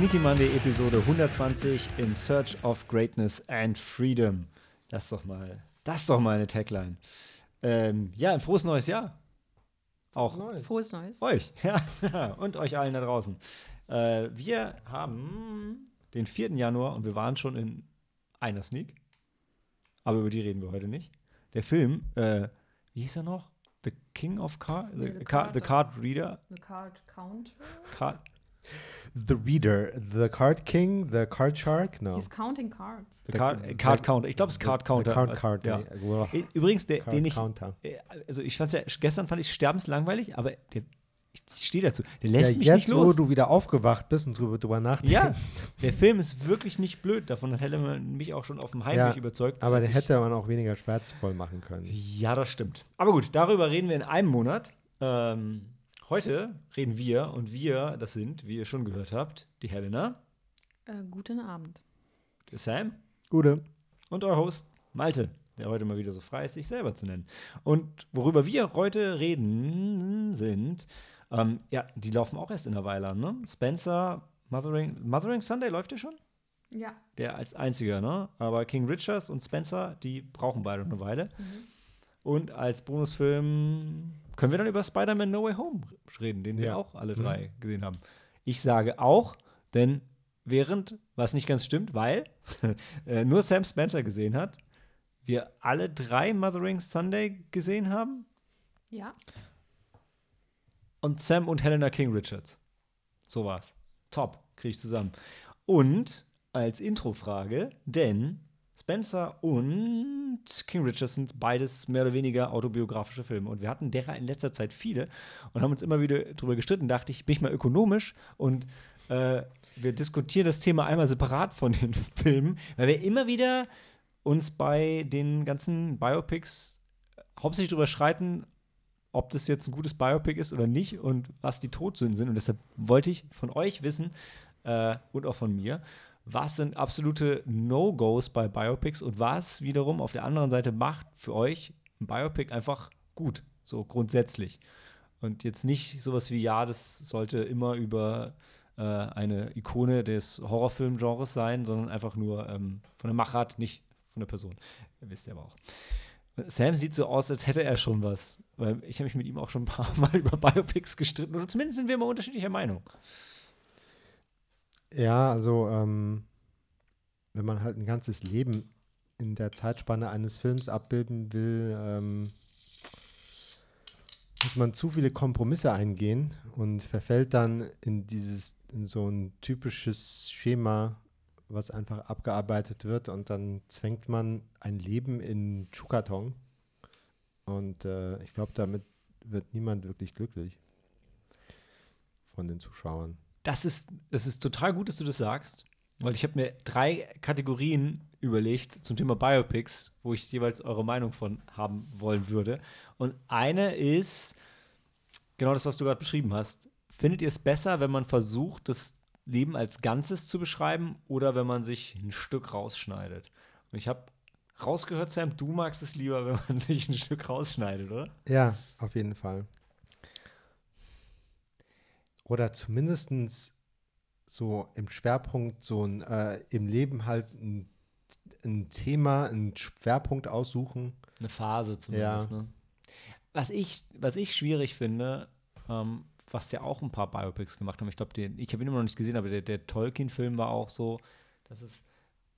Sneaky Monday Episode 120 in Search of Greatness and Freedom. Das ist doch mal, das ist doch mal eine Tagline. Ähm, ja, ein frohes neues Jahr. Auch Neues. Frohes Neues. euch, ja, und euch allen da draußen. Äh, wir haben den 4. Januar und wir waren schon in einer Sneak. Aber über die reden wir heute nicht. Der Film, äh, wie hieß er noch? The King of Card? The, The Card, Card- the Card Reader? The Card Count. Card, The Reader, The Card King, The Card Shark, no. He's counting cards. the The- Card, the- Card Counter. Ich glaube, es ist Card The Counter. Card Was- Card, ja. nee, well, Übrigens, der, Card den ich, Counter. äh, also ich fand's ja, gestern fand ich sterbenslangweilig, aber der, ich stehe dazu. Der Ja, lässt mich jetzt, nicht los. wo du wieder aufgewacht bist und drüber, drüber nachdenkst. ja, der Film ist wirklich nicht blöd. Davon hat Helle mich auch schon auf dem Heimweg Ja, überzeugt. Aber ich- hätte man auch weniger schmerzvoll machen können. Ja, das stimmt. Aber gut, darüber reden wir in einem Monat. Ähm, heute reden wir und wir, das sind, wie ihr schon gehört habt, die Helena, Äh, guten Abend. der Sam Gute. und euer Host Malte, der heute mal wieder so frei ist, sich selber zu nennen. Und worüber wir heute reden sind, ähm, ja, die laufen auch erst in einer Weile an, ne? Spencer, Mothering, Mothering Sunday läuft der schon? Ja. Der als einziger, ne? Aber King Richards und Spencer, die brauchen beide noch eine Weile. Und als Bonusfilm können wir dann über Spider-Man No Way Home reden, den wir Ja. auch alle drei gesehen haben. Ich sage auch, denn während, was nicht ganz stimmt, weil äh, nur Sam Spencer gesehen hat, wir alle drei Mothering Sunday gesehen haben Ja. und Sam und Helena King Richards. So war's. Top, kriege ich zusammen. Und als Introfrage, denn Spencer und King Richards sind beides mehr oder weniger autobiografische Filme. Und wir hatten derer in letzter Zeit viele und haben uns immer wieder drüber gestritten. Dachte ich, bin ich mal ökonomisch und äh, wir diskutieren das Thema einmal separat von den Filmen, weil wir immer wieder uns bei den ganzen Biopics hauptsächlich drüber streiten, ob das jetzt ein gutes Biopic ist oder nicht und was die Todsünden sind. Und deshalb wollte ich von euch wissen äh, und auch von mir, was sind absolute No-Gos bei Biopics und was wiederum auf der anderen Seite macht für euch ein Biopic einfach gut, so grundsätzlich. Und jetzt nicht sowas wie, ja, das sollte immer über äh, eine Ikone des Horrorfilmgenres sein, sondern einfach nur ähm, von der Machart, nicht von der Person. Ihr wisst ja aber auch. Sam sieht so aus, als hätte er schon was. Weil ich habe mich mit ihm auch schon ein paar Mal über Biopics gestritten. Oder zumindest sind wir immer unterschiedlicher Meinung. Ja, also, ähm, wenn man halt ein ganzes Leben in der Zeitspanne eines Films abbilden will, ähm, muss man zu viele Kompromisse eingehen und verfällt dann in dieses, in so ein typisches Schema, was einfach abgearbeitet wird und dann zwängt man ein Leben in Schuhkarton und äh, ich glaube, damit wird niemand wirklich glücklich von den Zuschauern. Das ist, das ist total gut, dass du das sagst. Weil ich habe mir drei Kategorien überlegt zum Thema Biopics, wo ich jeweils eure Meinung von haben wollen würde. Und eine ist genau das, was du gerade beschrieben hast. Findet ihr es besser, wenn man versucht, das Leben als Ganzes zu beschreiben oder wenn man sich ein Stück rausschneidet? Und ich habe rausgehört, Sam, du magst es lieber, wenn man sich ein Stück rausschneidet, oder? Ja, auf jeden Fall. Oder zumindest so im Schwerpunkt, so ein, äh, im Leben halt ein, ein Thema, einen Schwerpunkt aussuchen. Eine Phase zumindest, ne? Was ich, was ich schwierig finde, ähm, was ja auch ein paar Biopics gemacht haben, ich glaube, ich habe ihn immer noch nicht gesehen, aber der, der Tolkien-Film war auch so, dass es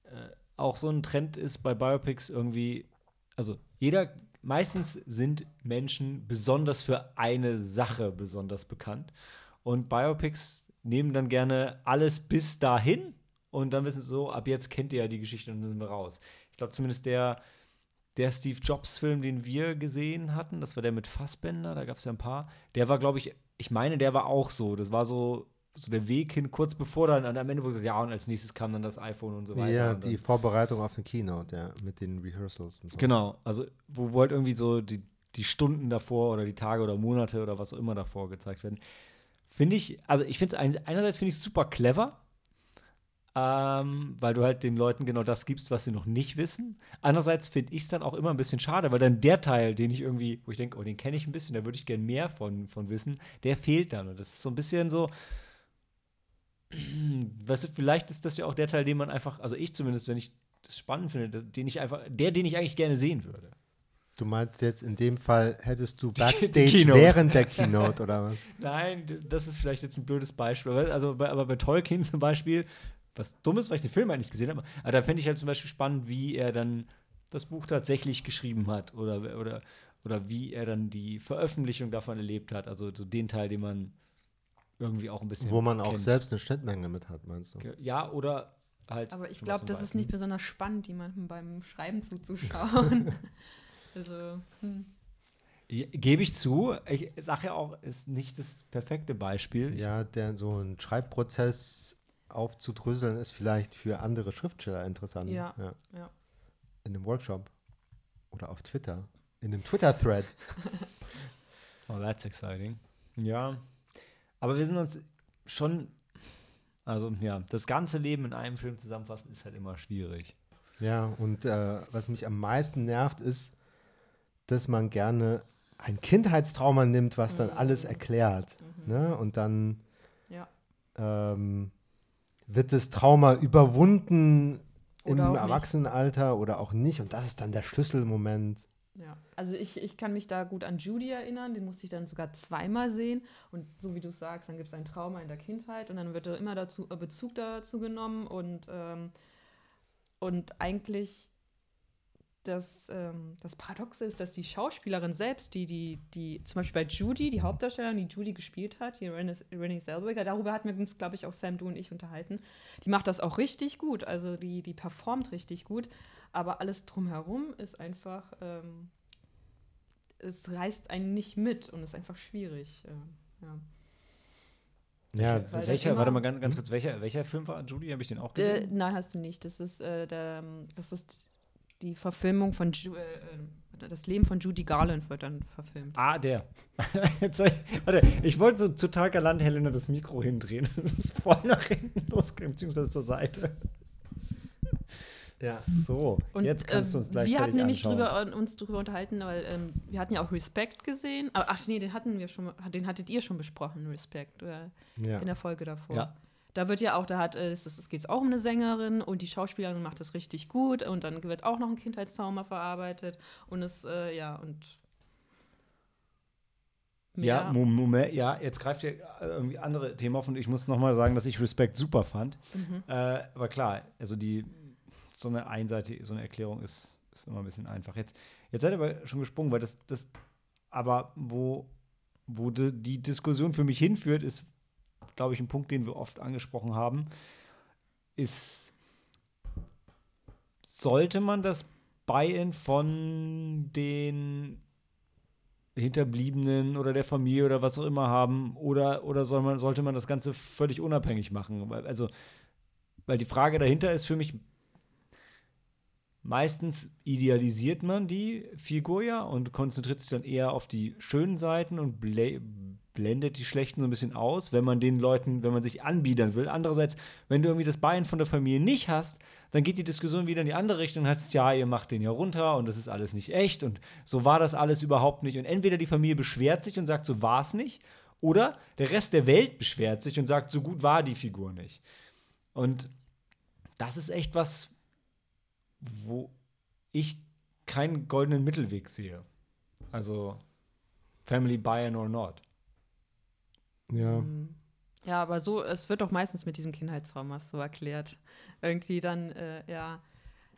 äh, auch so ein Trend ist bei Biopics irgendwie, also jeder, meistens sind Menschen besonders für eine Sache besonders bekannt. Und Biopics nehmen dann gerne alles bis dahin und dann wissen sie so, ab jetzt kennt ihr ja die Geschichte und dann sind wir raus. Ich glaube zumindest der, der Steve Jobs-Film, den wir gesehen hatten, das war der mit Fassbender, da gab es ja ein paar, der war, glaube ich, ich meine, der war auch so. Das war so, so der Weg hin, kurz bevor dann am Ende wurde gesagt, ja, und als nächstes kam dann das iPhone und so weiter. Ja, die Vorbereitung auf den Keynote, ja, mit den Rehearsals und so. Genau, also wo, wo halt irgendwie so die, die Stunden davor oder die Tage oder Monate oder was auch immer davor gezeigt werden. Finde ich, also ich finde es einerseits finde ich super clever, ähm, weil du halt den Leuten genau das gibst, was sie noch nicht wissen. Andererseits finde ich es dann auch immer ein bisschen schade, weil dann der Teil, den ich irgendwie, wo ich denke, oh, den kenne ich ein bisschen, da würde ich gern mehr von, von wissen, der fehlt dann. Und das ist so ein bisschen so, weißt du, vielleicht ist das ja auch der Teil, den man einfach, also ich zumindest, wenn ich das spannend finde, den ich einfach, der, den ich eigentlich gerne sehen würde. Du meinst jetzt in dem Fall, hättest du die Backstage während der Keynote oder was? Nein, das ist vielleicht jetzt ein blödes Beispiel. aber- Also, bei, aber bei Tolkien zum Beispiel, was dumm ist, weil ich den Film eigentlich gesehen habe, aber da fände ich halt zum Beispiel spannend, wie er dann das Buch tatsächlich geschrieben hat oder, oder, oder wie er dann die Veröffentlichung davon erlebt hat. Also so den Teil, den man irgendwie auch ein bisschen. Wo man auch kennt. selbst eine Schnittmenge mit hat, meinst du? Ja, oder halt. Aber ich glaube, das ist nicht besonders spannend, jemandem beim Schreiben zuzuschauen. also, hm. Ja, Gebe ich zu. Ich sage ja auch, ist nicht das perfekte Beispiel. Ja, der so ein Schreibprozess aufzudröseln ist vielleicht für andere Schriftsteller interessant. Ja, ja. In einem Workshop oder auf Twitter. In einem Twitter-Thread. Oh, that's exciting. Ja. Aber wir sind uns schon. Also, ja, das ganze Leben in einem Film zusammenfassen ist halt immer schwierig. Ja, und äh, was mich am meisten nervt, ist, dass man gerne ein Kindheitstrauma nimmt, was dann alles erklärt. Ne? Und dann ja. ähm, wird das Trauma überwunden im Oder nicht. Erwachsenenalter oder auch nicht. Und das ist dann der Schlüsselmoment. Ja, also ich, ich kann mich da gut an Judy erinnern, den musste ich dann sogar zweimal sehen. Und so wie du sagst, dann gibt es ein Trauma in der Kindheit und dann wird da immer dazu, äh, Bezug dazu genommen und, ähm, und eigentlich das, ähm, das Paradoxe ist, dass die Schauspielerin selbst, die, die, die, zum Beispiel bei Judy, die Hauptdarstellerin, die Judy gespielt hat, die Renée, Renée Zellweger, darüber hatten wir uns, glaube ich, auch Sam, du und ich unterhalten, die macht das auch richtig gut, also die, die performt richtig gut, aber alles drumherum ist einfach, ähm, es reißt einen nicht mit und ist einfach schwierig. Äh, ja. Ja, Weil welcher, warte mal ganz, ganz kurz, welcher, welcher Film war Judy? Habe ich den auch Äh, gesehen? nein, hast du nicht. Das ist, äh, der, das ist die Verfilmung von Ju äh, äh, das Leben von Judy Garland wird dann verfilmt. ah, der. Jetzt ich, warte, ich wollte so total galant Helena das Mikro hindrehen. Das ist voll nach hinten losgegangen, beziehungsweise zur Seite. ja. So, Und jetzt kannst du uns ähm, gleichzeitig wir hatten nämlich drüber, uns darüber unterhalten, weil ähm, wir hatten ja auch Respect gesehen. Aber, ach nee, den hatten wir schon, den hattet ihr schon besprochen, Respect, äh, Ja. in der Folge davor. Ja. Da wird ja auch, da hat äh, es, es geht auch um eine Sängerin und die Schauspielerin macht das richtig gut und dann wird auch noch ein Kindheitstrauma verarbeitet und es, äh, ja, und Ja, Mo- Moment, ja, jetzt greift ihr äh, irgendwie andere Themen auf und ich muss nochmal sagen, dass ich Respekt super fand. Mhm. Äh, aber klar, also die, so eine einseitige, so eine Erklärung ist, ist immer ein bisschen einfach. Jetzt, jetzt seid ihr aber schon gesprungen, weil das, das aber wo, wo die Diskussion für mich hinführt, ist, glaube ich, ein Punkt, den wir oft angesprochen haben, ist, sollte man das Buy-in von den Hinterbliebenen oder der Familie oder was auch immer haben oder, oder soll man, sollte man das Ganze völlig unabhängig machen? Weil, also, weil die Frage dahinter ist für mich, meistens idealisiert man die Figur ja und konzentriert sich dann eher auf die schönen Seiten und blendet die schlechten so ein bisschen aus, wenn man den Leuten, wenn man sich anbiedern will. Andererseits, wenn du irgendwie das Bein von der Familie nicht hast, dann geht die Diskussion wieder in die andere Richtung. Heißt ja, ihr macht den ja runter und das ist alles nicht echt und so war das alles überhaupt nicht. Und entweder die Familie beschwert sich und sagt, so war es nicht, oder der Rest der Welt beschwert sich und sagt, so gut war die Figur nicht. Und das ist echt was, wo ich keinen goldenen Mittelweg sehe. Also Family buy-in or not. Ja. Mhm. Ja, aber so, es wird doch meistens mit diesem Kindheitstrauma so erklärt. Irgendwie dann, äh, ja.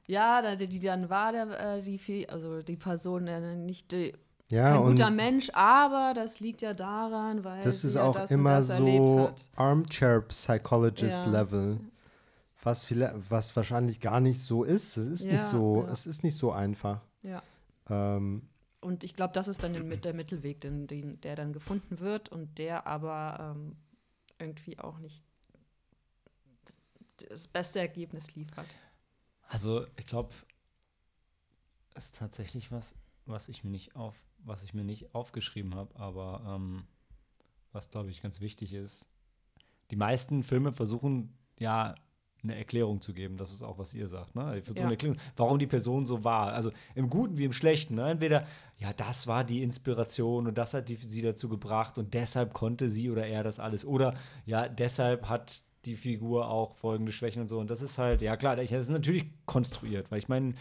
Ja, da, die, die dann war der, äh, die, also die Person äh, nicht die, Ja, kein guter Mensch, aber das liegt ja daran, weil das ist auch das immer so. Armchair Psychologist Ja. Level. Was, vielleicht, was wahrscheinlich gar nicht so ist. Es ist nicht Ja, so, ja. es ist nicht so einfach. Ja. Ähm, Und ich glaube, das ist dann mit der Mittelweg, den, den, der dann gefunden wird und der aber ähm, irgendwie auch nicht das beste Ergebnis liefert. Also ich glaube, es ist tatsächlich was, was ich mir nicht auf, was ich mir nicht aufgeschrieben habe, aber ähm, was glaube ich ganz wichtig ist. Die meisten Filme versuchen ja eine Erklärung zu geben. Das ist auch, was ihr sagt. Ne? Versuchen Ja. eine Erklärung, warum die Person so war. Also im Guten wie im Schlechten. Ne? Entweder, ja, das war die Inspiration und das hat die, sie dazu gebracht und deshalb konnte sie oder er das alles. Oder ja, deshalb hat die Figur auch folgende Schwächen und so. Und das ist halt, ja klar, das ist natürlich konstruiert, weil ich meine,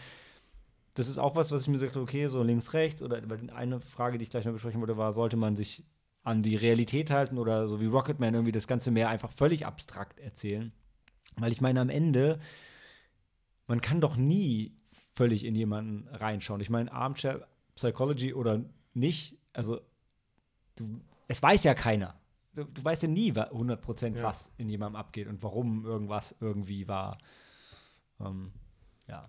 das ist auch was, was ich mir sagte, okay, so links, rechts, oder weil eine Frage, die ich gleich noch besprechen wollte, war, sollte man sich an die Realität halten oder so wie Rocketman irgendwie das Ganze mehr einfach völlig abstrakt erzählen? Weil ich meine, am Ende, man kann doch nie völlig in jemanden reinschauen. Ich meine, Armchair Psychology oder nicht, also du, es weiß ja keiner. Du, du weißt ja nie 100% Ja. was in jemandem abgeht und warum irgendwas irgendwie war. Ähm, ja.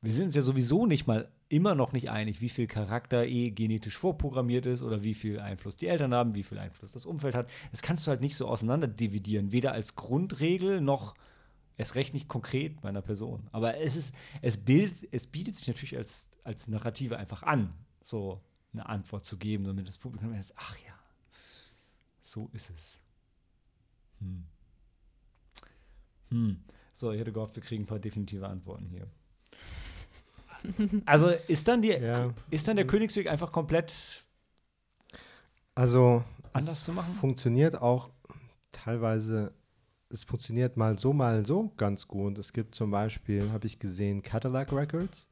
Wir sind uns ja sowieso nicht mal immer noch nicht einig, wie viel Charakter eh genetisch vorprogrammiert ist oder wie viel Einfluss die Eltern haben, wie viel Einfluss das Umfeld hat. Das kannst du halt nicht so auseinander dividieren, weder als Grundregel noch erst recht nicht konkret bei einer Person. Aber es ist, es bildet, es bietet sich natürlich als, als Narrative einfach an, so eine Antwort zu geben, damit das Publikum jetzt, ach ja, so ist es. Hm. Hm. So, ich hätte gehofft, wir kriegen ein paar definitive Antworten hier. Also ist dann die, Ja. ist dann der Königsweg einfach komplett Also Anders zu machen? funktioniert auch teilweise, es funktioniert mal so, mal so ganz gut. Es gibt zum Beispiel, habe ich gesehen, Cadillac Records.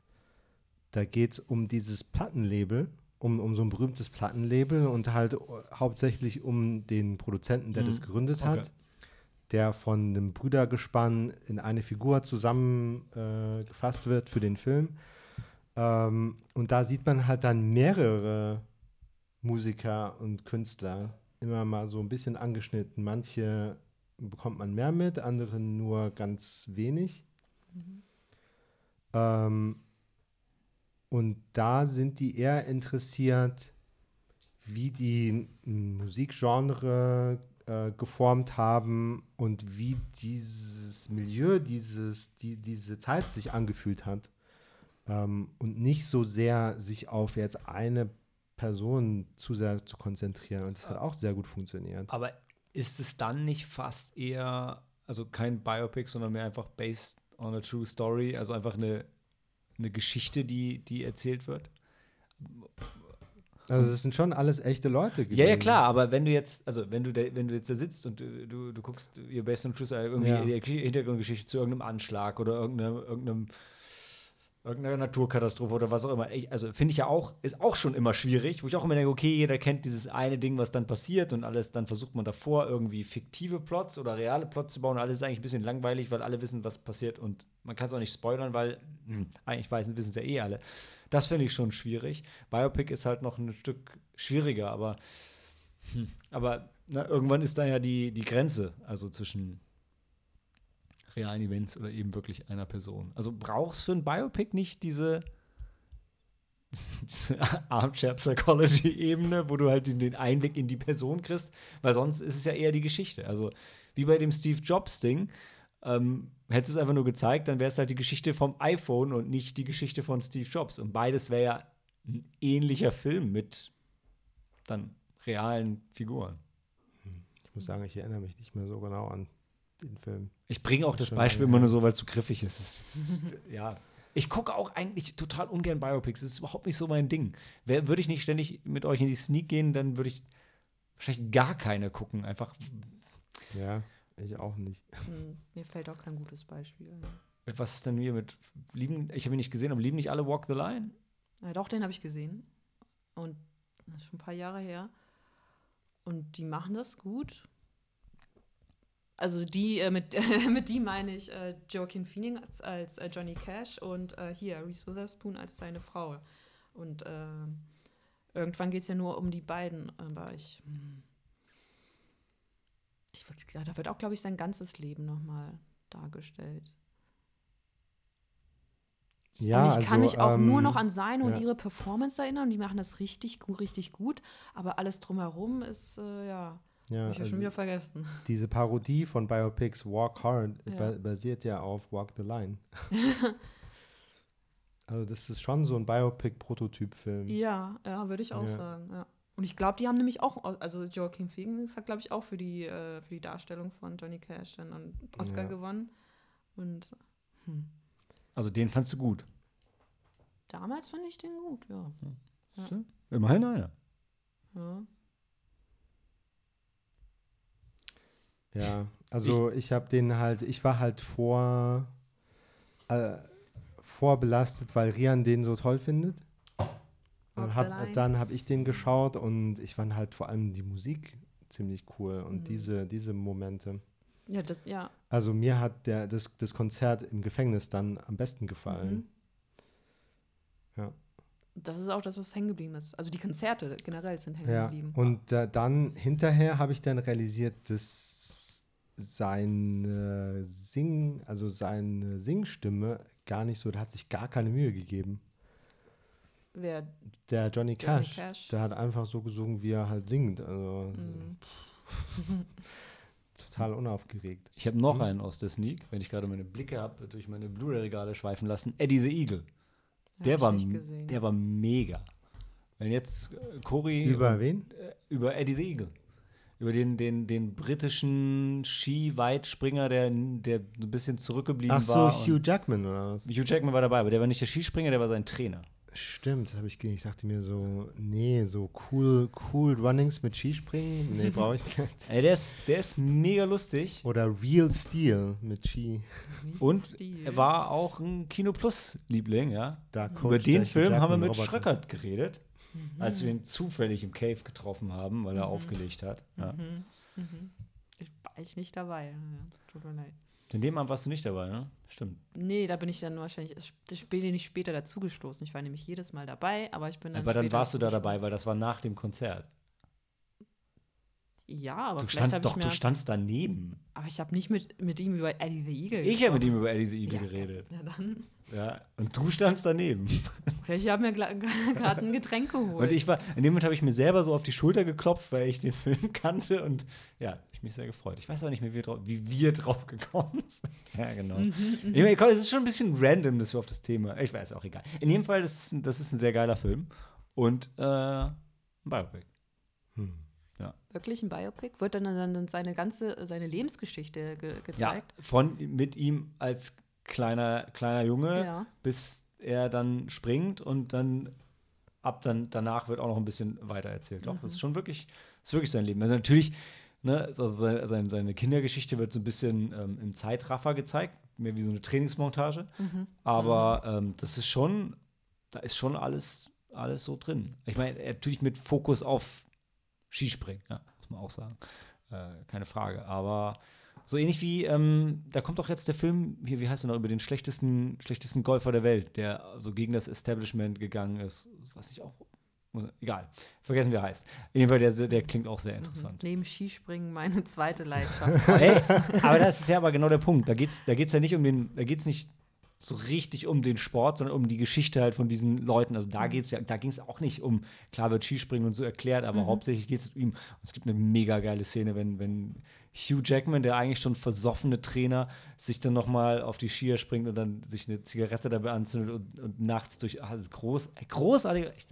Da geht es um dieses Plattenlabel, um, um so ein berühmtes Plattenlabel und halt hauptsächlich um den Produzenten, der Mhm. das gegründet Okay. hat, der von einem Brüdergespann in eine Figur zusammengefasst äh, wird für den Film. Ähm, und da sieht man halt dann mehrere Musiker und Künstler immer mal so ein bisschen angeschnitten. Manche bekommt man mehr mit, andere nur ganz wenig. Ähm, und da sind die eher interessiert, wie die Musikgenre äh, geformt haben und wie dieses Milieu, dieses, die, diese Zeit sich angefühlt hat. Ähm, und nicht so sehr sich auf jetzt eine Person zu sehr zu konzentrieren. Und das hat auch sehr gut funktioniert. Aber ist es dann nicht fast eher, also kein Biopic, sondern mehr einfach based on a true story, also einfach eine, eine Geschichte, die, die erzählt wird? Also das sind schon alles echte Leute gewesen. Ja, ja, klar, aber wenn du jetzt, also wenn du, da, wenn du jetzt da sitzt und du, du, du guckst ihr Based on True Story, irgendwie Ja. die Gesch- Hintergrundgeschichte zu irgendeinem Anschlag oder irgendeinem, irgendeinem irgendeiner Naturkatastrophe oder was auch immer. Also finde ich ja auch, ist auch schon immer schwierig, wo ich auch immer denke, okay, jeder kennt dieses eine Ding, was dann passiert und alles, dann versucht man davor irgendwie fiktive Plots oder reale Plots zu bauen. Alles ist eigentlich ein bisschen langweilig, weil alle wissen, was passiert und man kann es auch nicht spoilern, weil hm, eigentlich wissen es ja eh alle. Das finde ich schon schwierig. Biopic ist halt noch ein Stück schwieriger, aber, hm, aber na, irgendwann ist da ja die, die Grenze, also zwischen realen Events oder eben wirklich einer Person. Also brauchst du für ein Biopic nicht diese, Armchair Psychology-Ebene, wo du halt den- Einblick in die Person kriegst, weil sonst ist es ja eher die Geschichte. Also wie bei dem Steve Jobs-Ding, ähm, hättest du es einfach nur gezeigt, dann wäre es halt die Geschichte vom iPhone und nicht die Geschichte von Steve Jobs. Und beides wäre ja ein ähnlicher Film mit dann realen Figuren. Ich muss sagen, ich erinnere mich nicht mehr so genau an den Film. Ich bringe auch das Schon Beispiel immer nur so, weil es zu griffig ist. Es ist, es ist ja. Ich gucke auch eigentlich total ungern Biopics. Das ist überhaupt nicht so mein Ding. Würde ich nicht ständig mit euch in die Sneak gehen, dann würde ich wahrscheinlich gar keine gucken. Einfach, Ja, ich auch nicht. Hm, mir fällt auch kein gutes Beispiel ein. was ist denn hier mit Lieben? Ich habe ihn nicht gesehen, aber lieben nicht alle Walk the Line? Ja, doch, den habe ich gesehen. Und das ist schon ein paar Jahre her. Und die machen das gut. Also die, äh, mit, mit die meine ich äh, Joaquin Phoenix als, als äh, Johnny Cash und äh, hier Reese Witherspoon als seine Frau. Und äh, irgendwann geht es ja nur um die beiden. Aber ich. hm. ich ja, da wird auch, glaube ich, sein ganzes Leben nochmal dargestellt. Ja, und ich kann also, mich auch nur ähm, noch an seine und ja. ihre Performance erinnern und die machen das richtig gut, richtig gut. Aber alles drumherum ist, äh, ja, Ja, hab ich ja also schon wieder vergessen. diese Parodie von Biopics Walk Hard Ja. ba basiert ja auf Walk the Line. also das ist schon so ein Biopic-Prototyp-Film. Ja, ja, würde ich auch Ja. sagen, ja. Und ich glaube, die haben nämlich auch, also Joaquin Phoenix hat, glaube ich, auch für die, äh, für die Darstellung von Johnny Cash dann einen Oscar Ja. gewonnen. Und hm, Also den fandst du gut. damals fand ich den gut, ja. Ja. Siehst du? Immerhin einer. ja. Ja, also ich, habe den halt, ich war halt vor, äh, vorbelastet, weil Rian den so toll findet. Und hab, dann habe ich den geschaut und ich fand halt vor allem die Musik ziemlich cool und Mhm. diese, diese Momente. Ja, das, ja. Also mir hat der, das, das Konzert im Gefängnis dann am besten gefallen. Mhm. Ja. Das ist auch das, was hängen geblieben ist. Also die Konzerte generell sind hängen Ja, geblieben. und äh, dann hinterher habe ich dann realisiert, dass seine Sing, also seine Singstimme gar nicht so, der hat sich gar keine Mühe gegeben. Wer Der Johnny Johnny Cash, Cash. der hat einfach so gesungen, wie er halt singt. Also Mhm. total unaufgeregt. Ich habe noch Mhm. einen aus der Sneak, wenn ich gerade meine Blicke habe, durch meine Blu-ray-Regale schweifen lassen. Eddie the Eagle. Der war, der war mega. Wenn jetzt äh, Cory Über wen? äh, über Eddie the Eagle. Über den, den, den britischen Ski-Weitspringer, der, der so ein bisschen zurückgeblieben Ach so, war. Hugh und- Jackman oder was? Hugh Jackman war dabei, aber der war nicht der Skispringer, der war sein Trainer. Stimmt, habe ich ge- ich dachte mir so, nee, so cool, cool Runnings mit Skispringen, nee, brauche ich nicht. Ey, der, ist, der ist mega lustig. Oder Real Steel mit Ski. Und er war auch ein Kino Plus-Liebling, ja. Da Über den Hugh Film haben wir mit Roboter. Schröckert geredet, Mhm. als wir ihn zufällig im Cave getroffen haben, weil er aufgelegt hat. Ja. Mhm. Mhm. Ich war ich nicht dabei. Ja, tut mir leid. In dem Abend warst du nicht dabei, ne? Stimmt. Nee, da bin ich dann wahrscheinlich bin ich später dazugestoßen. Ich war nämlich jedes Mal dabei, aber ich bin dann aber dann später warst du da dabei, weil das war nach dem Konzert. Ja, aber Du vielleicht standst habe doch, ich mir du standst daneben. aber ich habe nicht mit, mit ihm über Eddie the Eagle Ich habe mit ihm über Eddie the Eagle Ja. geredet. Ja, dann. Ja. Und du standst daneben. Oder ich habe mir gerade ein Getränk geholt. Und ich war, in dem Moment habe ich mir selber so auf die Schulter geklopft, weil ich den Film kannte und ja, ich mich sehr gefreut. Ich weiß auch nicht mehr, wie wir drauf, wie wir drauf gekommen sind. Ja, genau. Mhm, ich meine, es ist schon ein bisschen random, dass wir auf das Thema. Ich weiß auch egal. In jedem Fall, das ist, ein- das ist ein sehr geiler Film. Und äh, ein Biopic. Wirklich ein Biopic? Wird dann, dann, seine ganze, seine Lebensgeschichte ge Ja, gezeigt? von mit ihm als kleiner, kleiner Junge, Ja. bis er dann springt und dann ab dann danach wird auch noch ein bisschen weiter erzählt. Doch, das ist schon wirklich, das ist wirklich sein Leben. Also natürlich, ne, also seine, seine- Kindergeschichte wird so ein bisschen ähm, im Zeitraffer gezeigt, mehr wie so eine Trainingsmontage. Mhm. Aber ähm, das ist schon, da ist schon alles, alles so drin. Ich meine, natürlich mit Fokus auf Skispringen, ja, muss man auch sagen. Äh, keine Frage. Aber so ähnlich wie, ähm, da kommt doch jetzt der Film, hier, wie heißt er noch, über den schlechtesten, schlechtesten Golfer der Welt, der so gegen das Establishment gegangen ist. Was ich auch. Muss, egal, vergessen, wie er heißt. Jedenfalls, der, der klingt auch sehr interessant. Neben Skispringen meine zweite Leidenschaft. Ey, aber das ist ja aber genau der Punkt. Da geht es da geht's ja nicht um den, da geht es nicht so richtig um den Sport, sondern um die Geschichte halt von diesen Leuten. Also da geht's ja, da ging es auch nicht um, klar wird Skispringen und so erklärt, aber hauptsächlich geht es um. Und es gibt eine mega geile Szene, wenn, wenn Hugh Jackman, der eigentlich schon versoffene Trainer, sich dann nochmal auf die Skier springt und dann sich eine Zigarette dabei anzündet und, und nachts durch. Das ist groß, großartig. Ich,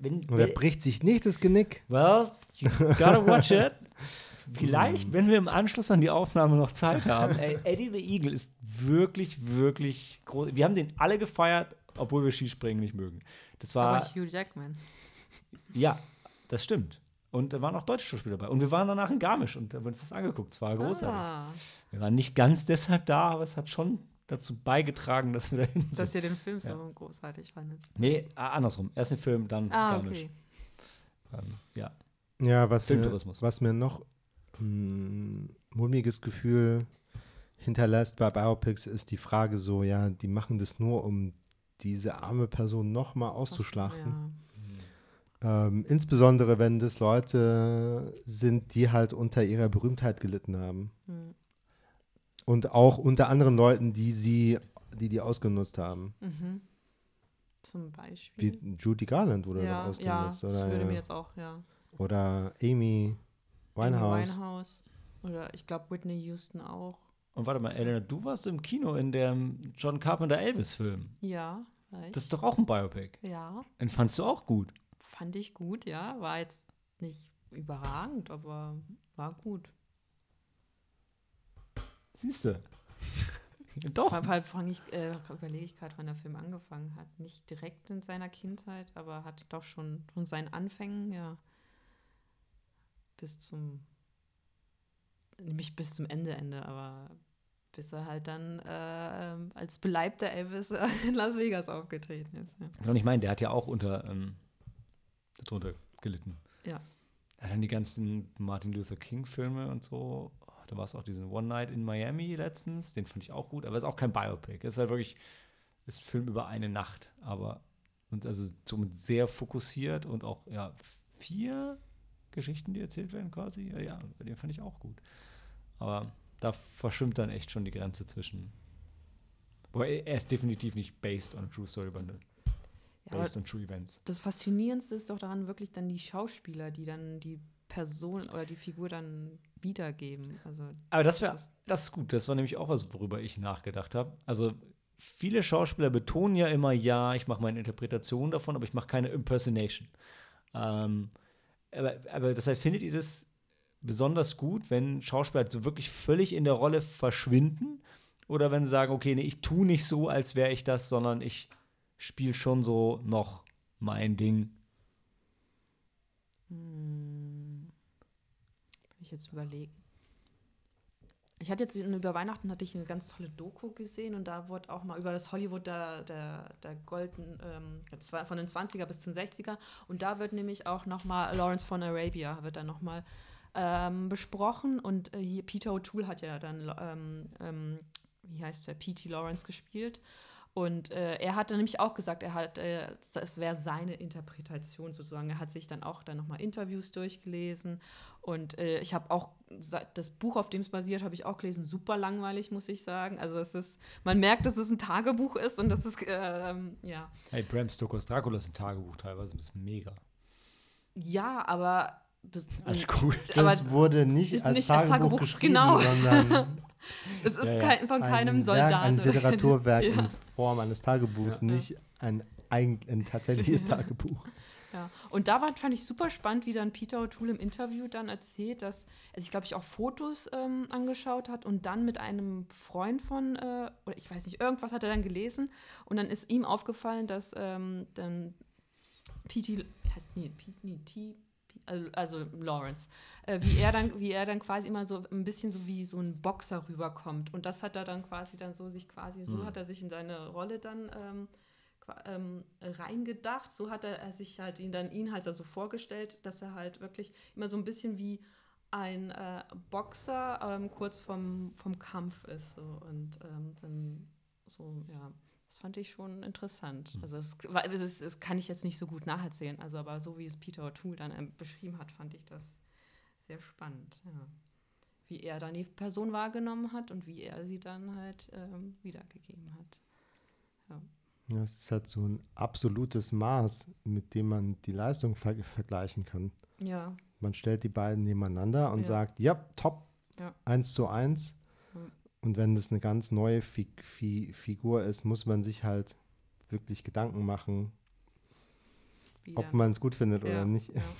wenn, Und er bricht sich nicht das Genick. Well, you gotta watch it. Vielleicht, wenn wir im Anschluss an die Aufnahme noch Zeit haben. Ey, Eddie the Eagle ist wirklich, wirklich groß. Wir haben den alle gefeiert, obwohl wir Skispringen nicht mögen. Das war, Aber Hugh Jackman. ja, das stimmt. Und da waren auch deutsche Schauspieler dabei. Und wir waren danach in Garmisch und haben uns das angeguckt. Es war großartig. Ah, Wir waren nicht ganz deshalb da, aber es hat schon dazu beigetragen, dass wir da hin dass sind. ihr den Film so Ja. großartig fandet. Nee, andersrum. Erst den Film, dann Ah, Garmisch. okay. Ähm, ja. Ja, was mir, Filmtourismus. was mir noch ein mulmiges Gefühl hinterlässt bei Biopics, ist die Frage so, ja, die machen das nur, um diese arme Person noch mal auszuschlachten. Ähm, insbesondere, wenn das Leute sind, die halt unter ihrer Berühmtheit gelitten haben. Ja. Hm. Und auch unter anderen Leuten, die sie, die die ausgenutzt haben. Mhm. Zum Beispiel. Wie Judy Garland wurde ja, doch ja, ausgenutzt. das oder, würde ja. mir jetzt auch, ja. oder Amy Winehouse. Amy Winehouse. Oder ich glaube Whitney Houston auch. Und warte mal, Elena, du warst im Kino in dem John Carpenter Elvis-Film. Ja, vielleicht. Das ist doch auch ein Biopic. ja, Den fandst du auch gut. fand ich gut, ja. War jetzt nicht überragend, aber war gut. Siehst du? doch. Vor allem fang ich, äh, überlege ich gerade, wann der Film angefangen hat. Nicht direkt in seiner Kindheit, aber hat doch schon von seinen Anfängen, ja, bis zum nämlich bis zum Ende, Ende, aber bis er halt dann äh, als beleibter Elvis in Las Vegas aufgetreten ist. Ja. Und ich meine, der hat ja auch unter ähm, darunter gelitten. Ja. Ja, dann die ganzen Martin Luther King-Filme und so. Oh, Da war es auch diesen One Night in Miami letztens. Den fand ich auch gut, aber es ist auch kein Biopic. Es ist halt wirklich ist ein Film über eine Nacht, aber und also somit sehr fokussiert und auch ja vier Geschichten, die erzählt werden quasi. Ja, ja bei dem fand ich auch gut. Aber da verschwimmt dann echt schon die Grenze zwischen. Wobei er ist definitiv nicht based on a true story, sondern Ja, aber based on true events. das Faszinierendste ist doch daran wirklich dann die Schauspieler, die dann die Person oder die Figur dann wiedergeben. Also Aber das wäre, Das ist- das ist gut. Das war nämlich auch was, worüber ich nachgedacht habe. Also viele Schauspieler betonen ja immer, ja, ich mache meine Interpretation davon, aber ich mache keine Impersonation. Ähm, aber, aber das heißt, findet ihr das besonders gut, wenn Schauspieler so wirklich völlig in der Rolle verschwinden? Oder wenn sie sagen, okay, nee, ich tue nicht so, als wäre ich das, sondern ich spiele schon so noch mein Ding. Hm. Will ich jetzt überlegen. Ich hatte jetzt über Weihnachten hatte ich eine ganz tolle Doku gesehen und da wurde auch mal über das Hollywood der, der, der Golden, ähm, von den 20er bis zum 60er und da wird nämlich auch noch mal Lawrence von Arabia wird dann noch mal ähm, besprochen und äh, hier Peter O'Toole hat ja dann ähm, ähm, wie heißt der P.T. Lawrence gespielt und äh, er hat dann nämlich auch gesagt, er hat, äh, das wäre seine Interpretation sozusagen. Er hat sich dann auch dann nochmal Interviews durchgelesen. Und äh, ich habe auch das Buch, auf dem es basiert, habe ich auch gelesen. Super langweilig, muss ich sagen. Also es ist, man merkt, dass es ein Tagebuch ist und das ist, ähm, ja. Hey, Bram Stokers Dracula ist ein Tagebuch teilweise, das ist mega. Ja, aber das, Alles gut. Das aber wurde nicht ist als nicht als Tagebuch, Tagebuch, geschrieben, genau. sondern es ist Ja, ja. Kein, von keinem ein Soldaten. Werk, ein Literaturwerk Ja. in Form eines Tagebuchs, Ja. nicht ein, ein, ein tatsächliches Tagebuch. Ja, und da war, fand ich super spannend, wie dann Peter O'Toole im Interview dann erzählt, dass er sich, glaube ich, auch Fotos ähm, angeschaut hat und dann mit einem Freund von, äh, oder ich weiß nicht, irgendwas hat er dann gelesen und dann ist ihm aufgefallen, dass ähm, dann P.T. heißt nee, P, nee, T, also, also Lawrence, äh, wie er dann, wie er dann quasi immer so ein bisschen so wie so ein Boxer rüberkommt und das hat er dann quasi dann so sich quasi so Mhm. hat er sich in seine Rolle dann ähm, ähm, reingedacht. So hat er, sich halt ihn dann ihn halt so vorgestellt, dass er halt wirklich immer so ein bisschen wie ein äh, Boxer ähm, kurz vom, vom Kampf ist. So. Und ähm, dann so, ja, das fand ich schon interessant. Hm. Also das, das, das, kann ich jetzt nicht so gut nacherzählen, also aber so wie es Peter O'Toole dann ähm, beschrieben hat, fand ich das sehr spannend. Ja. Wie er dann die Person wahrgenommen hat und wie er sie dann halt ähm, wiedergegeben hat. Ja. ja. ist halt so ein absolutes Maß, mit dem man die Leistung ver vergleichen kann. Ja. Man stellt die beiden nebeneinander und ja. sagt, ja, top, ja. 1 zu eins. Und wenn das eine ganz neue Fi Fi Figur ist, muss man sich halt wirklich Gedanken machen, wie ob man es gut findet ja, oder nicht. Ja.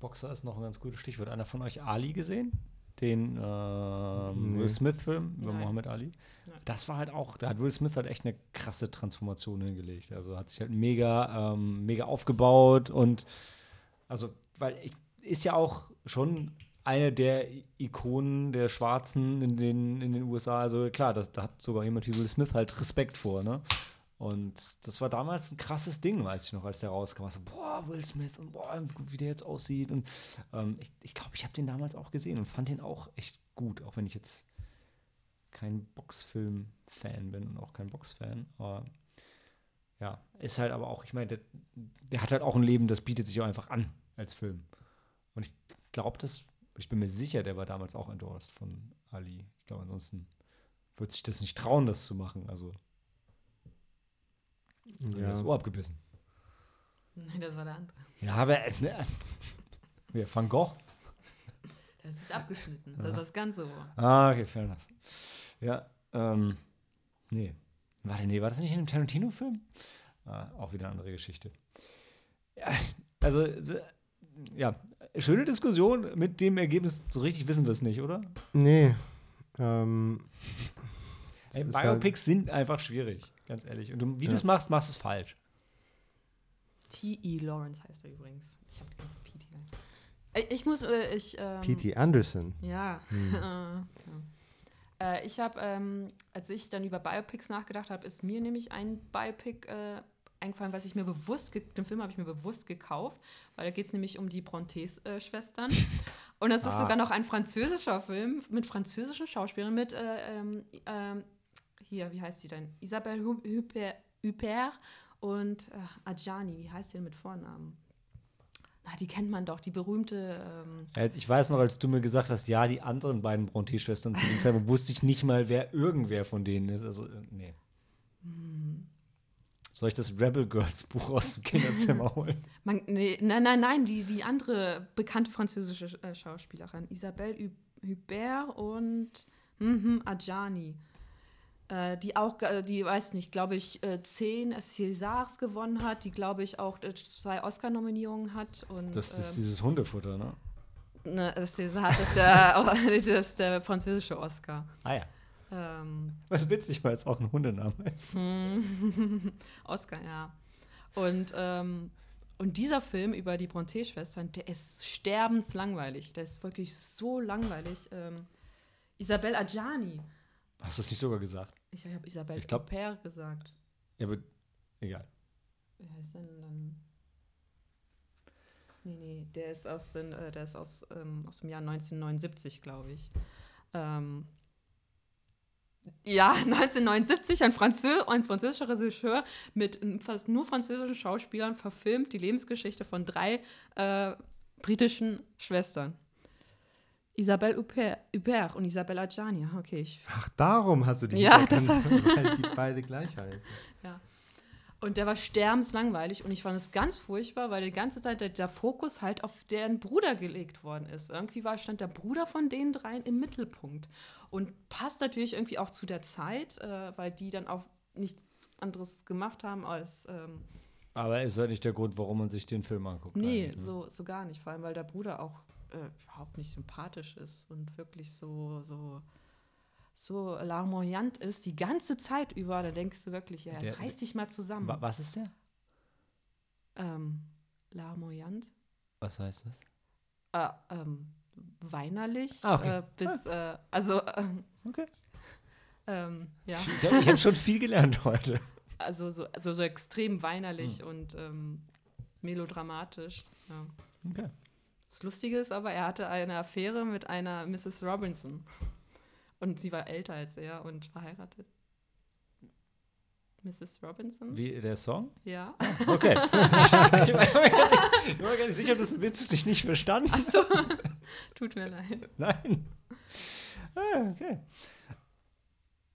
Boxer ist noch ein ganz gutes Stichwort. Einer von euch Ali gesehen? Den Nee. Will Smith-Film über Nein. Muhammad Ali. Nein. Das war halt auch, da hat Will Smith halt echt eine krasse Transformation hingelegt. Also hat sich halt mega, ähm, mega aufgebaut und also, weil ich, ist ja auch schon eine der Ikonen der Schwarzen in den, in den USA. Also klar, das, da hat sogar jemand wie Will Smith halt Respekt vor, ne? Und das war damals ein krasses Ding, weiß ich noch, als der rauskam. So, boah, Will Smith und boah, wie der jetzt aussieht. Und ähm, ich glaube, ich, glaub, ich habe den damals auch gesehen und fand den auch echt gut, auch wenn ich jetzt kein Boxfilm-Fan bin und auch kein Boxfan. Aber ja, ist halt aber auch, ich meine, der, der hat halt auch ein Leben, das bietet sich auch einfach an als Film. Und ich glaube, das, ich bin mir sicher, der war damals auch endorsed von Ali. Ich glaube, ansonsten wird sich das nicht trauen, das zu machen. Also, ja. Ja. das Ohr abgebissen. Nee, das war der andere. Ja, aber. Äh, ne, Wer, Van Gogh? Das ist abgeschnitten. Das war das ganze Ohr. Ah, okay, fair enough. Ja, ähm, nee. Warte, nee, war das nicht in einem Tarantino-Film? Ah, auch wieder eine andere Geschichte. Ja, also, so, ja, schöne Diskussion mit dem Ergebnis, so richtig wissen wir es nicht, oder? Nee. Ähm, Ey, ist halt- Biopics sind einfach schwierig, ganz ehrlich. Und du, wie du Ja. es machst, machst du es falsch. T.E. Lawrence heißt er übrigens. Ich habe die ganze PT. Ich, ich muss, äh, ich. Ähm, P.T. Anderson. Ja. ja. Äh, ich habe, ähm, als ich dann über Biopics nachgedacht habe, ist mir nämlich ein Biopic äh, eingefallen, was ich mir bewusst, den Film habe ich mir bewusst gekauft, weil da geht es nämlich um die Brontes-Schwestern. Und das ist Ah. sogar noch ein französischer Film mit französischen Schauspielern, mit, äh, ähm, hier, wie heißt sie denn? Isabelle Hu- Huppert, und äh, Adjani, wie heißt sie denn mit Vornamen? Na, die kennt man doch, die berühmte. Ähm, Ich weiß noch, als du mir gesagt hast, ja, die anderen beiden Bronte-Schwestern zu dem Zeitpunkt wusste ich nicht mal, wer irgendwer von denen ist. Also, äh, nee. Soll ich das Rebel Girls Buch aus dem Kinderzimmer holen? Man, nee, nein, nein, nein, die, die andere bekannte französische äh, Schauspielerin, Isabelle Hu- Hubert und mhm, Adjani. Äh, die auch, die weiß nicht, glaube ich, äh, zehn Césars gewonnen hat, die, glaube ich, auch äh, zwei Oscar-Nominierungen hat. Und, Das ist ähm, dieses Hundefutter, ne? ne, das César, das ist der, das ist der französische Oscar. Ah ja. Ähm, Was witzig, weil es auch ein Hundename ist. Oscar, ja. Und, ähm, und dieser Film über die Bronte-Schwestern, der ist sterbenslangweilig. Der ist wirklich so langweilig. Ähm, Isabelle Adjani. Hast du es nicht sogar gesagt? Ich habe Ich glaub- Huppert gesagt. Ja, aber egal. Wie heißt denn dann? Nee, nee, der ist aus, den, äh, der ist aus, ähm, aus dem Jahr 1979, glaube ich. Ähm, ja, 1979, ein, Franzö ein französischer Regisseur mit fast nur französischen Schauspielern verfilmt die Lebensgeschichte von drei äh, britischen Schwestern. Isabelle Huppert und Isabelle Adjani. Ah, Okay, ich Ach, darum hast du die Ja, das erkannt, weil die beide gleich heißen. Und der war sterbenslangweilig und ich fand es ganz furchtbar, weil die ganze Zeit der, der Fokus halt auf deren Bruder gelegt worden ist. Irgendwie war, stand der Bruder von den dreien im Mittelpunkt. Und passt natürlich irgendwie auch zu der Zeit, äh, weil die dann auch nichts anderes gemacht haben als. Ähm, Aber ist halt nicht der Grund, warum man sich den Film anguckt. nee, eigentlich, ne? so, so gar nicht. Vor allem, weil der Bruder auch äh, überhaupt nicht sympathisch ist und wirklich so. so so larmoyant ist die ganze Zeit über, da denkst du wirklich, ja, jetzt Der- reiß dich mal zusammen. Wa- Was ist der? Ähm, larmoyant? Was heißt das? Äh, ähm, weinerlich. Ah, okay. Äh, bis, äh, also, äh, Okay. ähm, ja, Ich habe hab schon viel gelernt heute. also so, also so extrem weinerlich Hm. und ähm, melodramatisch. Ja. Okay. Das Lustige ist aber, er hatte eine Affäre mit einer Mrs. Robinson. Und sie war älter als er und verheiratet. Mrs. Robinson? Wie der Song? Ja. Okay. ich, war gar nicht, sicher, ob das ein Witz ist, ich nicht verstanden. Achso. Tut mir leid. Nein. Ah, okay.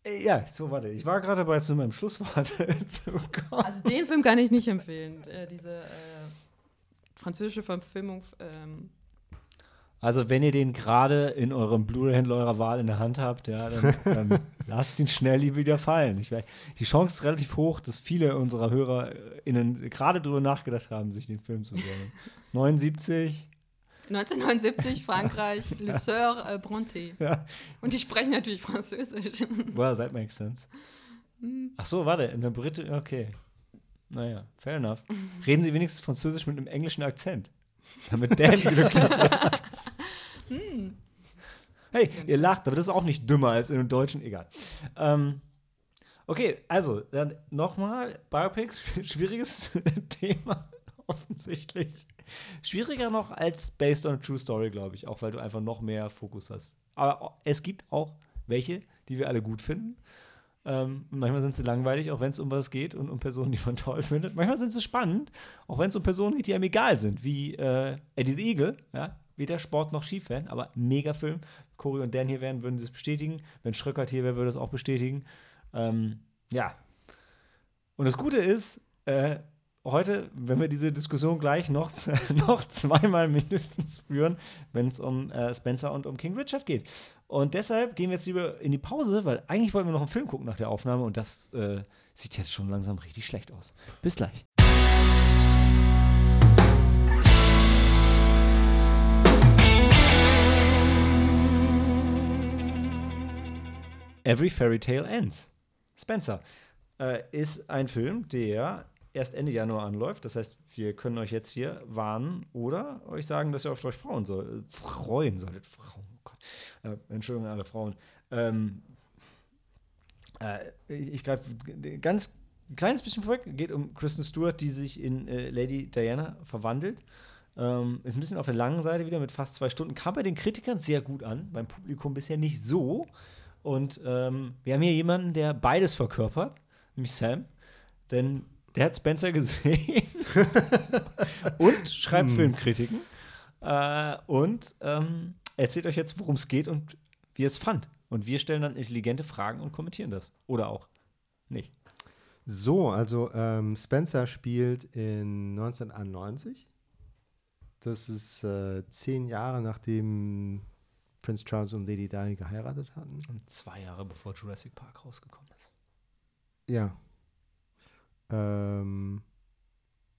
Äh, Ja, so, warte. Ich war gerade dabei, zu meinem Schlusswort zu kommen. Also den Film kann ich nicht empfehlen. Äh, diese äh, französische Verfilmung. Ähm, Also, wenn ihr den gerade in eurem Blu-ray-Händler eurer Wahl in der Hand habt, ja, dann ähm, lasst ihn schnell wieder fallen. Ich, die Chance ist relativ hoch, dass viele unserer HörerInnen gerade drüber nachgedacht haben, sich den Film zu sehen. 79, 1979, Frankreich, Le Sœur äh, Bronté. ja. Und die sprechen natürlich Französisch. Well, that makes sense. Ach so, warte, in der Brite, okay. Naja, fair enough. Reden Sie wenigstens Französisch mit einem englischen Akzent. Damit Dan glücklich ist. Hey, ihr lacht, aber das ist auch nicht dümmer als in einem Deutschen, egal. Ähm, okay, also, dann nochmal, Biopics, schwieriges Thema, offensichtlich. Schwieriger noch als Based on a True Story, glaube ich, auch weil du einfach noch mehr Fokus hast. Aber es gibt auch welche, die wir alle gut finden. Ähm, manchmal sind sie langweilig, auch wenn es um was geht und um Personen, die man toll findet. Manchmal sind sie spannend, auch wenn es um Personen geht, die einem egal sind, wie äh, Eddie the Eagle, ja, weder Sport noch Skifan, aber mega Film. Cory und Dan hier wären, würden sie es bestätigen. Wenn Schröckert hier wäre, würde es auch bestätigen. Ähm, ja. Und das Gute ist, äh, heute, wenn wir diese Diskussion gleich noch, noch zweimal mindestens führen, wenn es um äh, Spencer und um King Richard geht. Und deshalb gehen wir jetzt lieber in die Pause, weil eigentlich wollten wir noch einen Film gucken nach der Aufnahme und das äh, sieht jetzt schon langsam richtig schlecht aus. Bis gleich. Every Fairy Tale Ends. Spencer äh, ist ein Film, der erst Ende Januar anläuft. Das heißt, wir können euch jetzt hier warnen oder euch sagen, dass ihr auf euch freuen, soll, freuen solltet. Frauen, oh Gott. Äh, Entschuldigung, alle Frauen. Ähm, äh, ich greife ganz ein kleines bisschen vorweg. Geht um Kristen Stewart, die sich in äh, Lady Diana verwandelt. Ähm, ist ein bisschen auf der langen Seite wieder mit fast zwei Stunden. Kam bei den Kritikern sehr gut an, beim Publikum bisher nicht so. Und ähm, wir haben hier jemanden, der beides verkörpert, nämlich Sam. Denn der hat Spencer gesehen und schreibt Hm. Filmkritiken. Äh, und ähm, erzählt euch jetzt, worum es geht und wie er es fand. Und wir stellen dann intelligente Fragen und kommentieren das. Oder auch nicht. So, also ähm, Spencer spielt in 1991. Das ist äh, zehn Jahre nachdem Prince Charles und Lady Di geheiratet hatten. Und zwei Jahre bevor Jurassic Park rausgekommen ist. Ja. Ähm,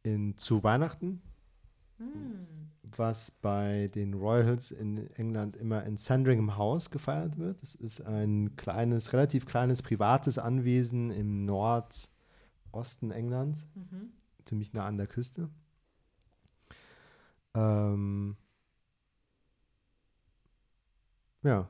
in, zu Weihnachten, Hm. was bei den Royals in England immer in Sandringham House gefeiert wird. Das ist ein kleines, relativ kleines privates Anwesen im Nordosten Englands. Mhm. ziemlich nah an der Küste. Ähm, ja.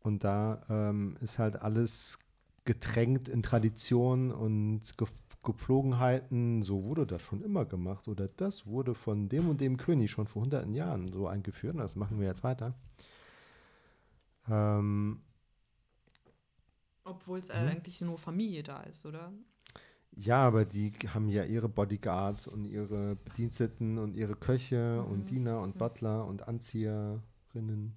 Und da ähm, ist halt alles getränkt in Tradition und Ge Gepflogenheiten. So wurde das schon immer gemacht. Oder das wurde von dem und dem König schon vor hunderten Jahren so eingeführt. Und Das machen wir jetzt weiter. Ähm, Obwohl es äh, eigentlich nur Familie da ist, oder? Ja, aber die haben ja ihre Bodyguards und ihre Bediensteten und ihre Köche Mhm. und Diener und Mhm. Butler und Anzieherinnen.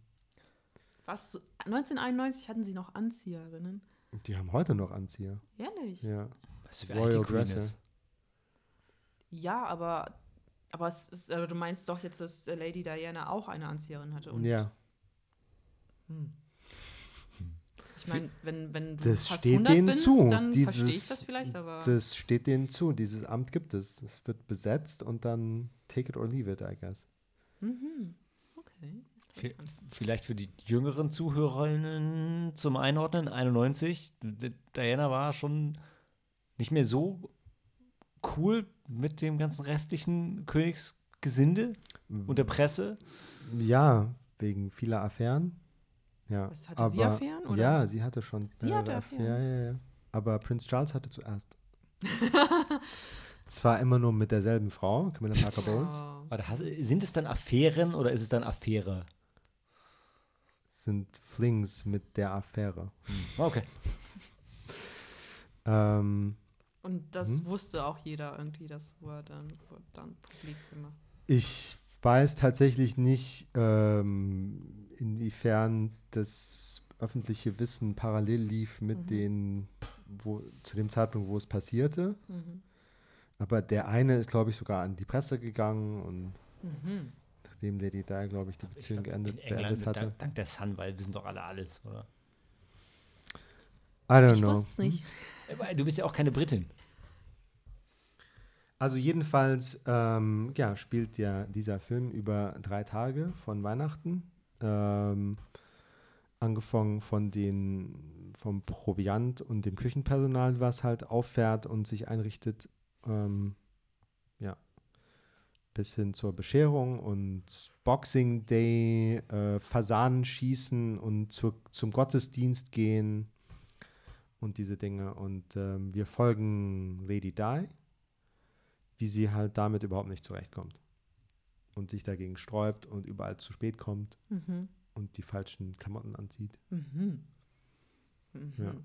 Was? 1991 hatten sie noch Anzieherinnen. Die haben heute noch Anzieher. Ehrlich? Ja. Was für Royal ist. Ja, aber, aber, es ist, aber du meinst doch jetzt, dass äh, Lady Diana auch eine Anzieherin hatte. Und, Ja. Hm. Ich meine, wenn, wenn du Das fast steht 100 denen bist, zu, dann verstehe ich dieses- das vielleicht, aber Das steht denen zu. Dieses Amt gibt es. Es wird besetzt und dann take it or leave it, I guess. mhm. okay. Vielleicht für die jüngeren Zuhörerinnen zum Einordnen, 91, D- Diana war schon nicht mehr so cool mit dem ganzen restlichen Königsgesinde und der Presse. Ja, wegen vieler Affären. Ja. Was, hatte sie Affären, oder? Ja, sie hatte schon. Sie hatte Affären? Ja, ja, ja. Aber Prince Charles hatte zuerst. Zwar immer nur mit derselben Frau, Camilla Parker Bowles. Oh. Sind es dann Affären oder ist es dann Affäre? Sind Flings mit der Affäre. Okay. Ähm, Und das Mhm. wusste auch jeder irgendwie, das wurde dann, wurde dann publik gemacht. Ich weiß tatsächlich nicht, ähm, inwiefern das öffentliche Wissen parallel lief mit Mhm. den, wo, zu dem Zeitpunkt, wo es passierte. Mhm. Aber der eine ist, glaube ich, sogar an die Presse gegangen und Mhm. Nachdem Lady Di, glaube ich, die Ich Beziehung glaub, geendet, in England beendet hatte. dank, dank der Sun, weil wissen doch alle alles, oder? I don't Ich know. wusste es nicht. Äh, Du bist ja auch keine Britin. Also jedenfalls, ähm, ja, spielt ja dieser Film über drei Tage von Weihnachten. Ähm, angefangen von den, vom Proviant und dem Küchenpersonal, was halt auffährt und sich einrichtet. Ähm. Bis hin zur Bescherung und Boxing Day, äh, Fasanen schießen und zur, zum Gottesdienst gehen und diese Dinge. Und ähm, wir folgen Lady Di wie sie halt damit überhaupt nicht zurechtkommt. Und sich dagegen sträubt und überall zu spät kommt Mhm. und die falschen Klamotten anzieht. Mhm. Mhm. Ja.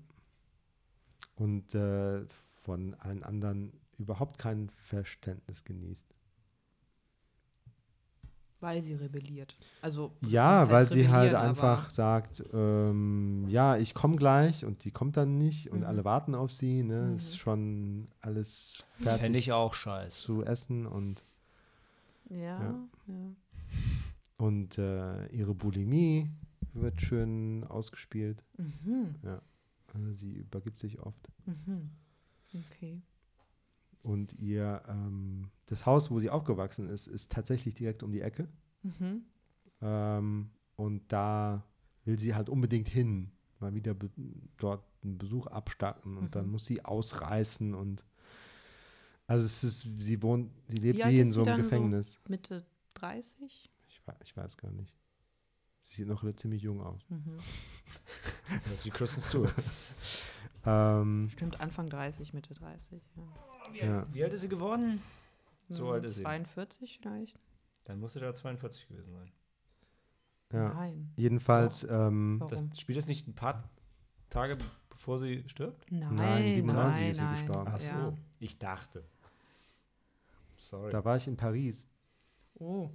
Und äh, von allen anderen überhaupt kein Verständnis genießt. Weil sie rebelliert. Also Ja, weil sie halt einfach sagt, ähm, ja, ich komme gleich und die kommt dann nicht und Mhm. alle warten auf sie. Ne? Mhm. Ist schon alles Fände fertig ich auch scheiße. zu essen und Ja, Ja. ja. Und äh, ihre Bulimie wird schön ausgespielt. Mhm. Äh, sie übergibt sich oft. Mhm. Okay. Und ihr, ähm, das Haus, wo sie aufgewachsen ist, ist tatsächlich direkt um die Ecke. Mhm. Ähm, und da will sie halt unbedingt hin, mal wieder be dort einen Besuch abstatten. Und dann Mhm. muss sie ausreißen und Also es ist, sie wohnt, sie lebt Wie wie in ist so einem dann so? Gefängnis. Mitte 30? Ich, ich weiß gar nicht. Sie sieht noch ziemlich jung aus. Mhm. Das ist wie Kristen Stewart. Ähm, Stimmt, Anfang 30, Mitte 30. Ja. ja. Wie alt ist sie geworden? So Hm, alt ist sie. 42 vielleicht? Dann muss sie da 42 gewesen sein. ja. Nein. Jedenfalls, ähm, Warum? Das spielt das nicht ein paar Tage bevor sie stirbt? Nein, Nein, 97 nein, ist sie nein. gestorben. Ach so, Ja. ich dachte. Sorry. da war ich in Paris. Oh.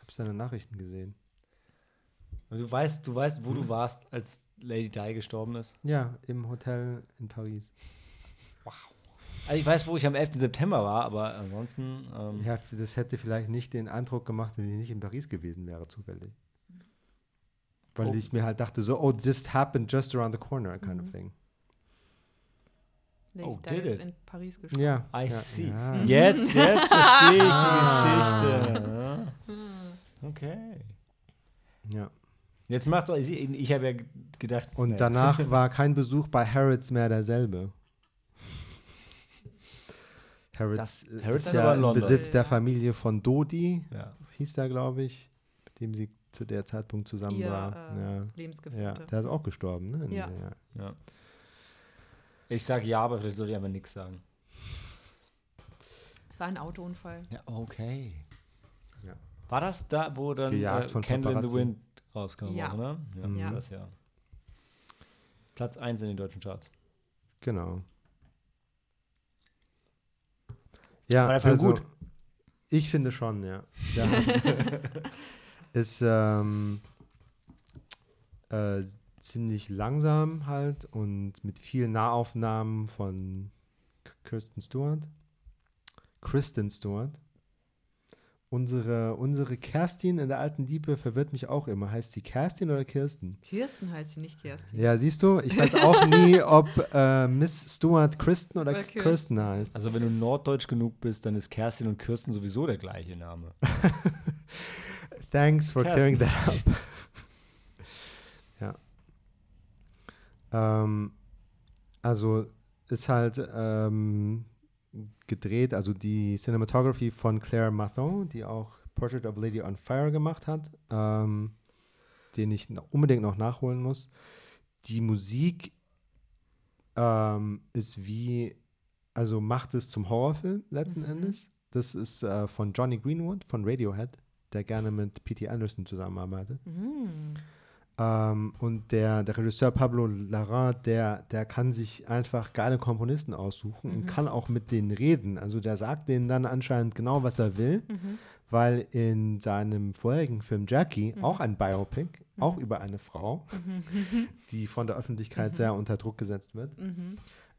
Hab seine Nachrichten gesehen. Also du weißt, du weißt, wo du warst, als Lady Di gestorben ist. Ja, im Hotel in Paris. Also ich weiß, wo ich am 11. September war, aber ansonsten. Ähm, Ja, das hätte vielleicht nicht den Eindruck gemacht, wenn ich nicht in Paris gewesen wäre, zufällig. Weil Oh. ich mir halt dachte, so, oh, this happened just around the corner, kind of Mhm. thing. Lady Oh, Di did ist it? in Paris gestorben. Ja. I ja, see. Ja. Jetzt, jetzt verstehe ich Ah. die Geschichte. Ja. Okay. ja. Jetzt macht doch, ich, ich habe ja gedacht. Und nee. danach war kein Besuch bei Harrods mehr derselbe. Harrods, Das- äh, Harrods ist aber ja in London. Besitz der Ja. Familie von Dodi, Ja. hieß der, glaube ich, mit dem sie zu der Zeitpunkt zusammen Ihr war. äh, ja. ja, Lebensgefährte. der ist auch gestorben, ne? Ja. ja. Ich sage ja, aber vielleicht sollte ich einfach nichts sagen. Es war ein Autounfall. Ja, okay. Ja. War das da, wo dann Gejagt äh, von Candle in the. Wind rauskam, Ja. ne? Ja, Ja. das ja. Platz 1 in den deutschen Charts. Genau. Ja, War der Film also, gut? Ich finde schon, ja. Der ist ähm, äh, ziemlich langsam halt und mit vielen Nahaufnahmen von Kirsten Stewart. Kristen Stewart. Unsere, unsere Kerstin in der alten Liebe verwirrt mich auch immer. Heißt sie Kerstin oder Kirsten? Kirsten heißt sie nicht Kerstin. Ja, siehst du, ich weiß auch nie, ob äh, Miss Stewart Kristen oder Oder Kirsten. Kirsten. heißt. Also wenn du norddeutsch genug bist, dann ist Kerstin und Kirsten sowieso der gleiche Name. Thanks for Kerstin. clearing that up. ja. Ähm, also ist halt ähm, gedreht, also die Cinematography von Claire Mathon, die auch Portrait of Lady on Fire gemacht hat, ähm, den ich unbedingt noch nachholen muss. Die Musik ähm, ist wie, also macht es zum Horrorfilm letzten Mhm. Endes. Das ist äh, von Johnny Greenwood von Radiohead, der gerne mit P.T. Anderson zusammenarbeitet. Mhm. Ähm, und der, der Regisseur Pablo Larrain, der, der kann sich einfach geile Komponisten aussuchen und Mhm. kann auch mit denen reden. Also der sagt denen dann anscheinend genau, was er will, Mhm. weil in seinem vorherigen Film Jackie, Mhm. auch ein Biopic, auch Mhm. über eine Frau, Mhm. die von der Öffentlichkeit Mhm. sehr unter Druck gesetzt wird,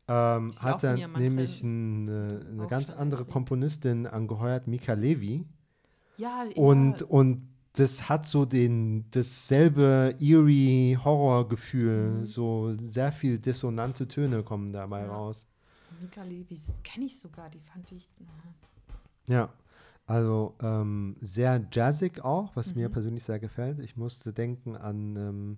ähm, hat auch er Mann nämlich Film eine, eine auch ganz andere. Komponistin angeheuert, Mika Levi. Ja, Und, ja. und das hat so den, dasselbe eerie Horrorgefühl. Mhm. So sehr viel dissonante Töne kommen dabei Ja. raus. Mika Levi kenne ich sogar, die fand ich. na, Ja. Also ähm, sehr jazzig auch, was mir Mhm. persönlich sehr gefällt. Ich musste denken an ähm,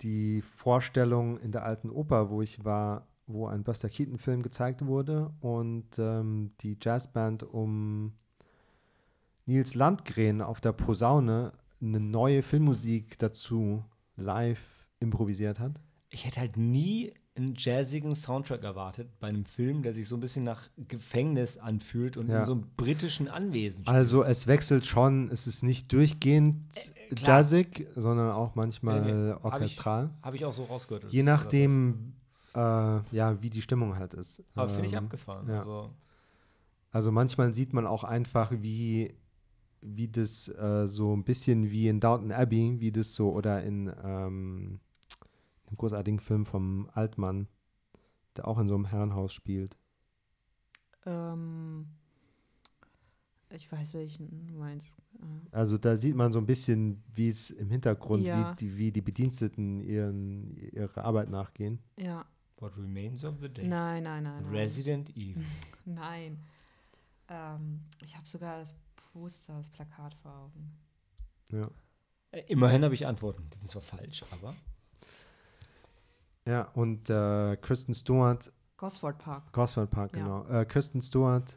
die Vorstellung in der alten Oper, wo ich war, wo ein Buster Keaton-Film gezeigt wurde und ähm, die Jazzband um Nils Landgren auf der Posaune eine neue Filmmusik dazu live improvisiert hat. Ich hätte halt nie einen jazzigen Soundtrack erwartet bei einem Film, der sich so ein bisschen nach Gefängnis anfühlt und Ja. in so einem britischen Anwesen spielt. Also es wechselt schon, es ist nicht durchgehend Äh, klar. jazzig, sondern auch manchmal Nee, nee, hab ich- orchestral. Habe ich auch so rausgehört. Je nachdem, äh, ja, wie die Stimmung halt ist. Aber finde ich Ähm, abgefahren. ja. Also, Also manchmal sieht man auch einfach, wie, wie das äh, so ein bisschen wie in Downton Abbey, wie das so, oder in ähm, einem großartigen Film vom Altmann, der auch in so einem Herrenhaus spielt. Ähm, ich weiß, welchen du meinst. Äh, Also da sieht man so ein bisschen, wie es im Hintergrund, Ja. wie, die, wie die Bediensteten ihren, ihrer Arbeit nachgehen. ja. What Remains of the Day. Nein, nein, nein. nein. Resident Evil. Nein. Ähm, ich habe sogar das Poster, das Plakat vor Augen. Ja. Äh, Immerhin habe ich Antworten. Die sind zwar falsch, aber. Ja, und äh, Kristen Stewart Gosford Park. Gosford Park, Ja. genau. Äh, Kristen Stewart.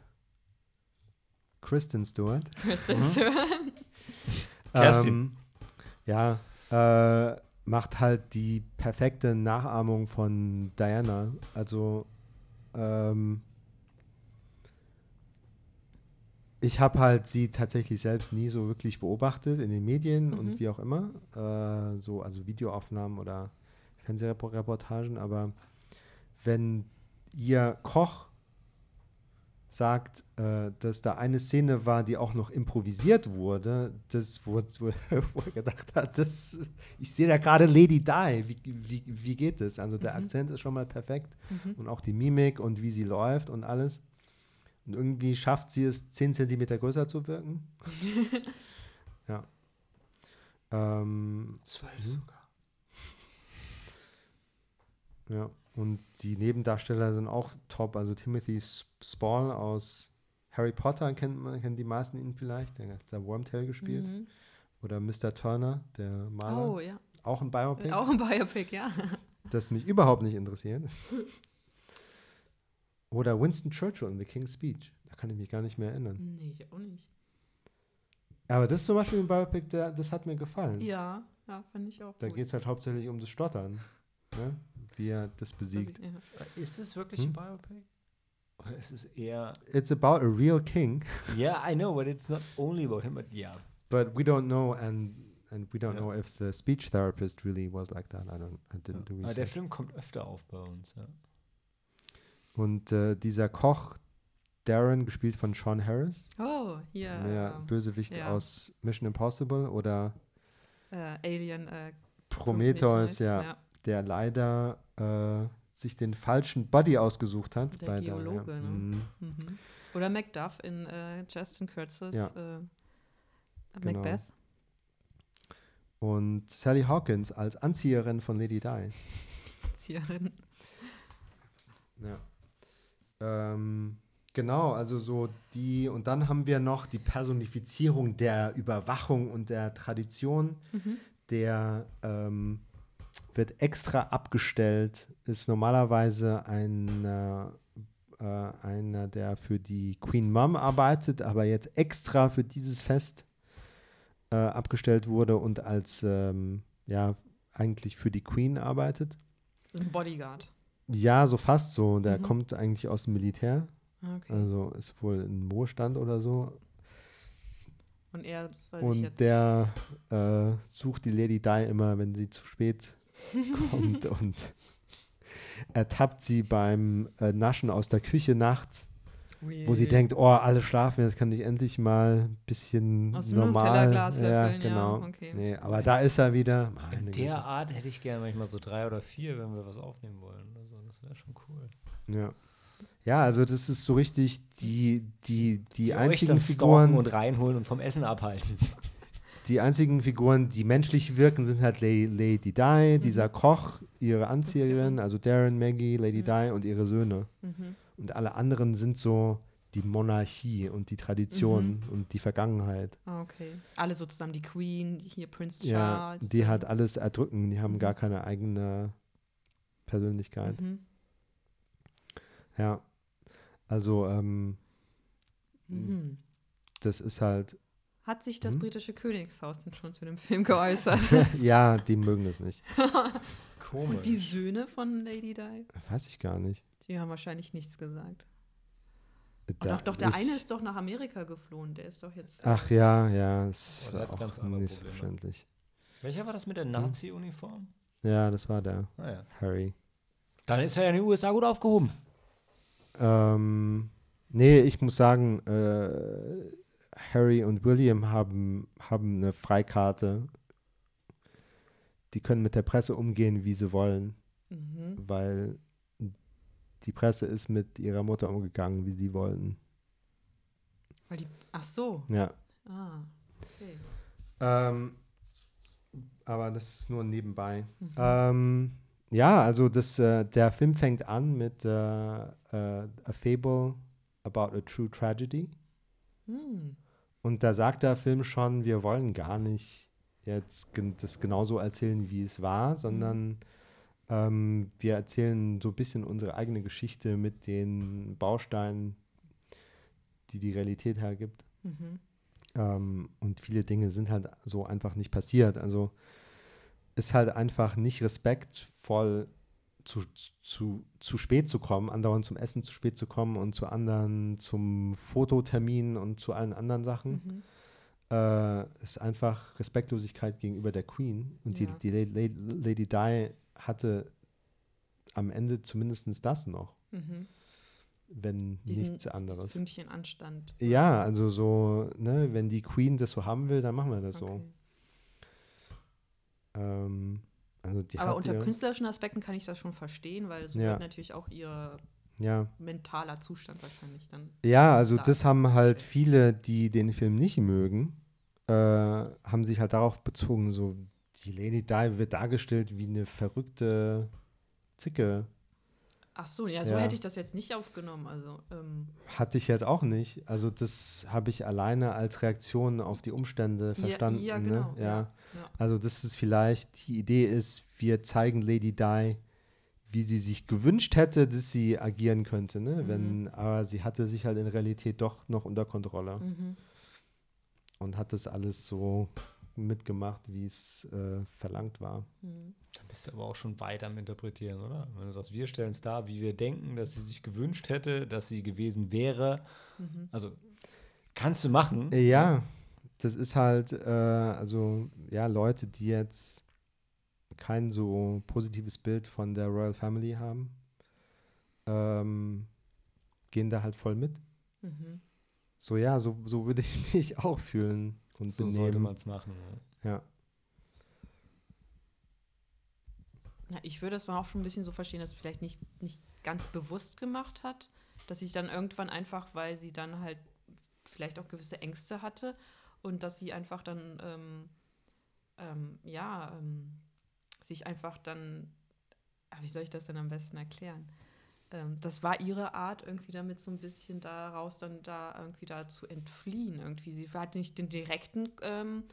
Kristen Stewart. Kristen Mhm. Stewart. Kerstin. Ähm, ja, äh, macht halt die perfekte Nachahmung von Diana. Also, ähm, ich habe halt sie tatsächlich selbst nie so wirklich beobachtet in den Medien Mhm. und wie auch immer. Äh, so, also Videoaufnahmen oder Fernsehreportagen, aber wenn ihr Koch sagt, äh, dass da eine Szene war, die auch noch improvisiert wurde, das, wo, wo, wo er gedacht hat, das, ich sehe da gerade Lady Di, wie, wie, wie geht das? Also der Mhm. Akzent ist schon mal perfekt Mhm. und auch die Mimik und wie sie läuft und alles. Und irgendwie schafft sie es, 10 Zentimeter größer zu wirken. ja. Ähm, Zwölf Mhm. sogar. Ja, und die Nebendarsteller sind auch top. Also Timothy Spall aus Harry Potter kennt man, kennen die meisten ihn vielleicht. Der hat da Wormtail gespielt. Mhm. Oder Mr. Turner, der Maler. Oh, ja. Auch ein Biopic, Auch ein Biopic, ja. das mich überhaupt nicht interessiert. Oder Winston Churchill in The King's Speech. Da kann ich mich gar nicht mehr erinnern. Nee, ich auch nicht. Aber das ist zum Beispiel ein Biopic, der, das hat mir gefallen. Ja, ja, fand ich auch Da geht es halt hauptsächlich um das Stottern. Ne? Wie er das besiegt. Ja. Ist es wirklich Hm? ein Biopic? Oder ist es eher. It's about a real king. Yeah, I know, but it's not only about him, but yeah. But we don't know, and and we don't Ja. know if the speech therapist really was like that. I don't. I didn't do Aber der research. Film kommt öfter auf bei uns, ja. Und äh, dieser Koch Darren, gespielt von Sean Harris, Oh, hier. der ähm, Bösewicht ja. aus Mission Impossible oder äh, Alien. Äh, Prometheus, ja, ja. der leider äh, sich den falschen Buddy ausgesucht hat. Der bei Geologe, der, ja. ne? Mhm. Mhm. Oder Macduff in äh, Justin Kurtz's Ja. äh, Genau. Macbeth. Und Sally Hawkins als Anzieherin von Lady Di. Erzieherin. Ja. Ähm, genau, also so die, und dann haben wir noch die Personifizierung der Überwachung und der Tradition. Mhm. Der ähm, wird extra abgestellt, ist normalerweise ein, äh, einer, der für die Queen Mom arbeitet, aber jetzt extra für dieses Fest äh, abgestellt wurde und als, ähm, ja, eigentlich für die Queen arbeitet. Ein Bodyguard. Ja, so fast so. Der Mhm. kommt eigentlich aus dem Militär. Okay. Also ist wohl im Ruhestand oder so. Und er soll Und jetzt. der äh, sucht die Lady Di immer, wenn sie zu spät kommt und ertappt sie beim äh, Naschen aus der Küche nachts, wo sie Ui. denkt, oh, alle schlafen, jetzt kann ich endlich mal ein bisschen Aus dem normal. Ja, löffeln, ja, genau. okay. Nee, aber da ist er wieder. In Meine der Güte. Art hätte ich gerne manchmal so drei oder vier, wenn wir was aufnehmen wollen. Das wäre schon cool. Ja. ja, also das ist so richtig die, die, die, euch einzigen dann Figuren. und reinholen und vom Essen abhalten. Die einzigen Figuren, die menschlich wirken, sind halt La Lady Di, dieser Koch, ihre Anzieherin, also Darren, Maggie, Lady Mhm. Di und ihre Söhne. Mhm. Und alle anderen sind so die Monarchie und die Tradition und die Vergangenheit. Ah, Okay. Alle so zusammen. Die Queen, hier Prince Ja, Charles. die äh, hat alles erdrücken, die haben Mhm. gar keine eigene Persönlichkeit. Mhm. Ja, also ähm, Mhm. das ist halt, Hat sich das Mhm. britische Königshaus denn schon zu dem Film geäußert? ja, die mögen das nicht. Komisch. Und die Söhne von Lady Di? Weiß ich gar nicht. Die haben wahrscheinlich nichts gesagt. Da- doch, doch, der ich- eine ist doch nach Amerika geflohen. Der ist doch jetzt. Ach ja, ja, ist Oh, auch nicht Probleme. verständlich. Welcher war das mit der Nazi-Uniform? Ja, das war der Naja. Harry. Dann ist er ja in den USA gut aufgehoben. Ähm, nee, ich muss sagen, äh, Harry und William haben, haben eine Freikarte. Die können mit der Presse umgehen, wie sie wollen, Mhm. weil die Presse ist mit ihrer Mutter umgegangen, wie sie wollten. Weil die, ach so. Ja. Ah. Okay. Ähm, aber das ist nur nebenbei. Mhm. Ähm, ja, also das, äh, der Film fängt an mit äh, äh, A Fable about a True Tragedy. Hm. Und da sagt der Film schon, wir wollen gar nicht jetzt das genauso erzählen, wie es war, sondern Ähm, wir erzählen so ein bisschen unsere eigene Geschichte mit den Bausteinen, die die Realität hergibt. Mhm. Ähm, und viele Dinge sind halt so einfach nicht passiert. Also ist halt einfach nicht respektvoll zu, zu, zu spät zu kommen, andauernd zum Essen zu spät zu kommen und zu anderen zum Fototermin und zu allen anderen Sachen. Mhm. Äh, ist einfach Respektlosigkeit gegenüber der Queen. Und Ja. die, die Lady, Lady Di hatte am Ende zumindest das noch, Mhm. Wenn Diesen- nichts anderes. Das Fünkchen Anstand. Ja, also so, ne, wenn die Queen das so haben will, dann machen wir das so. Okay. Ähm, also die Aber unter ihr, künstlerischen Aspekten kann ich das schon verstehen, weil so Ja. wird natürlich auch ihr ja. mentaler Zustand wahrscheinlich dann. ja, also da. das haben halt viele, die den Film nicht mögen, äh, haben sich halt darauf bezogen, so die Lady Di wird dargestellt wie eine verrückte Zicke. Ach so, ja, so Ja. hätte ich das jetzt nicht aufgenommen. Also, ähm, Hatte ich jetzt auch nicht. Also das habe ich alleine als Reaktion auf die Umstände verstanden. ja, ne? genau, ja. ja, ja. Also das ist vielleicht, die Idee ist, wir zeigen Lady Di, wie sie sich gewünscht hätte, dass sie agieren könnte. Ne? Mhm. Wenn, aber sie hatte sich halt in Realität doch noch unter Kontrolle mhm. und hat das alles so mitgemacht, wie es äh, verlangt war. Mhm. Da bist du aber auch schon weit am Interpretieren, oder? Wenn du sagst, wir stellen es dar, wie wir denken, dass sie sich gewünscht hätte, dass sie gewesen wäre. Mhm. Also kannst du machen. Äh, Ja, das ist halt, äh, also ja, Leute, die jetzt kein so positives Bild von der Royal Family haben, ähm, gehen da halt voll mit. Mhm. So, ja, so, so würde ich mich auch fühlen und So sollte benehmen. man es machen. Ja. Ja. Ja, ich würde es dann auch schon ein bisschen so verstehen, dass es vielleicht nicht, nicht ganz bewusst gemacht hat, dass sie dann irgendwann einfach, weil sie dann halt vielleicht auch gewisse Ängste hatte und dass sie einfach dann, ähm, ähm, ja, ähm, sich einfach dann, wie soll ich das denn am besten erklären? Ähm, das war ihre Art, irgendwie damit so ein bisschen daraus dann da irgendwie da zu entfliehen irgendwie. Sie hatte nicht den direkten ähm,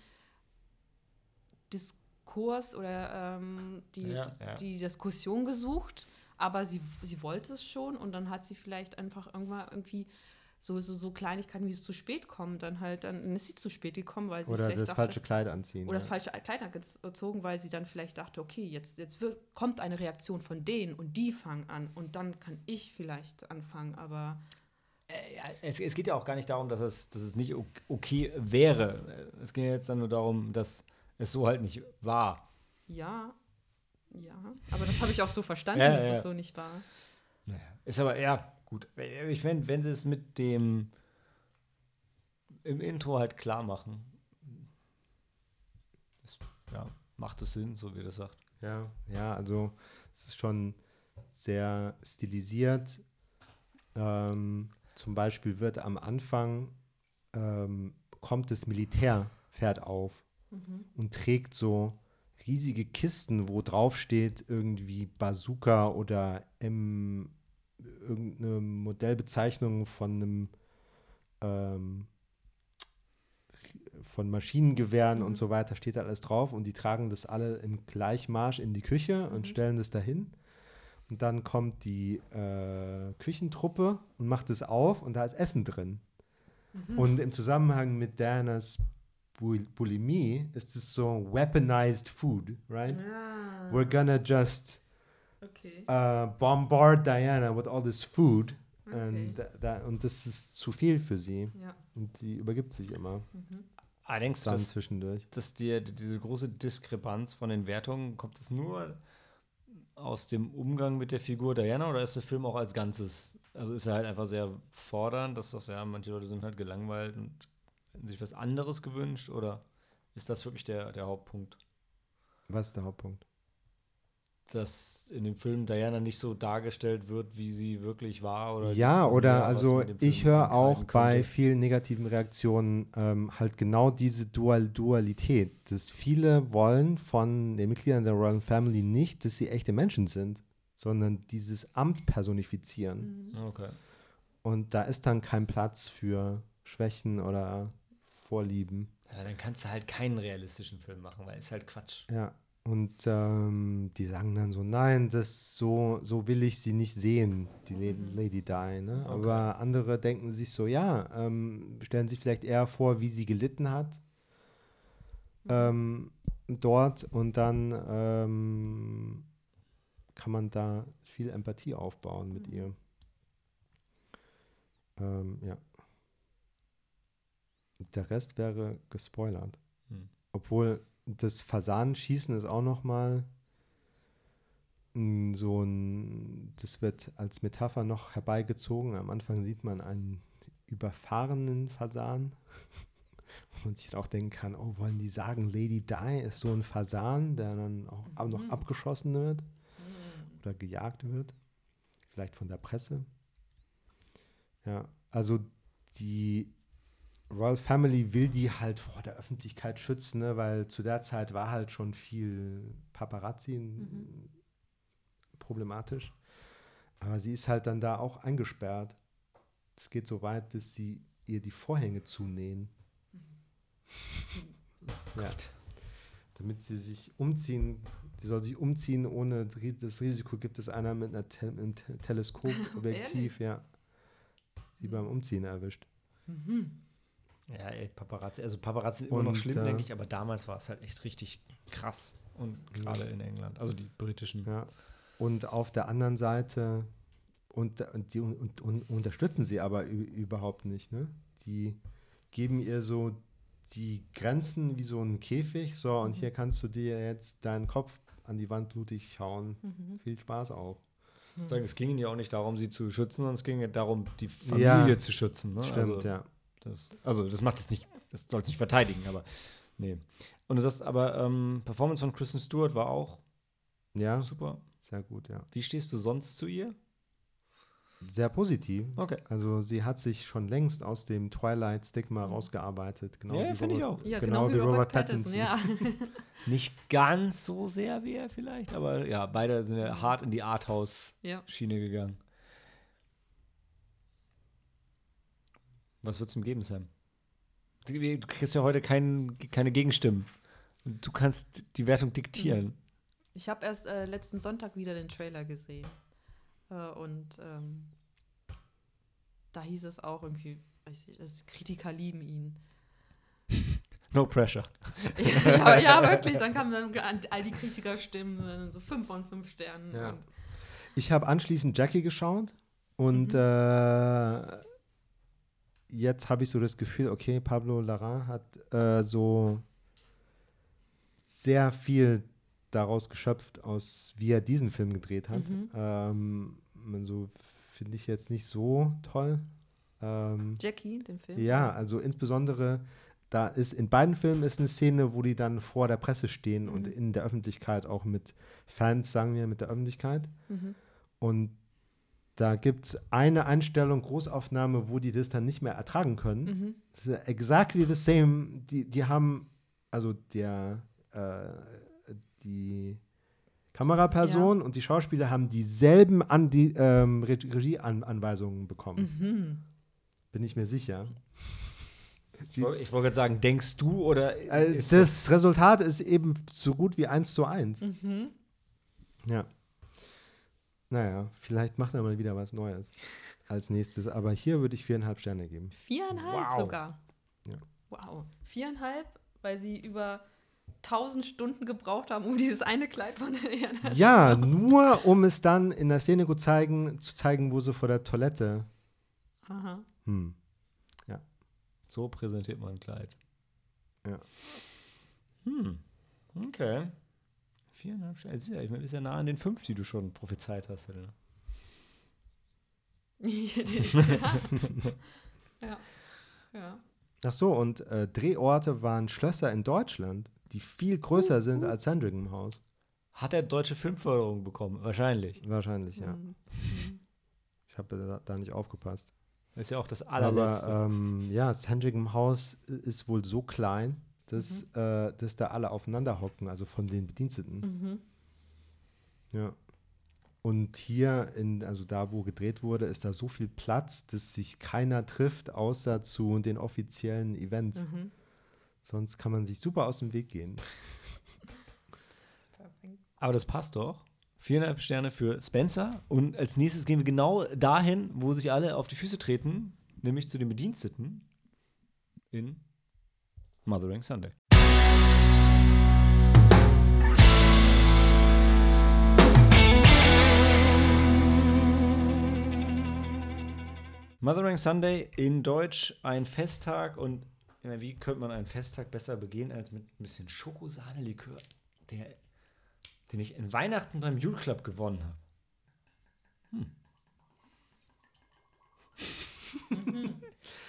Diskurs oder ähm, die, Ja, ja. die Diskussion gesucht, aber sie, sie wollte es schon und dann hat sie vielleicht einfach irgendwann irgendwie so, so, so Kleinigkeiten, wie es zu spät kommt, dann halt, dann ist sie zu spät gekommen, weil sie Oder vielleicht das dachte, falsche Kleid anziehen. oder das ja. falsche Kleid gezogen, weil sie dann vielleicht dachte, okay, jetzt, jetzt wird, kommt eine Reaktion von denen und die fangen an und dann kann ich vielleicht anfangen, aber Äh, ja, es, es geht ja auch gar nicht darum, dass es, dass es nicht ok- okay wäre. Es geht ja jetzt dann nur darum, dass es so halt nicht war. ja, ja, aber das habe ich auch so verstanden, Ja, dass ja. es so nicht war. Naja. Ist aber, ja, gut. Ich finde, wenn sie es mit dem im Intro halt klar machen, ist, ja, macht es Sinn, so wie das sagt. Ja, ja, also es ist schon sehr stilisiert. Ähm, zum Beispiel wird am Anfang ähm, kommt das Militär, fährt auf und trägt so riesige Kisten, wo drauf steht irgendwie Bazooka oder M, irgendeine Modellbezeichnung von einem ähm, von Maschinengewehren Mhm. und so weiter steht da alles drauf und die tragen das alle im Gleichmarsch in die Küche und Mhm. stellen das dahin. Und dann kommt die äh, Küchentruppe und macht es auf und da ist Essen drin. Mhm. Und im Zusammenhang mit Dianas Bul Bulimie ist es so weaponized food, right? Ah, We're gonna just okay. uh, bombard Diana with all this food. Okay. And tha- tha- und das ist zu viel für sie. Ja. Und sie übergibt sich immer Mhm. Ah, denkst du, dass, zwischendurch. dass dir diese große Diskrepanz von den Wertungen, kommt es nur aus dem Umgang mit der Figur Diana oder ist der Film auch als Ganzes, also ist er halt einfach sehr fordernd, dass das ja, manche Leute sind halt gelangweilt und hätten sich was anderes gewünscht oder ist das wirklich der, der Hauptpunkt? Was ist der Hauptpunkt? Dass in dem Film Diana nicht so dargestellt wird, wie sie wirklich war? Oder ja, oder also ich höre auch bei könnte? vielen negativen Reaktionen ähm, halt genau diese Dual Dualität, dass viele wollen von den Mitgliedern der Royal Family nicht, dass sie echte Menschen sind, sondern dieses Amt personifizieren. Mhm. Okay. Und da ist dann kein Platz für Schwächen oder Vorlieben. Ja, dann kannst du halt keinen realistischen Film machen, weil ist halt Quatsch. Ja, Und ähm, die sagen dann so, nein, das so, so will ich sie nicht sehen, die Mhm. Lady Di. Ne? Aber andere denken sich so, ja, ähm, stellen sich vielleicht eher vor, wie sie gelitten hat ähm, dort und dann ähm, kann man da viel Empathie aufbauen mit Mhm. ihr. Ähm, ja. Der Rest wäre gespoilert. Hm. Obwohl das Fasanenschießen ist auch noch mal mm, so ein, das wird als Metapher noch herbeigezogen. Am Anfang sieht man einen überfahrenen Fasan, wo man sich auch denken kann, oh, wollen die sagen, Lady Di ist so ein Fasan, der dann auch ab- noch Mhm. abgeschossen wird Mhm. oder gejagt wird. Vielleicht von der Presse. Ja, also die Royal Family will die halt vor der Öffentlichkeit schützen, ne? weil zu der Zeit war halt schon viel Paparazzi Mhm. problematisch. Aber sie ist halt dann da auch eingesperrt. Es geht so weit, dass sie ihr die Vorhänge zunähen. ja. Damit sie sich umziehen, sie soll sich umziehen, ohne das Risiko gibt es einer mit einer Te einem Te Teleskopobjektiv, ja. Sie beim Umziehen erwischt. Mhm. Ja, ey, Paparazzi. Also Paparazzi ist immer noch Und, schlimm, äh, denke ich, aber damals war es halt echt richtig krass. Und gerade in England. Also die britischen. Ja. Und auf der anderen Seite und, und die und, und unterstützen sie aber überhaupt nicht. Ne? Die geben ihr so die Grenzen wie so ein Käfig. So, und hier kannst du dir jetzt deinen Kopf an die Wand blutig hauen. Mhm. Viel Spaß auch. Sagen, es ging ja auch nicht darum, sie zu schützen, sondern es ging ja darum, die Familie Ja. zu schützen. Ne? Stimmt, also, ja. Das, also das macht es nicht, das soll es nicht verteidigen, aber nee. Und du sagst, aber ähm, Performance von Kristen Stewart war auch Ja, super. sehr gut, ja. Wie stehst du sonst zu ihr? Sehr positiv. Okay. Also sie hat sich schon längst aus dem Twilight-Stigma rausgearbeitet. Genau Ja, finde ich auch. Ja, Genau genau, wie wie Robert, Robert Pattinson, ja. Nicht ganz so sehr wie er vielleicht, aber ja, beide sind ja hart in die Arthouse-Schiene ja. gegangen. Was würdest du ihm geben, Sam? Du kriegst ja heute kein, keine Gegenstimmen. Du kannst die Wertung diktieren. Ich habe erst äh, letzten Sonntag wieder den Trailer gesehen. Äh, und ähm, da hieß es auch irgendwie, weiß ich, das Kritiker lieben ihn. No pressure. ja, ja, wirklich. Dann kamen dann an- all die Kritikerstimmen, so fünf von fünf Sternen. Ja. Ich habe anschließend Jackie geschaut und Mhm. äh, jetzt habe ich so das Gefühl, okay, Pablo Larraín hat äh, so sehr viel daraus geschöpft, aus wie er diesen Film gedreht hat. Mhm. Ähm, so finde ich jetzt nicht so toll. Ähm, Jackie, den Film. ja, also insbesondere da ist in beiden Filmen ist eine Szene, wo die dann vor der Presse stehen und Mhm. in der Öffentlichkeit auch mit Fans, sagen wir, mit der Öffentlichkeit. Mhm. Und da gibt es eine Einstellung, Großaufnahme, wo die das dann nicht mehr ertragen können. Mhm. Das ist exactly the same. Die, die haben, also der, äh, die Kameraperson und die Schauspieler haben dieselben an die, ähm, Re Regieanweisungen bekommen. Mhm. Bin ich mir sicher. Ich wollte ich wollte gerade sagen, denkst du oder Äh, ist das Resultat ist eben so gut wie eins zu eins. Mhm. Ja. Naja, vielleicht macht er mal wieder was Neues als nächstes. Aber hier würde ich viereinhalb Sterne geben. Viereinhalb Wow. sogar. Ja. Wow. Viereinhalb, weil sie über tausend Stunden gebraucht haben, um dieses eine Kleid von Diana. Ja, nur um es dann in der Szene gut zeigen, zu zeigen, wo sie vor der Toilette. Aha. Hm. So präsentiert man ein Kleid. Ja. Hm. Okay. Viereinhalb Sterne. Also, ja, ich meine, ist ja nah an den fünf, die du schon prophezeit hast. Helena. ja. Ja. Ach so, und äh, Drehorte waren Schlösser in Deutschland, die viel größer sind als Sandringham House. Hat er deutsche Filmförderung bekommen? Wahrscheinlich. Wahrscheinlich, ja. Mhm. Ich habe da, da nicht aufgepasst. Das ist ja auch das allerletzte. Aber ähm, ja, Sandringham House ist wohl so klein, dass, äh, dass da alle aufeinander hocken, also von den Bediensteten. Mhm. Ja. Und hier, in, also da, wo gedreht wurde, ist da so viel Platz, dass sich keiner trifft, außer zu den offiziellen Events. Mhm. Sonst kann man sich super aus dem Weg gehen. Aber das passt doch. Viereinhalb Sterne für Spencer. Und als nächstes gehen wir genau dahin, wo sich alle auf die Füße treten, nämlich zu den Bediensteten in Mothering Sunday. Mothering Sunday in Deutsch ein Festtag und wie könnte man einen Festtag besser begehen als mit ein bisschen Schokosahne-Likör, der, den ich in Weihnachten beim Jule Club gewonnen habe. Ist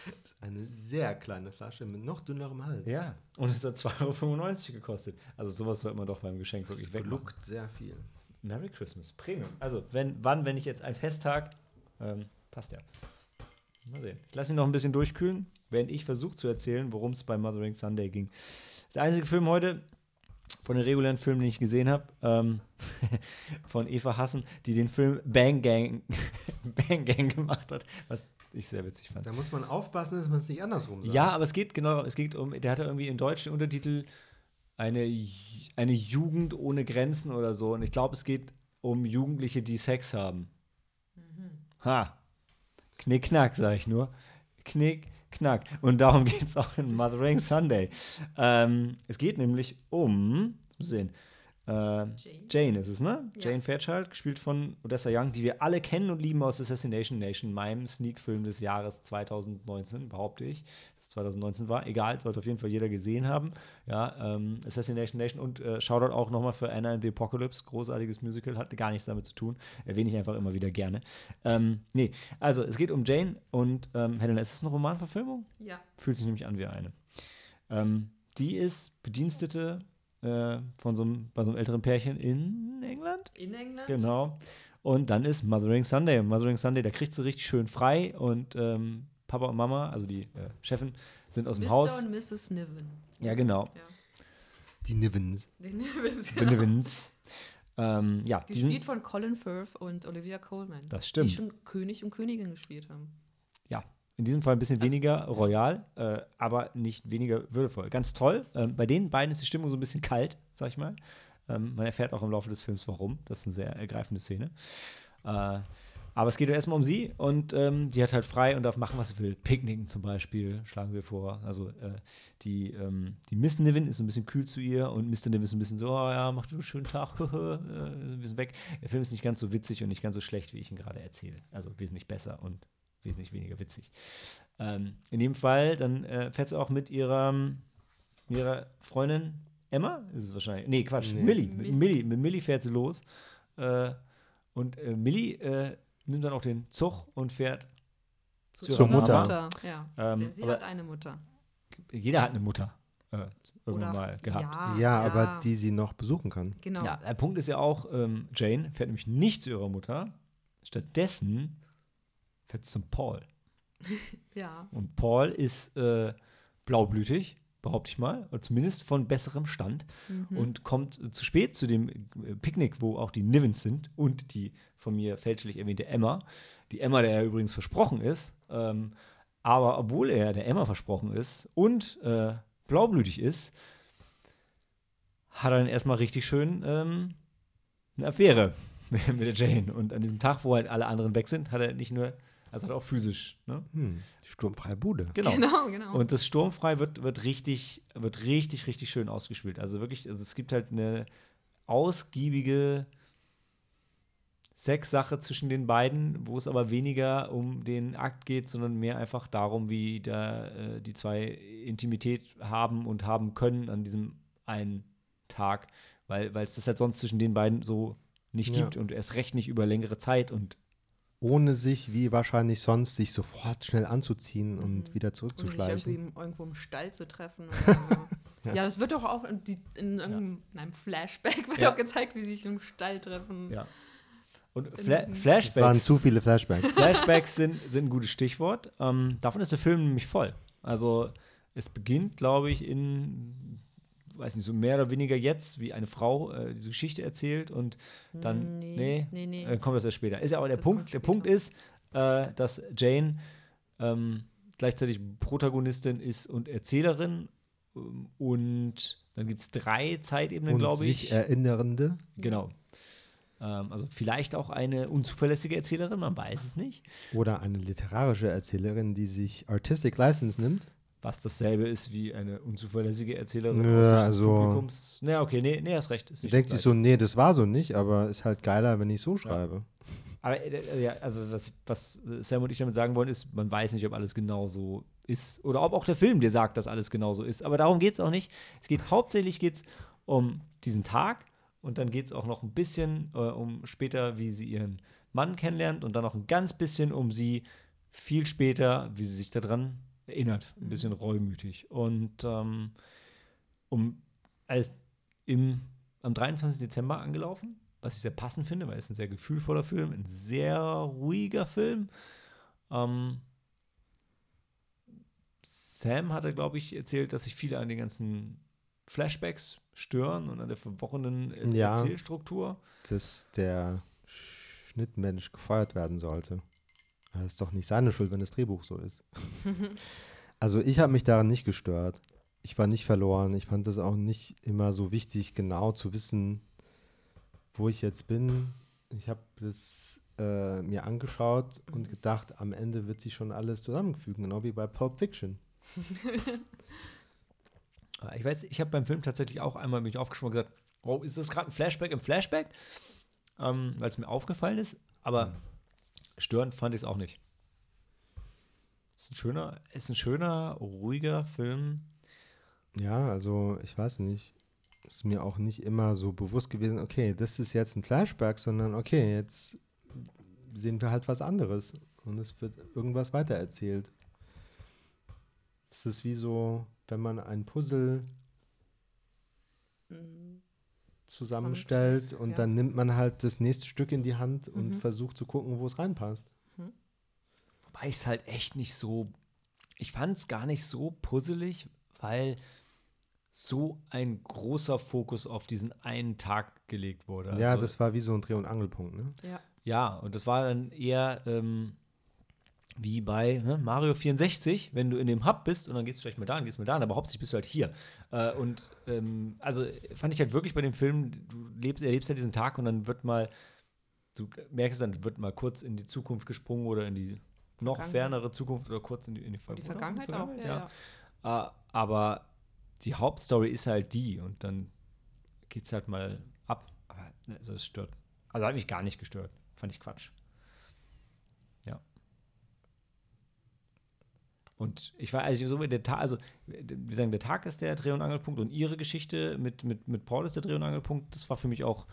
eine sehr kleine Flasche mit noch dünnerem Hals. Ja, und es hat 2,95 Euro gekostet. Also sowas sollte man doch beim Geschenk wirklich wegmachen. lugt sehr viel. Merry Christmas. Premium. Also, wenn, wann, wenn ich jetzt ein Festtag, ähm, passt ja. Mal sehen. Ich lasse ihn noch ein bisschen durchkühlen, während ich versuche zu erzählen, worum es bei Mothering Sunday ging. Der einzige Film heute von den regulären Filmen, den ich gesehen habe, ähm, von Eva Hassen, die den Film Bang Gang, Bang Gang gemacht hat, was ich sehr witzig fand. Da muss man aufpassen, dass man es nicht andersrum sagt. Ja, aber es geht genau, es geht um, der hatte irgendwie im deutschen Untertitel eine, eine Jugend ohne Grenzen oder so. Und ich glaube, es geht um Jugendliche, die Sex haben. Ha. Knick, knack, sage ich nur. Knick, knack. Und darum geht es auch in Mothering Sunday. Ähm, es geht nämlich um, sehen, äh, Jane. Jane ist es, ne? Ja. Jane Fairchild, gespielt von Odessa Young, die wir alle kennen und lieben aus Assassination Nation, meinem Sneak-Film des Jahres 2019, behaupte ich, dass es 2019 war. Egal, sollte auf jeden Fall jeder gesehen haben. Ja, ähm, Assassination Nation und äh, Shoutout auch nochmal für Anna and the Apocalypse, großartiges Musical, hatte gar nichts damit zu tun. Erwähne ich einfach immer wieder gerne. Ähm, nee, also es geht um Jane und ähm, Helena, ist es eine Romanverfilmung? Ja. Fühlt sich nämlich an wie eine. Ähm, die ist Bedienstete äh, von so einem, bei so einem älteren Pärchen in England. In England? Genau. Und dann ist Mothering Sunday. Und Mothering Sunday, da kriegt sie richtig schön frei und ähm, Papa und Mama, also die äh, Chefin, sind aus dem Mr. Haus. und Mrs. Niven. Ja, genau. Ja. Die Nivens. Die Nivens, genau. Nivens. Ähm, ja, die Gespielt sind, von Colin Firth und Olivia Colman. Das stimmt. Die schon König und Königin gespielt haben. In diesem Fall ein bisschen Also- weniger royal, äh, aber nicht weniger würdevoll. Ganz toll. Ähm, bei den beiden ist die Stimmung so ein bisschen kalt, sag ich mal. Ähm, man erfährt auch im Laufe des Films, warum. Das ist eine sehr ergreifende Szene. Äh, aber es geht ja erstmal um sie und ähm, die hat halt frei und darf machen, was sie will. Picknicken zum Beispiel, schlagen sie vor. Also äh, die, ähm, die Miss Niven ist so ein bisschen kühl zu ihr und Mr. Niven ist ein bisschen so, oh ja, mach du einen schönen Tag, äh, ein bisschen weg. Der Film ist nicht ganz so witzig und nicht ganz so schlecht, wie ich ihn gerade erzähle. Also wesentlich besser und wesentlich weniger witzig. Ähm, in dem Fall, dann äh, fährt sie auch mit ihrer, mit ihrer Freundin Emma, ist es wahrscheinlich. Nee, Quatsch, Nee. Millie. Mit Millie. Mit Millie fährt sie los. Äh, und äh, Millie äh, nimmt dann auch den Zug und fährt. Zu Zur ihrer Mutter. Ja. Ähm, Denn sie aber hat eine Mutter. jeder hat eine Mutter äh, irgendwann Oder- mal gehabt. Ja, Ja, aber die sie noch besuchen kann. Genau. Ja, der Punkt ist ja auch, ähm, Jane fährt nämlich nicht zu ihrer Mutter. Stattdessen sie zum Paul. Ja. Und Paul ist äh, blaublütig, behaupte ich mal, oder zumindest von besserem Stand Mhm. und kommt zu spät zu dem äh, Picknick, wo auch die Nivens sind und die von mir fälschlich erwähnte Emma. Die Emma, der er übrigens versprochen ist, ähm, aber obwohl er der Emma versprochen ist und äh, blaublütig ist, hat er dann erstmal richtig schön ähm, eine Affäre mit der Jane. Und an diesem Tag, wo halt alle anderen weg sind, hat er nicht nur, also hat er auch physisch, ne? Hm, sturmfreie Bude. Genau. Genau, genau. Und das Sturmfrei wird, wird richtig, wird richtig, richtig schön ausgespielt. Also wirklich, also es gibt halt eine ausgiebige Sexsache zwischen den beiden, wo es aber weniger um den Akt geht, sondern mehr einfach darum, wie da äh, die zwei Intimität haben und haben können an diesem einen Tag, weil weil es das halt sonst zwischen den beiden so nicht Ja. gibt und erst recht nicht über längere Zeit und Ohne sich, wie wahrscheinlich sonst, sich sofort schnell anzuziehen und Mhm. wieder und sich irgendwie zurückzuschleichen. irgendwo im Stall zu treffen. Oder, ja. das wird doch auch in, in, irgendeinem, in einem Flashback wird Ja. auch gezeigt, wie sie sich im Stall treffen. ja. Und Fla Flashbacks. Es waren zu viele Flashbacks. Flashbacks sind, sind ein gutes Stichwort. Ähm, davon ist der Film nämlich voll. Also es beginnt, glaube ich, in, weiß nicht, so mehr oder weniger jetzt, wie eine Frau äh, diese Geschichte erzählt und dann, nee, Nee, nee, nee. Äh, kommt das erst später. Ist ja aber der Das Punkt, der. Punkt ist, äh, dass Jane ähm, gleichzeitig Protagonistin ist und Erzählerin ähm, und dann gibt es drei Zeitebenen, Und glaube sich ich. Erinnernde. Genau. Ähm, also vielleicht auch eine unzuverlässige Erzählerin, man weiß es nicht. Oder eine literarische Erzählerin, die sich Artistic License nimmt. Was dasselbe ist wie eine unzuverlässige Erzählerin Ja, aus also- Publikums. Na, okay, nee, nee, hast recht. Denkt das sich so, nee, das war so nicht, aber ist halt geiler, wenn ich so schreibe. Aber äh, ja, also das, was Sam und ich damit sagen wollen, ist, man weiß nicht, ob alles genau so ist. Oder ob auch der Film dir sagt, dass alles genau so ist. Aber darum geht es auch nicht. Es geht hauptsächlich geht's um diesen Tag und dann geht es auch noch ein bisschen äh, um später, wie sie ihren Mann kennenlernt und dann noch ein ganz bisschen um sie viel später, wie sie sich daran erinnert. Ein bisschen reumütig. Und ähm, um als im, am 23. Dezember angelaufen, was ich sehr passend finde, weil es ein sehr gefühlvoller Film, ein sehr ruhiger Film. Ähm, Sam hatte, glaube ich, erzählt, dass sich viele an den ganzen Flashbacks stören und an der verworrenen äh, Ja. Erzählstruktur. Dass der Schnittmensch gefeuert werden sollte. Das ist doch nicht seine Schuld, wenn das Drehbuch so ist. also ich habe mich daran nicht gestört. Ich war nicht verloren. Ich fand es auch nicht immer so wichtig, genau zu wissen, wo ich jetzt bin. Ich habe das äh, mir angeschaut und gedacht, am Ende wird sich schon alles zusammenfügen, genau wie bei Pulp Fiction. Ah, Ich weiß, ich habe beim Film tatsächlich auch einmal mich aufgeschrieben und gesagt, oh, ist das gerade ein Flashback im Flashback? Ähm, weil es mir aufgefallen ist, aber störend fand ich es auch nicht. Ist ein schöner, ist ein schöner, ruhiger Film. Ja, also ich weiß nicht. Ist mir auch nicht immer so bewusst gewesen, okay, das ist jetzt ein Flashback, sondern okay, jetzt sehen wir halt was anderes und es wird irgendwas weitererzählt. Es ist wie so, wenn man ein Puzzle Mhm. Zusammenstellt und ja. dann nimmt man halt das nächste Stück in die Hand und Mhm. versucht zu gucken, wo es reinpasst. Wobei ich es halt echt nicht so. Ich fand es gar nicht so puzzelig, weil so ein großer Fokus auf diesen einen Tag gelegt wurde. ja, Also- das war wie so ein Dreh- und Angelpunkt, ne? Ja. Ja, und das war dann eher ähm, wie bei ne, Mario 64, wenn du in dem Hub bist und dann gehst du vielleicht mal da und gehst mal da, aber hauptsächlich bist du halt hier. Äh, und ähm, also fand ich halt wirklich bei dem Film, du lebst, erlebst ja diesen Tag und dann wird mal, du merkst dann, wird mal kurz in die Zukunft gesprungen oder in die noch fernere Zukunft oder kurz in die, in die, Und die oder? Vergangenheit auch, ja. ja. Äh, aber die Hauptstory ist halt die und dann geht's halt mal ab. Aber ne, also es stört. Also hat mich gar nicht gestört. Fand ich Quatsch. Und ich war, also so wie der Tag, also wir sagen, der Tag ist der Dreh- und Angelpunkt und ihre Geschichte mit, mit, mit Paul ist der Dreh- und Angelpunkt. Das war für mich auch,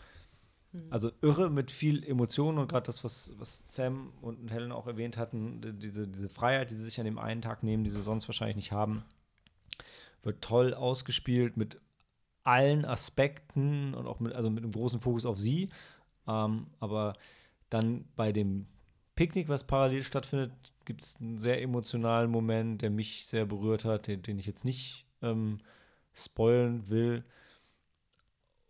also irre mit viel Emotionen und gerade das, was, was Sam und Helen auch erwähnt hatten, die- diese, diese Freiheit, die sie sich an dem einen Tag nehmen, die sie sonst wahrscheinlich nicht haben, wird toll ausgespielt mit allen Aspekten und auch mit, also mit einem großen Fokus auf sie. Ähm, aber dann bei dem Picknick, was parallel stattfindet, gibt es einen sehr emotionalen Moment, der mich sehr berührt hat, den, den ich jetzt nicht ähm, spoilen will.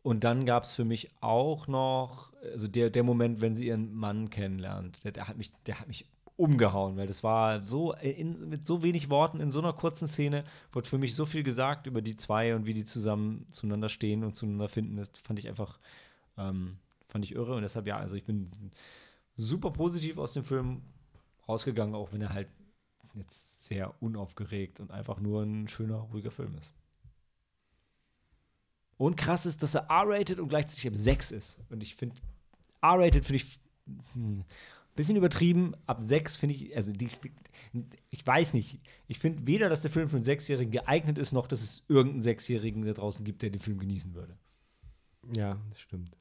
Und dann gab es für mich auch noch, also der, der Moment, wenn sie ihren Mann kennenlernt, der, der, hat mich, der hat mich umgehauen, weil das war so, in, mit so wenig Worten in so einer kurzen Szene, wurde für mich so viel gesagt über die zwei und wie die zusammen zueinander stehen und zueinander finden. Das fand ich einfach, ähm, fand ich irre und deshalb ja, also ich bin super positiv aus dem Film rausgegangen, auch wenn er halt jetzt sehr unaufgeregt und einfach nur ein schöner, ruhiger Film ist. Und krass ist, dass er R-rated und gleichzeitig ab 6 ist. Und ich finde, R-rated finde ich ein bisschen übertrieben. Ab 6 finde ich, also die, ich weiß nicht. Ich finde weder, dass der Film für einen Sechsjährigen geeignet ist, noch dass es irgendeinen Sechsjährigen da draußen gibt, der den Film genießen würde. Ja, das stimmt.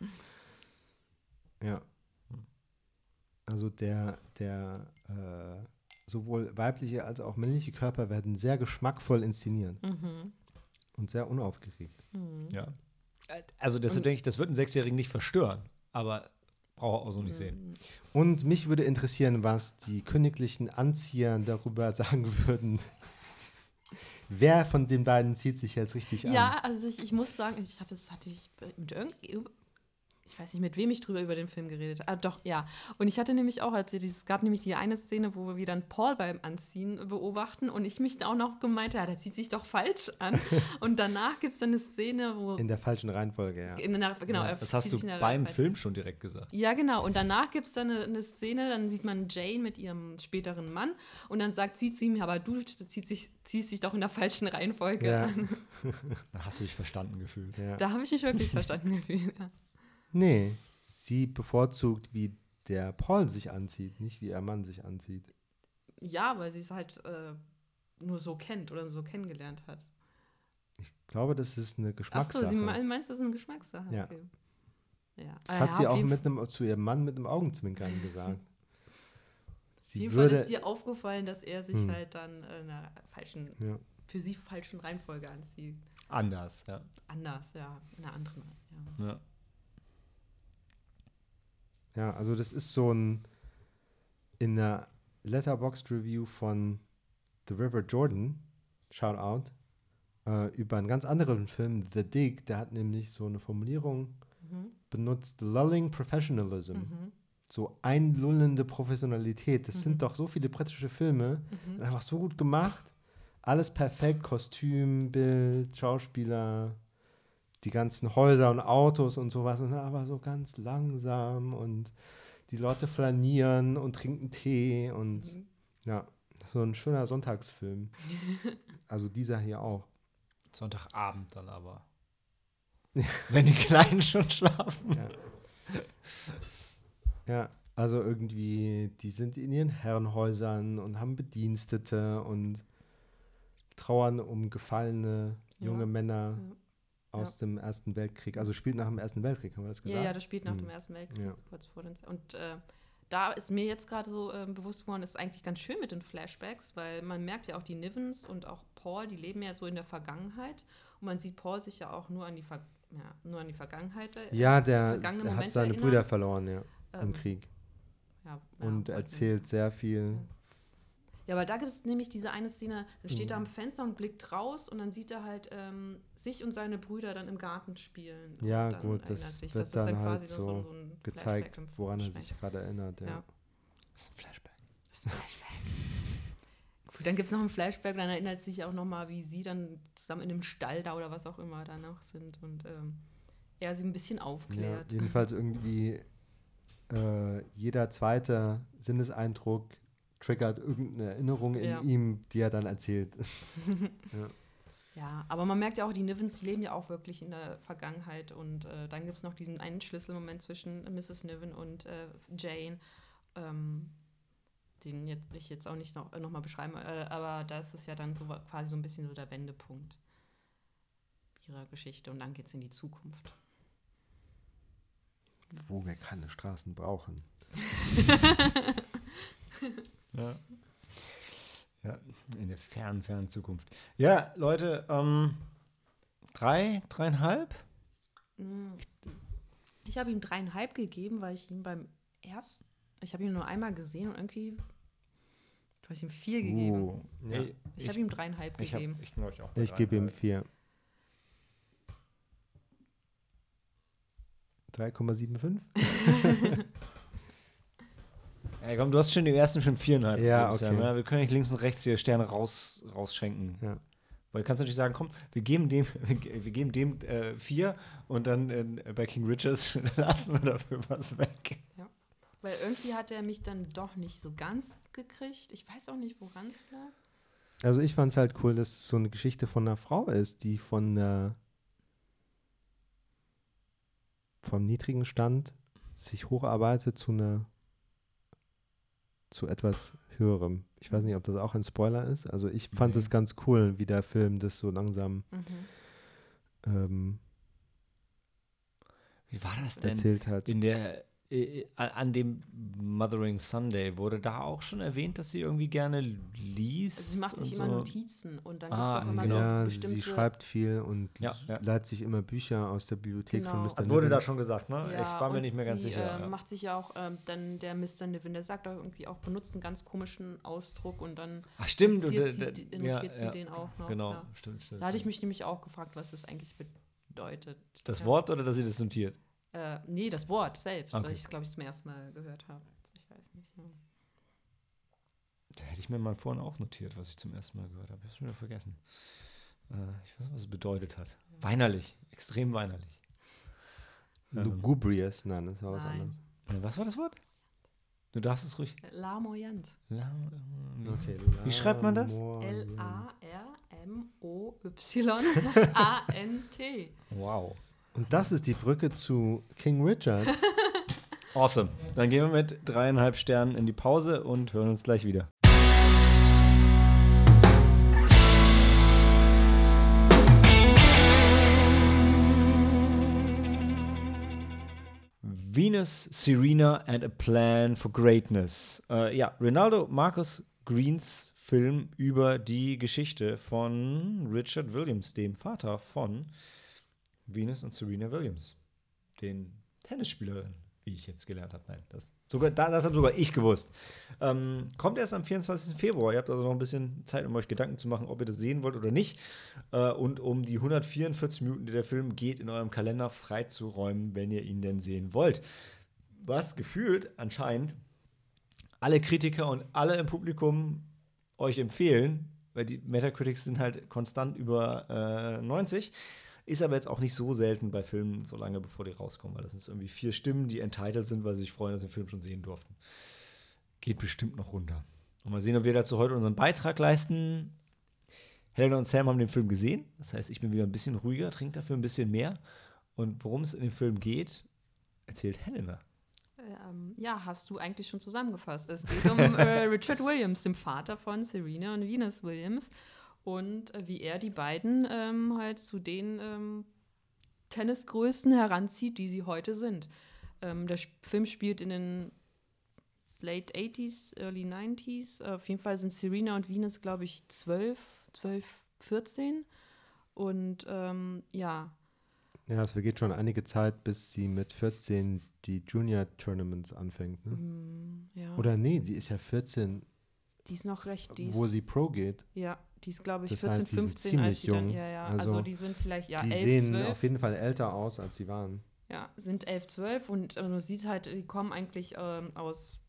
ja. Also der, der äh, sowohl weibliche als auch männliche Körper werden sehr geschmackvoll inszeniert Mhm. und sehr unaufgeregt. Mhm. Ja. Also, deshalb denke ich, das wird einen Sechsjährigen nicht verstören. Aber braucht er auch so nicht sehen. Und mich würde interessieren, was die königlichen Anzieher darüber sagen würden. Wer von den beiden zieht sich jetzt richtig an? Ja, also ich, ich muss sagen, ich hatte das hatte ich mit irgend, ich ich weiß nicht, mit wem ich drüber über den Film geredet habe. Ah, doch, ja. Und ich hatte nämlich auch, als dieses, es gab nämlich die eine Szene, wo wir dann Paul beim Anziehen beobachten und ich mich auch noch gemeint habe, ja, der zieht sich doch falsch an. und danach gibt es dann eine Szene, wo. In der falschen Reihenfolge, ja. In der, genau, er Das hast du beim Reihenfolge. Film schon direkt gesagt. Ja, genau. Und danach gibt es dann eine, eine Szene, dann sieht man Jane mit ihrem späteren Mann und dann sagt sie zu ihm, ja, aber du ziehst sich, ziehst dich doch in der falschen Reihenfolge Ja. an. Da hast du dich verstanden gefühlt. ja. Da habe ich mich wirklich verstanden gefühlt. Ja. Nee, sie bevorzugt, wie der Paul sich anzieht, nicht wie ihr Mann sich anzieht. Ja, weil sie es halt äh, nur so kennt oder so kennengelernt hat. Ich glaube, das ist eine Achso, Geschmackssache. sie me- meinst, das ist eine Geschmackssache? Ja. Okay. ja. das Ah, hat ja, sie auf auch jeden mit einem, zu ihrem Mann mit einem Augenzwinkern gesagt. Auf Sie jeden Fall würde. ist ihr aufgefallen, dass er sich Hm. halt dann äh, in einer falschen, ja. für sie falschen Reihenfolge anzieht. Anders, ja. Anders, ja. In einer anderen. Ja. ja. Ja, also das ist so ein in der Letterboxd Review von The River Jordan, shout out, äh, über einen ganz anderen Film, The Dig, der hat nämlich so eine Formulierung Mhm. benutzt, lulling professionalism. Mhm. so einlullende Professionalität. Das Mhm. sind doch so viele britische Filme. Mhm. Einfach so gut gemacht. Alles perfekt. Kostüm, Bild, Schauspieler, die ganzen Häuser und Autos und sowas. Und dann aber so ganz langsam und die Leute flanieren und trinken Tee und Mhm. ja, so ein schöner Sonntagsfilm. also dieser hier auch. Sonntagabend dann aber. Wenn die Kleinen schon schlafen. Ja. ja, also irgendwie, die sind in ihren Herrenhäusern und haben Bedienstete und trauern um gefallene junge Ja. Männer Ja. Aus dem Ersten Weltkrieg. Also spielt nach dem Ersten Weltkrieg, haben wir das gesagt? Ja, ja, das spielt nach Hm. dem Ersten Weltkrieg, Ja. kurz vor dem. Und äh, da ist mir jetzt gerade so äh, bewusst geworden, ist eigentlich ganz schön mit den Flashbacks, weil man merkt ja auch die Nivens und auch Paul, die leben ja so in der Vergangenheit. Und man sieht Paul sich ja auch nur an die, Ver ja, nur an die Vergangenheit. äh, Ja, der hat seine erinnern. Brüder verloren, ja, im ähm, Krieg. Ja, ja, Und erzählt sehr viel. Ja, weil da gibt es nämlich diese eine Szene, dann steht er Mhm. am Fenster und blickt raus und dann sieht er halt ähm, sich und seine Brüder dann im Garten spielen. Ja, dann gut, das sich. wird ist dann quasi halt so, so ein Gezeigt, Flashback woran er Flashback. sich gerade erinnert. Ja. Ja. Das ist ein Flashback. Gut, dann gibt es noch ein Flashback, dann erinnert sich auch nochmal, wie sie dann zusammen in einem Stall da oder was auch immer danach sind und ähm, er sie ein bisschen Ja, aufklärt. jedenfalls irgendwie äh, jeder zweite Sinneseindruck triggert irgendeine Erinnerung in Ja. ihm, die er dann erzählt. Ja, aber man merkt ja auch, die Nivens die leben ja auch wirklich in der Vergangenheit und äh, dann gibt es noch diesen einen Schlüsselmoment zwischen Mrs. Niven und äh, Jane, ähm, den jetzt, ich jetzt auch nicht noch, äh, noch mal beschreiben, äh, aber da ist ja dann so quasi so ein bisschen so der Wendepunkt ihrer Geschichte und dann geht es in die Zukunft. Wo wir keine Straßen brauchen. Ja. ja, in der fernen, fernen Zukunft. Ja, Leute, ähm, drei, dreieinhalb? Mm. Ich habe ihm dreieinhalb gegeben, weil ich ihm beim ersten, ich habe ihn nur einmal gesehen und irgendwie, du hast ihm vier gegeben. Uh, Ja. ey, Ich habe ihm dreieinhalb ich, hab, gegeben. ich, glaub, ich, auch bei Ich gebe ihm vier. 3,75? Ey, komm, du hast schon den ersten Film viereinhalb. Ja, gegeben, Sam, okay. ja? Wir können nicht links und rechts hier Sterne raus, rausschenken. Ja. Weil du kannst natürlich sagen, komm, wir geben dem, wir, wir geben dem äh, vier und dann äh, bei King Richards lassen wir dafür was weg. Weil irgendwie hat er mich dann doch nicht so ganz gekriegt. Ich weiß auch nicht, woran es lag. Also ich fand es halt cool, dass es so eine Geschichte von einer Frau ist, die von äh, vom niedrigen Stand sich hocharbeitet zu einer zu etwas höherem. Ich weiß nicht, ob das auch ein Spoiler ist. Also ich fand es ganz cool, wie der Film das so langsam Mhm. ähm, Wie war das denn? erzählt hat. In der, äh, an an dem Mothering Sunday wurde da auch schon erwähnt, dass sie irgendwie gerne liest. Also sie macht sich und immer so. Notizen und dann gibt Ah, es auch immer genau. ja, so sie bestimmte. schreibt viel und Ja, ja. leiht sich immer Bücher aus der Bibliothek von Genau. Mr. Das wurde da Niven. schon gesagt, ne? Ja, ich war mir und nicht mehr ganz sie, sicher. Äh, ja. macht sich ja auch ähm, dann der Mr. Niven, der sagt auch irgendwie auch, benutzt einen ganz komischen Ausdruck und dann Ach, stimmt. notiert, und, sie, äh, ja, notiert sie den auch noch. Genau, Ja. stimmt, stimmt. Da hatte ich mich nämlich auch gefragt, was das eigentlich bedeutet. Das ja. Wort oder dass sie das notiert? Äh, nee, das Wort selbst, Okay. weil ich es, glaube ich, zum ersten Mal gehört habe. Ich weiß nicht. Ja. Da hätte ich mir mal vorhin auch notiert, was ich zum ersten Mal gehört habe. Ich habe es schon wieder vergessen. Äh, ich weiß nicht, was es bedeutet hat. Weinerlich, extrem weinerlich. Ähm. Lugubrious, nein, das war was Nein. anderes. Äh, Was war das Wort? Du darfst es ruhig. Lamoyant. La- Okay, Wie schreibt man das? Lamoyant. L-A-R-M-O-Y-A-N-T. Wow. Und das ist die Brücke zu King Richard. Awesome. Dann gehen wir mit dreieinhalb Sternen in die Pause und hören uns gleich wieder. Venus, Serena and a Plan for Greatness. Äh, ja, Ronaldo Marcus Greens Film über die Geschichte von Richard Williams, dem Vater von Venus und Serena Williams, den Tennisspielerinnen, wie ich jetzt gelernt habe. Nein, das, sogar, da, das habe sogar ich gewusst. Ähm, kommt erst am 24. Februar. Ihr habt also noch ein bisschen Zeit, um euch Gedanken zu machen, ob ihr das sehen wollt oder nicht. Äh, und um die 144 Minuten, die der Film geht, in eurem Kalender freizuräumen, wenn ihr ihn denn sehen wollt. Was gefühlt anscheinend alle Kritiker und alle im Publikum euch empfehlen, weil die Metacritics sind halt konstant über äh, 90. Ist aber jetzt auch nicht so selten bei Filmen, so lange bevor die rauskommen, weil das sind irgendwie vier Stimmen, die entitled sind, weil sie sich freuen, dass sie den Film schon sehen durften. Geht bestimmt noch runter. Und mal sehen, ob wir dazu heute unseren Beitrag leisten. Helena und Sam haben den Film gesehen. Das heißt, ich bin wieder ein bisschen ruhiger, trinke dafür ein bisschen mehr. Und worum es in dem Film geht, erzählt Helena. Ähm, ja, hast du eigentlich schon zusammengefasst. Es geht um äh, Richard Williams, dem Vater von Serena und Venus Williams. Und äh, wie er die beiden ähm, halt zu den ähm, Tennisgrößen heranzieht, die sie heute sind. Ähm, der Film spielt in den Late 80s, Early 90s. Äh, auf jeden Fall sind Serena und Venus, glaube ich, 12, 12, 14. Und ähm, ja, Ja, es vergeht schon einige Zeit, bis sie mit 14 die Junior-Tournaments anfängt. Ne? mm, ja. Oder nee, die ist ja 14, die ist noch recht, die wo sie Pro geht. Ja, die ist, glaube ich, Das 14, heißt, die sind 15, als sie dann, ja, ja, also, Also, die sind vielleicht, ja, die 11, sehen 12, auf jeden Fall älter aus, als sie waren. ja, sind 11, 12 und äh, du siehst halt, die kommen eigentlich ähm, aus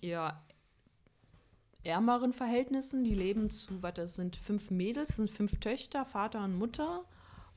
eher ärmeren Verhältnissen, die leben zu, was das sind, fünf Mädels, sind fünf Töchter, Vater und Mutter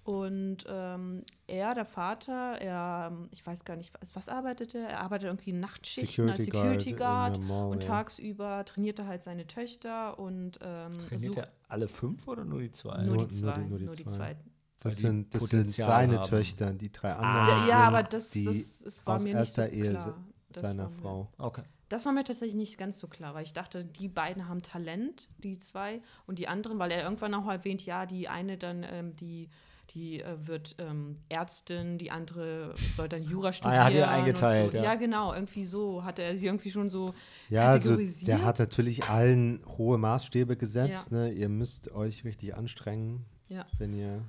und ähm, er, der Vater, er, ähm, ich weiß gar nicht, was, was arbeitet er? Er arbeitet irgendwie in Nachtschichten als Security Guard der Mall, und ja. tagsüber trainiert er halt seine Töchter und ähm, Trainiert er alle fünf oder nur die zwei? nur, Nur- die nur zwei. die- nur die Nur die zwei. zwei. Das sind, das sind seine haben. Töchter, die drei Ah. anderen. Ja, ja, aber sind das, die das, das war aus mir nicht so erster Ehe klar. Seiner Frau. Okay. Das war mir tatsächlich nicht ganz so klar, weil ich dachte, die beiden haben Talent, die zwei, und die anderen, weil er irgendwann auch erwähnt, ja, die eine dann, ähm, die, die äh, wird ähm, Ärztin, die andere soll dann Jura Ah, studieren. er hat und eingeteilt, so. ja. ja. genau, irgendwie so hatte er sie irgendwie schon so Ja, also kategorisiert. der hat natürlich allen hohe Maßstäbe gesetzt. Ne? Ihr müsst euch richtig anstrengen, Ja. wenn ihr.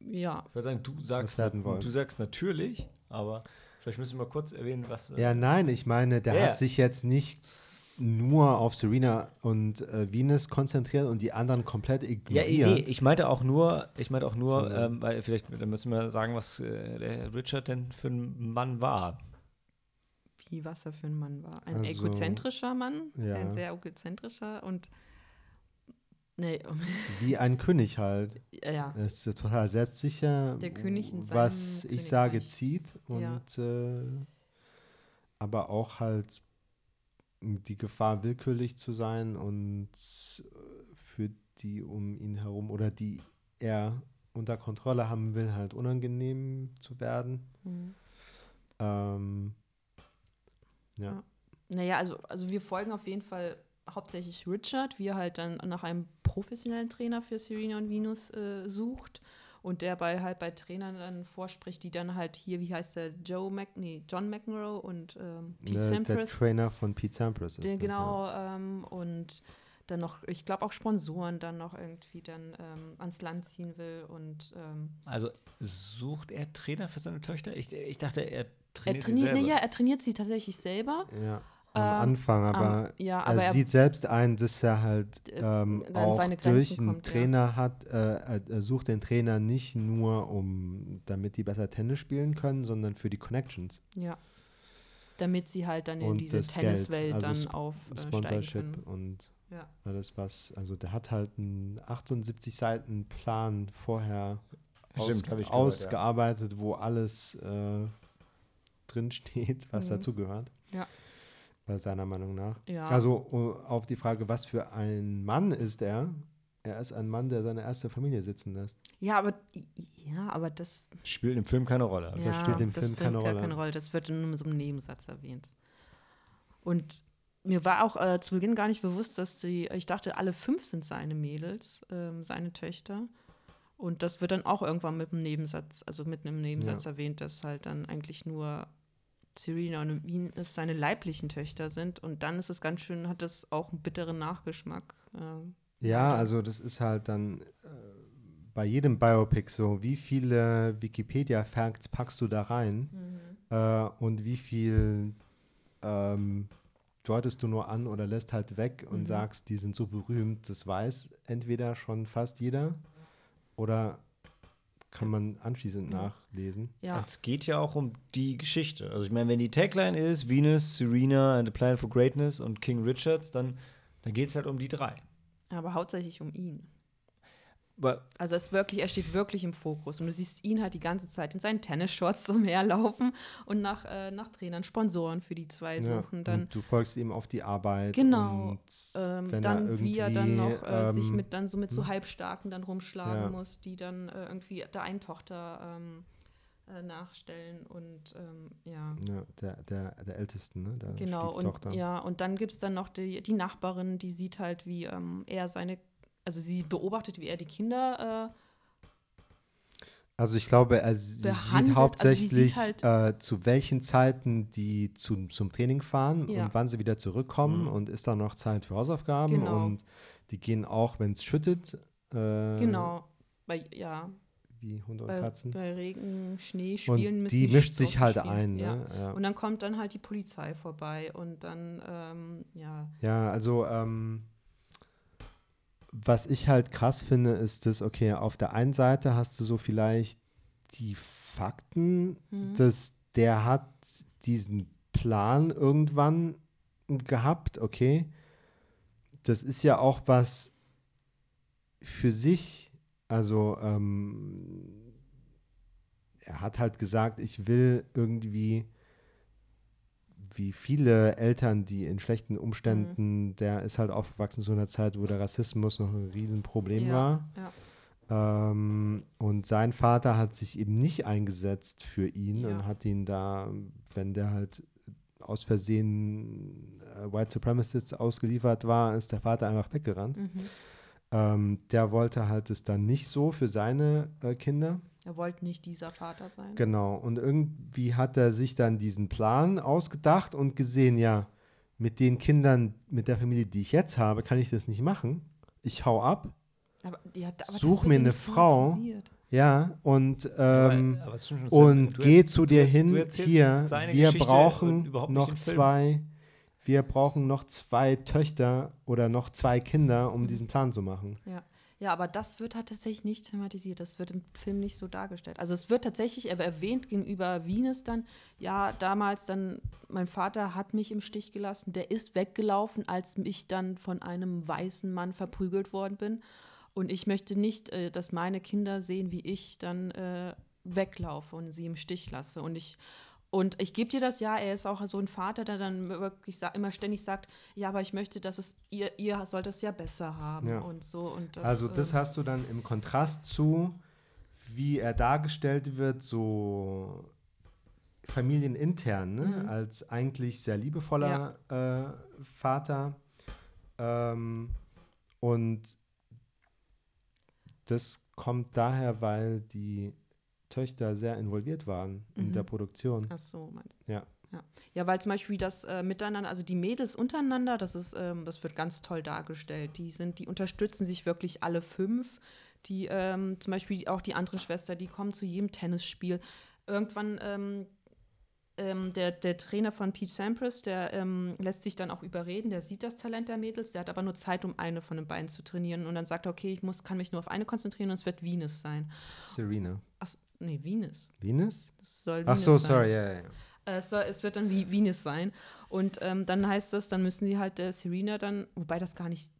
ja, Ich würde sagen, du sagst, Was werden wollen. du sagst natürlich, aber vielleicht müssen wir mal kurz erwähnen, was. äh, Ja, nein, ich meine, der Ja, ja. hat sich jetzt nicht nur auf Serena und äh, Venus konzentriert und die anderen komplett Ja, ignoriert. nee, ich meinte auch nur, ich meinte auch nur, Sondern- ähm, weil vielleicht da müssen wir sagen, was äh, der Richard denn für ein Mann war. wie was er für ein Mann war. Ein Also, egozentrischer Mann, ja. ein sehr egozentrischer und nee, Wie ein König halt. ja. Er ist total selbstsicher, Der König in was ich sage, zieht. Und Ja. äh, aber auch halt die Gefahr, willkürlich zu sein und äh, für die um ihn herum oder die er unter Kontrolle haben will, halt unangenehm zu werden. Mhm. Ähm, ja. Ja. Naja, also, also wir folgen auf jeden Fall hauptsächlich Richard, wie er halt dann nach einem professionellen Trainer für Serena und Venus äh, sucht und der bei halt bei Trainern dann vorspricht, die dann halt hier, wie heißt der, Joe Mc, nee, John McEnroe und ähm, Pete Der, der Sampras, Trainer von Pete Sampras ist den, das, genau, ähm, und dann noch, ich glaube auch Sponsoren dann noch irgendwie dann ähm, ans Land ziehen will und ähm, Also sucht er Trainer für seine Töchter? Ich, ich dachte, er er trainiert, sie trainiert, selber. nee, ja, er trainiert sie tatsächlich selber Ja. Ja. am Ähm, Anfang, am- aber ja, er aber er- sieht selbst ein, dass er halt Äh, ähm, auch seine durch einen kommt, ja. Trainer hat, äh, er, sucht den Trainer nicht nur, um damit die besser Tennis spielen können, sondern für die Connections. Ja. Damit sie halt dann in Und diese das Geld, Tenniswelt also dann Sp- aufsteigen Sponsorship können. und Ja. alles was, also der hat halt einen 78 Seiten Plan vorher aus, Stimmt, ich gehört, ja. ausgearbeitet, wo alles äh, drin steht, was Mhm. dazugehört. Ja. Bei seiner Meinung nach. Ja. Also uh, auf die Frage, was für ein Mann ist er? Er ist ein Mann, der seine erste Familie sitzen lässt. Ja, aber ja, aber das, Spielt im Film keine Rolle. Also ja, spielt im das Film keine gar Rolle. keine Rolle. Das wird nur mit so einem Nebensatz erwähnt. Und mir war auch äh, zu Beginn gar nicht bewusst, dass die, ich dachte, alle fünf sind seine Mädels, ähm, seine Töchter. Und das wird dann auch irgendwann mit einem Nebensatz, also mit einem Nebensatz erwähnt, dass halt dann eigentlich nur Serena und Venus seine leiblichen Töchter sind. Und dann ist es ganz schön, hat das auch einen bitteren Nachgeschmack. Ähm, Ja, also das ist halt dann äh, bei jedem Biopic so, wie viele Wikipedia-Facts packst du da rein äh, und wie viel ähm, deutest du nur an oder lässt halt weg und Mhm. sagst, die sind so berühmt, das weiß entweder schon fast jeder oder kann man anschließend Ja. nachlesen. ja, Es geht ja auch um die Geschichte. Also ich meine, wenn die Tagline ist Venus, Serena and a Plan for Greatness und King Richards, dann, dann geht es halt um die drei. aber hauptsächlich um ihn. Also es ist wirklich, er steht wirklich im Fokus und du siehst ihn halt die ganze Zeit in seinen Tennisshorts zum Herlaufen und nach, äh, nach Trainern, Sponsoren für die zwei Ja, suchen. Dann, und du folgst ihm auf die Arbeit. Genau, Und ähm, wenn er dann wie er dann noch äh, sich ähm, mit dann so mit so Halbstarken dann rumschlagen Ja. muss, die dann äh, irgendwie der einen Tochter ähm, äh, nachstellen und ähm, ja. Ja, der, der, der Ältesten, ne? Der Genau, und ja, und dann gibt es dann noch die, die Nachbarin, die sieht halt, wie ähm, er seine, also sie beobachtet, wie er die Kinder äh, Also ich glaube, er sie behandelt- sieht also sie hauptsächlich, sieht halt- äh, zu welchen Zeiten die zu, zum Training fahren Ja. und wann sie wieder zurückkommen Mhm. und ist da noch Zeit für Hausaufgaben Genau. und die gehen auch, wenn es schüttet, äh, genau, bei, ja, wie Hunde und bei, Katzen. bei Regen, Schnee spielen Und müssen die mischt Sch- sich halt spielen. ein. Ja. Ne? Ja. Und dann kommt dann halt die Polizei vorbei und dann, ähm, ja, Ja, also ähm, was ich halt krass finde, ist, dass, okay, auf der einen Seite hast du so vielleicht die Fakten, Mhm. dass der hat diesen Plan irgendwann gehabt, okay. Das ist ja auch was für sich, also ähm, er hat halt gesagt, ich will irgendwie wie viele Eltern, die in schlechten Umständen, der ist halt aufgewachsen zu einer Zeit, wo der Rassismus noch ein Riesenproblem Ja, war. ja. Ähm, und sein Vater hat sich eben nicht eingesetzt für ihn Ja. und hat ihn da, wenn der halt aus Versehen äh, White Supremacists ausgeliefert war, ist der Vater einfach weggerannt. Mhm. Ähm, der wollte halt es dann nicht so für seine äh, Kinder. Er wollte nicht dieser Vater sein. Genau. Und irgendwie hat er sich dann diesen Plan ausgedacht und gesehen, ja, mit den Kindern, mit der Familie, die ich jetzt habe, kann ich das nicht machen. Ich hau ab. Aber, die hat, aber Such mir eine Frau. Ja, und, ähm, aber ist schon- und du- geh zu dir du- hin, du hier, wir Geschichte brauchen noch zwei, wir brauchen noch zwei Töchter oder noch zwei Kinder, Mhm. um diesen Plan zu machen. Ja. Ja, aber das wird halt tatsächlich nicht thematisiert. Das wird im Film nicht so dargestellt. Also es wird tatsächlich er- erwähnt gegenüber Venus dann, ja, damals dann, mein Vater hat mich im Stich gelassen, der ist weggelaufen, als ich dann von einem weißen Mann verprügelt worden bin. Und ich möchte nicht, äh, dass meine Kinder sehen, wie ich dann äh, weglaufe und sie im Stich lasse. Und ich, und ich gebe dir das ja, er ist auch so ein Vater, der dann wirklich immer ständig sagt, ja, aber ich möchte, dass es, ihr, ihr sollt es ja besser haben Ja. und so. Und das, also das ähm, hast du dann im Kontrast zu, wie er dargestellt wird, so familienintern, ne? Mhm. als eigentlich sehr liebevoller äh, Vater. Ähm, und das kommt daher, weil die Töchter sehr involviert waren in Mhm. der Produktion. Ach so, meinst du? Ja. Ja, ja weil zum Beispiel das äh, Miteinander, also die Mädels untereinander, das ist, ähm, das wird ganz toll dargestellt. Die sind, die unterstützen sich wirklich alle fünf. Die, ähm, zum Beispiel auch die andere Schwester, die kommen zu jedem Tennisspiel. Irgendwann ähm, ähm, der, der Trainer von Pete Sampras, der ähm, lässt sich dann auch überreden, der sieht das Talent der Mädels, der hat aber nur Zeit, um eine von den beiden zu trainieren. Und dann sagt er, okay, ich muss, kann mich nur auf eine konzentrieren und es wird Venus sein. Serena. Ach, nee, Venus. Venus? Das soll Ach Venus so, sein. sorry, ja, ja. ja. Äh, Es, soll, es wird dann wie Venus sein. Und ähm, dann heißt das, dann müssen die halt der Serena dann, wobei das gar nicht,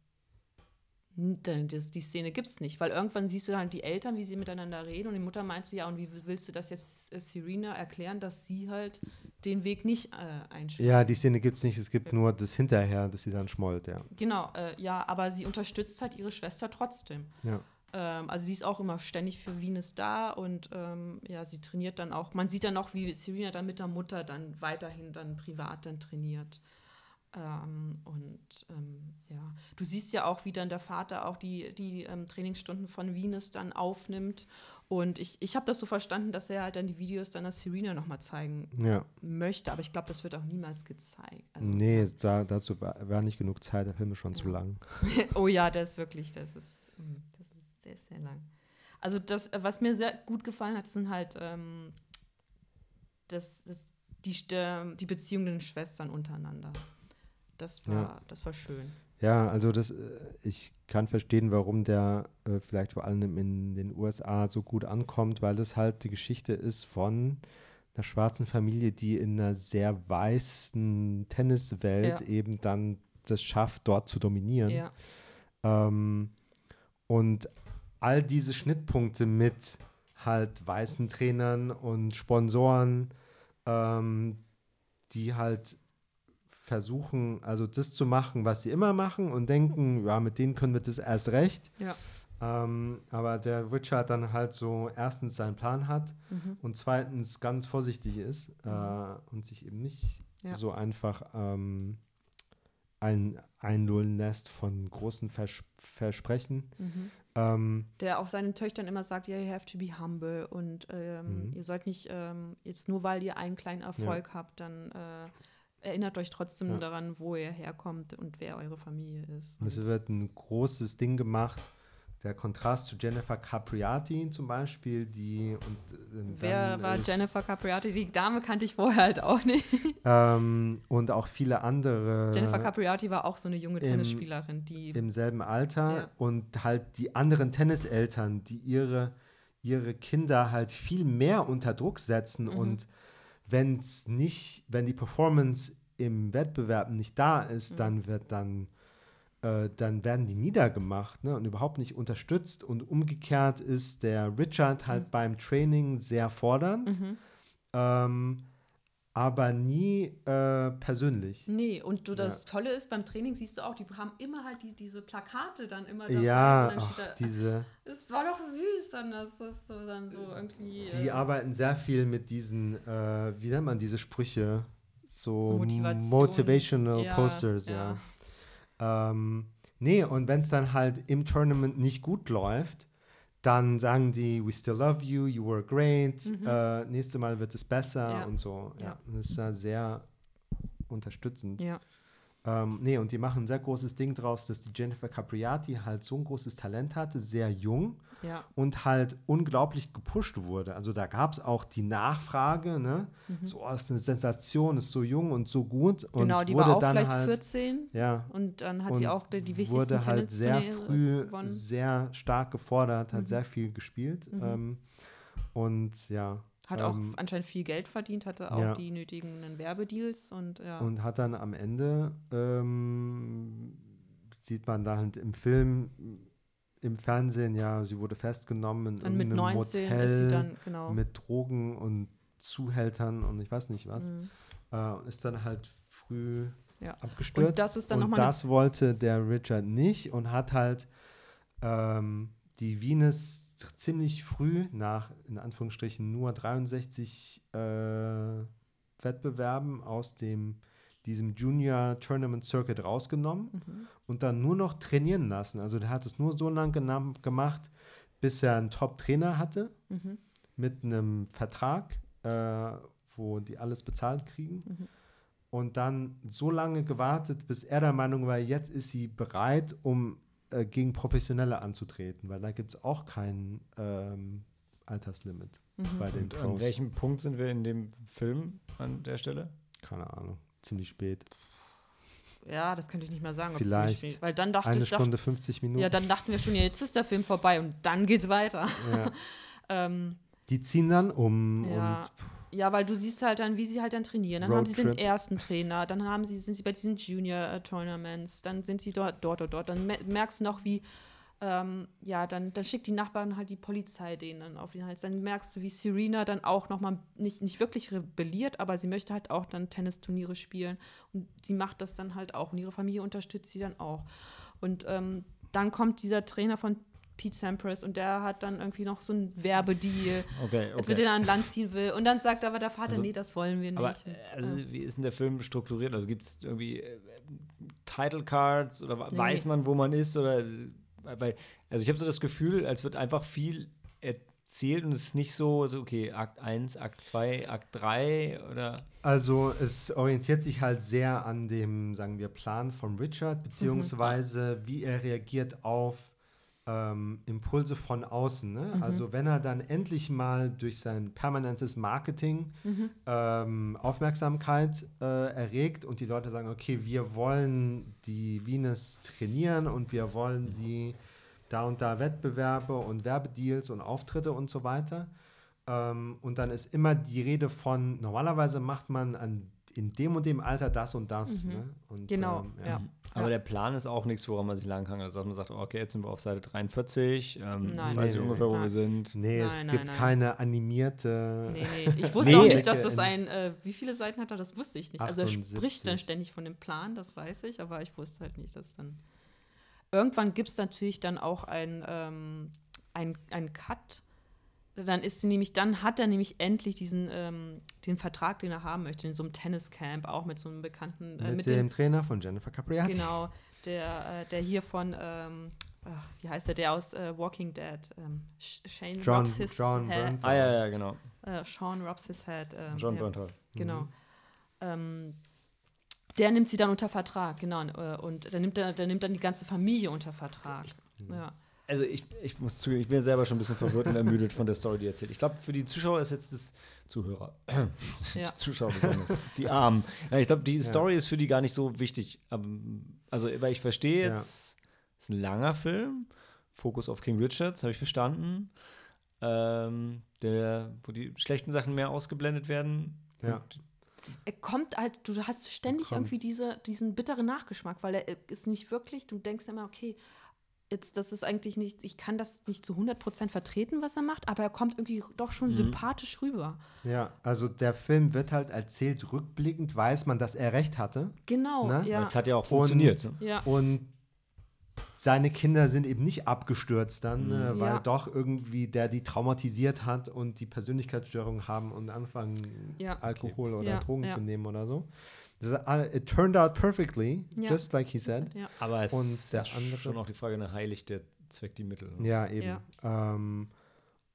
denn das, die Szene gibt es nicht, weil irgendwann siehst du halt die Eltern, wie sie miteinander reden und die Mutter meint so, ja, und wie willst du das jetzt äh, Serena erklären, dass sie halt den Weg nicht äh, einschlägt? Ja, die Szene gibt es nicht, es gibt nur das hinterher, dass sie dann schmollt, ja. Genau, äh, ja, aber sie unterstützt halt ihre Schwester trotzdem. Ja, Ähm, also sie ist auch immer ständig für Venus da und ähm, ja, sie trainiert dann auch. Man sieht dann auch, wie Serena dann mit der Mutter dann weiterhin dann privat dann trainiert. Ähm, und ähm, ja, du siehst ja auch, wie dann der Vater auch die, die ähm, Trainingsstunden von Venus dann aufnimmt. Und ich, ich habe das so verstanden, dass er halt dann die Videos dann der Serena nochmal zeigen ja. möchte, aber ich glaube, das wird auch niemals gezeigt. Also, Nee, da, dazu war, war nicht genug Zeit, der Film ist schon zu Ja. lang. oh ja, der ist wirklich, das ist, mm, ist sehr lang. Also das, äh, was mir sehr gut gefallen hat, sind halt ähm, das, das, die, St- die Beziehungen der Schwestern untereinander. Das war, Ja. das war schön. Ja, also das, äh, ich kann verstehen, warum der äh, vielleicht vor allem in den USA so gut ankommt, weil das halt die Geschichte ist von einer schwarzen Familie, die in einer sehr weißen Tenniswelt Ja. eben dann das schafft, dort zu dominieren. Ja, Ähm, und all diese Schnittpunkte mit halt weißen Trainern und Sponsoren, ähm, die halt versuchen, also das zu machen, was sie immer machen und denken, ja, mit denen können wir das erst recht. ja. Ähm, aber der Richard dann halt so erstens seinen Plan hat Mhm. und zweitens ganz vorsichtig ist äh, und sich eben nicht Ja. so einfach ähm, ein, einlullen lässt von großen Vers Versprechen. Mhm. Ähm, Der auch seinen Töchtern immer sagt, ja, you have to be humble und ähm, Mhm. ihr sollt nicht ähm, jetzt nur, weil ihr einen kleinen Erfolg habt, dann äh, erinnert euch trotzdem Ja. daran, wo ihr herkommt und wer eure Familie ist. und es wird ein großes Ding gemacht. Der Kontrast zu Jennifer Capriati zum Beispiel, die und äh, Wer war ist- Jennifer Capriati? Die Dame kannte ich vorher halt auch nicht. Ähm, und auch viele andere Jennifer Capriati war auch so eine junge im- Tennisspielerin, die im selben Alter Ja. und halt die anderen Tenniseltern, die ihre, ihre Kinder halt viel mehr unter Druck setzen Mhm. und wenn es nicht, wenn die Performance im Wettbewerb nicht da ist, Mhm. dann wird dann äh, dann werden die niedergemacht ne, und überhaupt nicht unterstützt. Und umgekehrt ist der Richard halt beim Training sehr fordernd, Mhm. ähm, aber nie äh, persönlich. Nee, und du, das Ja. Tolle ist, beim Training siehst du auch, die haben immer halt die, diese Plakate dann immer dabei. Ja, ach, da, diese. es war doch süß dann, dass das so dann so irgendwie. Die äh, arbeiten sehr viel mit diesen, äh, wie nennt man diese Sprüche? So, So Motivation. motivational Ja, Posters, ja. Ähm, nee, und wenn es dann halt im Tournament nicht gut läuft, dann sagen die, we still love you, you were great, äh, nächste Mal wird es besser Mhm. Ja. und so. Ja. Ja. Das ist ja sehr unterstützend. ja. Ähm, nee, und die machen ein sehr großes Ding draus, dass die Jennifer Capriati halt so ein großes Talent hatte, sehr jung ja. und halt unglaublich gepusht wurde. Also da gab es auch die Nachfrage, ne? So, oh, ist eine Sensation, ist so jung und so gut. Und Mhm. Genau, die wurde war auch dann vielleicht halt, 14 Ja. und dann hat sie auch die, die wichtigsten wurde halt sehr früh gewonnen. Mhm. sehr stark gefordert, hat sehr viel gespielt. Ähm, und ja. Hat auch ähm, anscheinend viel Geld verdient, hatte auch ja. die nötigen Werbedeals und ja. Und hat dann am Ende, ähm, sieht man da halt im Film, im Fernsehen, ja, sie wurde festgenommen in 19 Motel dann, genau. mit Drogen und Zuhältern und ich weiß nicht was. Mhm. Äh, und ist dann halt früh Ja. abgestürzt. Und das ist dann und das wollte der Richard nicht und hat halt ähm, die Venus ziemlich früh nach, in Anführungsstrichen, nur 63 äh, Wettbewerben aus dem, diesem Junior Tournament Circuit rausgenommen Mhm. und dann nur noch trainieren lassen. Also der hat es nur so lange gemacht, bis er einen Top-Trainer hatte Mhm. mit einem Vertrag, äh, wo die alles bezahlt kriegen. Mhm. Und dann so lange gewartet, bis er der Meinung war, jetzt ist sie bereit, um äh, gegen Professionelle anzutreten, weil da gibt es auch keinen, ähm, Alterslimit bei den Und an Pros. welchem Punkt sind wir in dem Film an der Stelle? Keine Ahnung. Ziemlich spät. Ja, das könnte ich nicht mehr sagen. Vielleicht spät- Weil dann dachte Eine ich, Stunde 50 Minuten. ja, dann dachten wir schon, ja, jetzt ist der Film vorbei und dann geht's weiter. Ja. Ähm, Die ziehen dann um ja. und ja, weil du siehst halt dann, wie sie halt dann trainieren. Dann haben sie den Roadtrip. ersten Trainer, dann haben sie, sind sie bei diesen Junior-Tournaments, dann sind sie dort, dort, dort, dort. Dann me- merkst du noch, wie, ähm, ja, dann, dann schickt die Nachbarn halt die Polizei denen dann auf den Hals. Dann merkst du, wie Serena dann auch nochmal nicht, nicht wirklich rebelliert, aber sie möchte halt auch dann Tennisturniere spielen. Und sie macht das dann halt auch. Und ihre Familie unterstützt sie dann auch. Und ähm, dann kommt dieser Trainer von Pete Sampras und der hat dann irgendwie noch so ein Werbedeal, Okay, dass wir den an Land ziehen will. Und dann sagt aber der Vater, Also- nee, das wollen wir nicht. Aber äh, also, wie ist denn der Film strukturiert? Also gibt es irgendwie äh, Title Cards oder Nee. weiß man, wo man ist? Oder weil, also ich habe so das Gefühl, als wird einfach viel erzählt und es ist nicht so, so okay, Akt 1, Akt 2, Akt 3 oder? Also es orientiert sich halt sehr an dem, sagen wir, Plan von Richard, beziehungsweise wie er reagiert auf ähm, Impulse von außen. Ne? Also wenn er dann endlich mal durch sein permanentes Marketing ähm, Aufmerksamkeit äh, erregt und die Leute sagen, okay, wir wollen die Venus trainieren und wir wollen sie da und da Wettbewerbe und Werbedeals und Auftritte und so weiter. Ähm, und dann ist immer die Rede von, normalerweise macht man an, in dem und dem Alter das und das. Ne? Und, Genau, ähm, ja. Aber Ja. der Plan ist auch nichts, woran man sich lang kann. Also dass man sagt, okay, jetzt sind wir auf Seite 43, ähm, Nein. jetzt weiß ich Nee, ungefähr, wo nein. wir sind. Nee, es Nein, gibt nein, nein. keine animierte. Nee, nee. Ich wusste Nee. auch nicht, dass das In- ein, äh, wie viele Seiten hat er, das wusste ich nicht. Also er 78. spricht dann ständig von dem Plan, das weiß ich, aber ich wusste halt nicht, dass dann. Irgendwann gibt es natürlich dann auch ein, ähm, ein, ein Cut. Dann ist sie nämlich, dann hat er nämlich endlich diesen, ähm, den Vertrag, den er haben möchte, in so einem Tenniscamp, auch mit so einem bekannten, äh, mit, mit dem, Trainer von Jennifer Capriati. genau, der, äh, der hier von, ähm, ach, wie heißt der, der aus äh, Walking Dead, ähm, Sh- Shane John, Robs his John head. Ah, ja, ja, genau. äh, Sean Robs his head. ähm, John ja. Bernthal. Genau. Ähm, der nimmt sie dann unter Vertrag, genau. äh, Und der nimmt, der, der nimmt dann die ganze Familie unter Vertrag. Ja. Also ich, ich muss zugeben, ich bin selber schon ein bisschen verwirrt und ermüdet von der Story, die erzählt. Ich glaube, für die Zuschauer ist jetzt das Zuhörer, Ja. die Zuschauer besonders, die Armen. Ja, ich glaube, die Story ist für die gar nicht so wichtig. Aber, also, weil ich verstehe Ja. jetzt, es ist ein langer Film, Fokus auf King Richards, habe ich verstanden. Ähm, der, wo die schlechten Sachen mehr ausgeblendet werden. Ja. Und Er kommt halt, du hast ständig irgendwie diese, diesen bitteren Nachgeschmack, weil er ist nicht wirklich, du denkst immer, okay, jetzt, das ist eigentlich nicht, ich kann das nicht zu 100% vertreten, was er macht, aber er kommt irgendwie doch schon Mhm. sympathisch rüber. Ja, also der Film wird halt erzählt, rückblickend weiß man, dass er recht hatte. Genau, Ne? ja. Es hat ja auch Und- funktioniert. ne? ja. Und seine Kinder sind eben nicht abgestürzt dann, äh, weil Ja. doch irgendwie der die traumatisiert hat und die Persönlichkeitsstörung haben und anfangen, Ja. Alkohol oder Ja, Drogen ja. zu nehmen oder so. Uh, it turned out perfectly, Ja. just like he said. ja. Aber es Und ist der ja andere- schon auch die Frage, ne, heiligt der Zweck die Mittel. ne? Ja, eben. Ja. Ähm,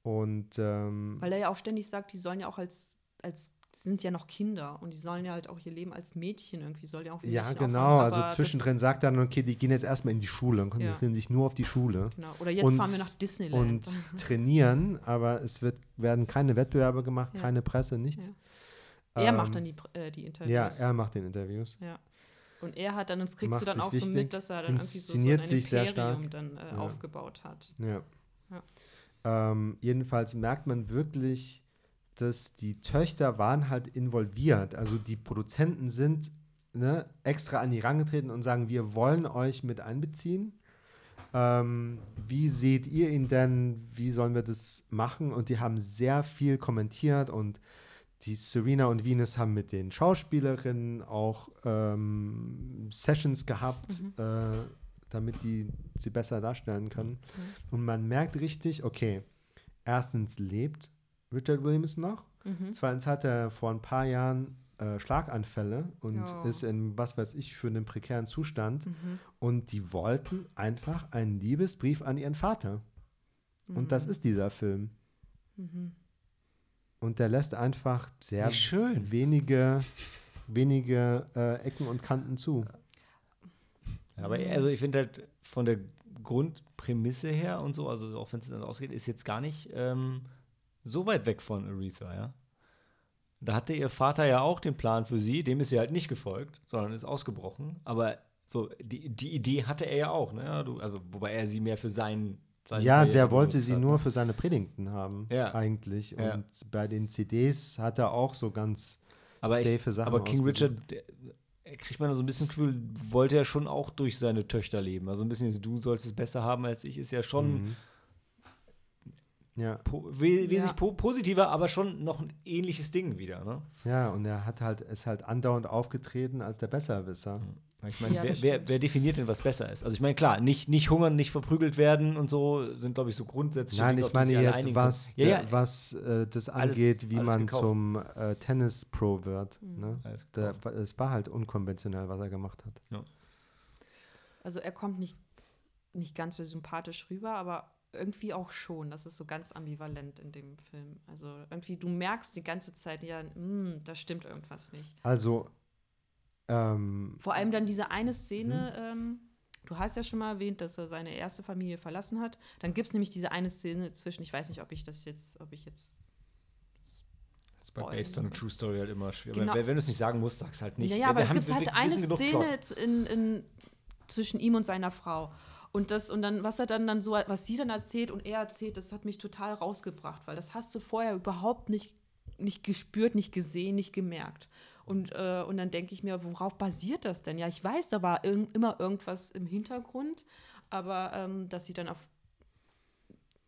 und ähm, Weil er ja auch ständig sagt, die sollen ja auch als, als sind ja noch Kinder und die sollen ja halt auch ihr Leben als Mädchen irgendwie, soll ja auch ja, genau. aufhören, Also zwischendrin sagt er dann, okay, die gehen jetzt erstmal in die Schule und konzentrieren sich nur auf die Schule. Genau. Oder jetzt und, fahren wir nach Disneyland. und trainieren, aber es wird, werden keine Wettbewerbe gemacht, Ja. keine Presse, nichts. Er Ähm, macht dann die, äh, die Interviews. Ja, er macht den Interviews. Ja. Und er hat dann, das kriegst Macht du dann auch so wichtig, mit, dass er dann irgendwie so, so ein sich sehr Imperium stark. dann äh, Ja. aufgebaut hat. Ja. Ja. Ähm, jedenfalls merkt man wirklich, dass die Töchter waren halt involviert. Also die Produzenten sind ne, extra an die rangetreten und sagen, wir wollen euch mit einbeziehen. Ähm, wie seht ihr ihn denn? Wie sollen wir das machen? Und die haben sehr viel kommentiert und die Serena und Venus haben mit den Schauspielerinnen auch ähm, Sessions gehabt, äh, damit die sie besser darstellen können. Und man merkt richtig, okay, erstens lebt Richard Williams noch, Mhm. zweitens hat er vor ein paar Jahren äh, Schlaganfälle und Oh. ist in, was weiß ich, für einen prekären Zustand. Mhm. Und die wollten einfach einen Liebesbrief an ihren Vater. Und das ist dieser Film. Mhm. Und der lässt einfach sehr wenige, wenige äh, Ecken und Kanten zu. Aber also ich finde halt von der Grundprämisse her und so, also auch wenn es dann ausgeht, ist jetzt gar nicht ähm, so weit weg von Aretha, ja. Da hatte ihr Vater ja auch den Plan für sie, dem ist sie halt nicht gefolgt, sondern ist ausgebrochen. Aber so, die, die Idee hatte er ja auch, ne? Ja, du, also, wobei er sie mehr für seinen. Ja, Karriere der wollte sie hat, nur ne? für seine Predigten haben, Ja. eigentlich. Und Ja. bei den CDs hat er auch so ganz aber ich, safe Sachen Aber King ausgesucht. Richard, der, er kriegt man so ein bisschen das Gefühl, wollte er schon auch durch seine Töchter leben. Also ein bisschen, du sollst es besser haben als ich, ist ja schon Mhm. Ja, wesentlich Ja. po positiver, aber schon noch ein ähnliches Ding wieder, ne? ja, und er hat halt, ist halt andauernd aufgetreten als der Besserwisser. Weil Ich meine, Ja, wer, wer, wer definiert denn, was besser ist? Also ich meine, klar, nicht, nicht hungern, nicht verprügelt werden und so sind, glaube ich, so grundsätzliche Nein, Dinge, ich meine jetzt, was. Ja, ja, was äh, das Alles- angeht, wie alles man gekauft. zum äh, Tennis-Pro wird. Mhm. Ne? alles Der, es war halt unkonventionell, was er gemacht hat. Also er kommt nicht, nicht ganz so sympathisch rüber, aber irgendwie auch schon. Das ist so ganz ambivalent in dem Film. Also irgendwie, du merkst die ganze Zeit, ja, mm, da stimmt irgendwas nicht. Also, ähm, Vor allem dann diese eine Szene, ähm, du hast ja schon mal erwähnt, dass er seine erste Familie verlassen hat. Dann gibt es nämlich diese eine Szene zwischen, ich weiß nicht, ob ich das jetzt, ob ich jetzt. Das ist bei Based on a. True Story halt immer schwer. Genau. Wenn, wenn du es nicht sagen musst, sag's halt nicht. Naja, Wir- aber es gibt halt eine Szene in, in, zwischen ihm und seiner Frau. Und das, und dann, was er dann, dann so, was sie dann erzählt und er erzählt, das hat mich total rausgebracht, weil das hast du vorher überhaupt nicht, nicht gespürt, nicht gesehen, nicht gemerkt. Und, äh, und dann denke ich mir, worauf basiert das denn? Ja, ich weiß, da war irg immer irgendwas im Hintergrund, aber ähm, dass sie dann auf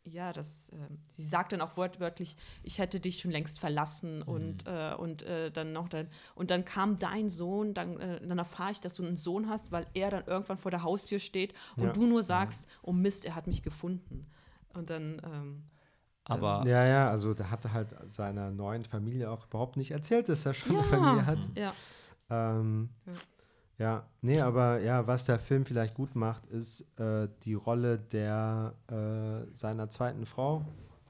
ja, das, ähm, sie sagt dann auch wortwörtlich, ich hätte dich schon längst verlassen und, äh, und äh, dann noch dann, und dann kam dein Sohn, dann, äh, dann erfahre ich, dass du einen Sohn hast, weil er dann irgendwann vor der Haustür steht und Ja. du nur sagst, oh Mist, er hat mich gefunden. Und dann, ähm, Aber ja, ja, also der hatte halt seiner neuen Familie auch überhaupt nicht erzählt, dass er schon eine Ja. Familie hat. ja, Ähm, Ja. ja, nee, aber ja, was der Film vielleicht gut macht, ist äh, die Rolle der äh, seiner zweiten Frau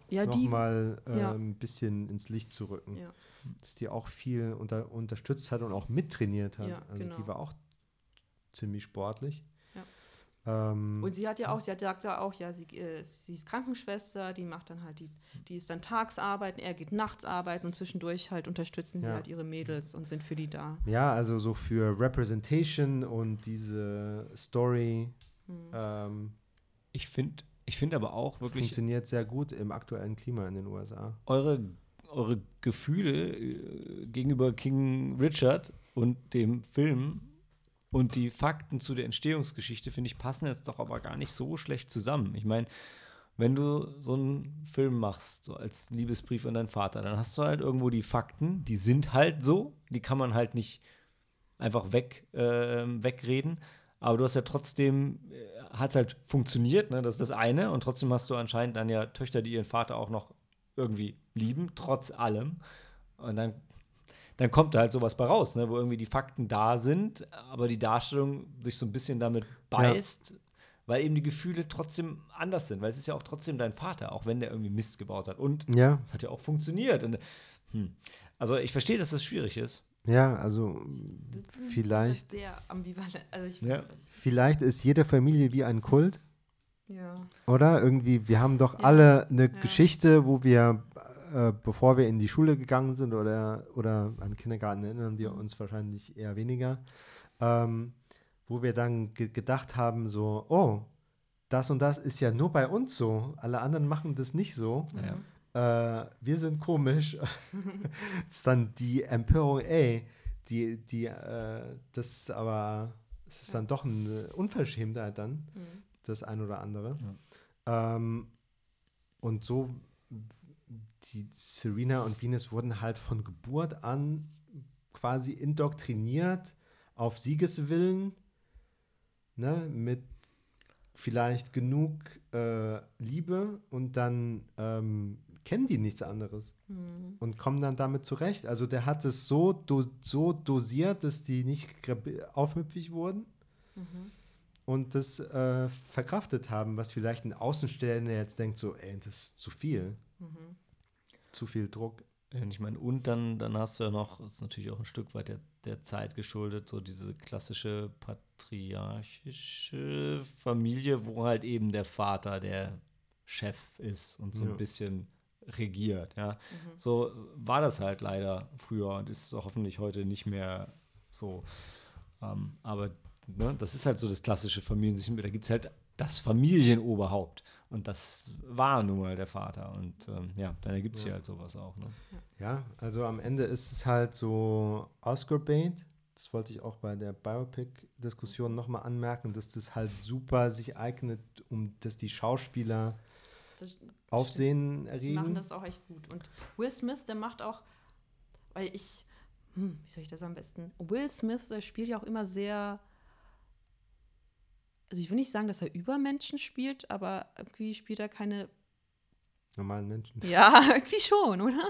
ja, die, nochmal äh, ja. ein bisschen ins Licht zu rücken. Ja. Dass die auch viel unter, unterstützt hat und auch mittrainiert hat. Ja, also genau. die war auch ziemlich sportlich. Ähm, Und sie hat ja auch, sie hat sagt ja auch, ja, sie, äh, sie ist Krankenschwester, die macht dann halt die, die ist dann tags arbeiten, er geht nachts arbeiten und zwischendurch halt unterstützen sie Ja. halt ihre Mädels und sind für die da. ja, also so für Representation und diese Story Hm. ähm, ich finde ich find aber auch wirklich funktioniert sehr gut im aktuellen Klima in den USA. eure, eure Gefühle äh, gegenüber King Richard und dem Film und die Fakten zu der Entstehungsgeschichte, finde ich, passen jetzt doch aber gar nicht so schlecht zusammen. Ich meine, wenn du so einen Film machst, so als Liebesbrief an deinen Vater, dann hast du halt irgendwo die Fakten, die sind halt so, die kann man halt nicht einfach weg, äh, wegreden. Aber du hast ja trotzdem, äh, hat es halt funktioniert, ne? das ist das eine. Und trotzdem hast du anscheinend dann ja Töchter, die ihren Vater auch noch irgendwie lieben, trotz allem. Und dann, dann kommt da halt sowas bei raus, ne? wo irgendwie die Fakten da sind, aber die Darstellung sich so ein bisschen damit beißt, weil eben die Gefühle trotzdem anders sind. Weil es ist ja auch trotzdem dein Vater, auch wenn der irgendwie Mist gebaut hat. Und Ja, es hat ja auch funktioniert. Und, hm. Also ich verstehe, dass das schwierig ist. ja, also Das ist vielleicht, Sehr ambivalent. Also ich Ja. weiß nicht. vielleicht ist jede Familie wie ein Kult. Ja. Oder? Irgendwie, wir haben doch Ja. alle eine Ja. Geschichte, wo wir, äh, bevor wir in die Schule gegangen sind oder, oder an Kindergarten erinnern wir uns wahrscheinlich eher weniger, ähm, wo wir dann ge gedacht haben, so, oh, das und das ist ja nur bei uns so, alle anderen machen das nicht so, Ja. äh, wir sind komisch. das ist dann die Empörung, ey, die, die, äh, das ist aber, es ist Ja. dann doch eine Unverschämtheit dann Mhm. das ein oder andere. Ähm, und so, die Serena und Venus wurden halt von Geburt an quasi indoktriniert auf Siegeswillen, ne, mit vielleicht genug äh, Liebe und dann ähm, kennen die nichts anderes Mhm. und kommen dann damit zurecht. Also der hat es so, do, so dosiert, dass die nicht aufmüpfig wurden Mhm. und das äh, verkraftet haben, was vielleicht ein Außenstehender jetzt denkt, so, ey, das ist zu viel, Mhm. Zu viel Druck. Ich meine, und dann, dann hast du ja noch, das ist natürlich auch ein Stück weit der, der Zeit geschuldet, so diese klassische patriarchische Familie, wo halt eben der Vater der Chef ist und so Ja. ein bisschen regiert. Ja. So war das halt leider früher und ist hoffentlich heute nicht mehr so. Ähm, aber ne, das ist halt so das klassische Familiensystem. Da gibt es halt das Familienoberhaupt. Und das war nun mal der Vater. Und ähm, ja, dann ergibt es Ja. hier halt sowas auch. Ne? Ja, also am Ende ist es halt so Oscar-Bait. Das wollte ich auch bei der Biopic-Diskussion nochmal anmerken, dass das halt super sich eignet, um dass die Schauspieler Das, Aufsehen die erregen. machen das auch echt gut. Und Will Smith, der macht auch, weil ich, hm, wie soll ich das am besten? Will Smith, der spielt ja auch immer sehr, also ich will nicht sagen, dass er Übermenschen spielt, aber irgendwie spielt er keine, normalen Menschen. ja, irgendwie schon, oder?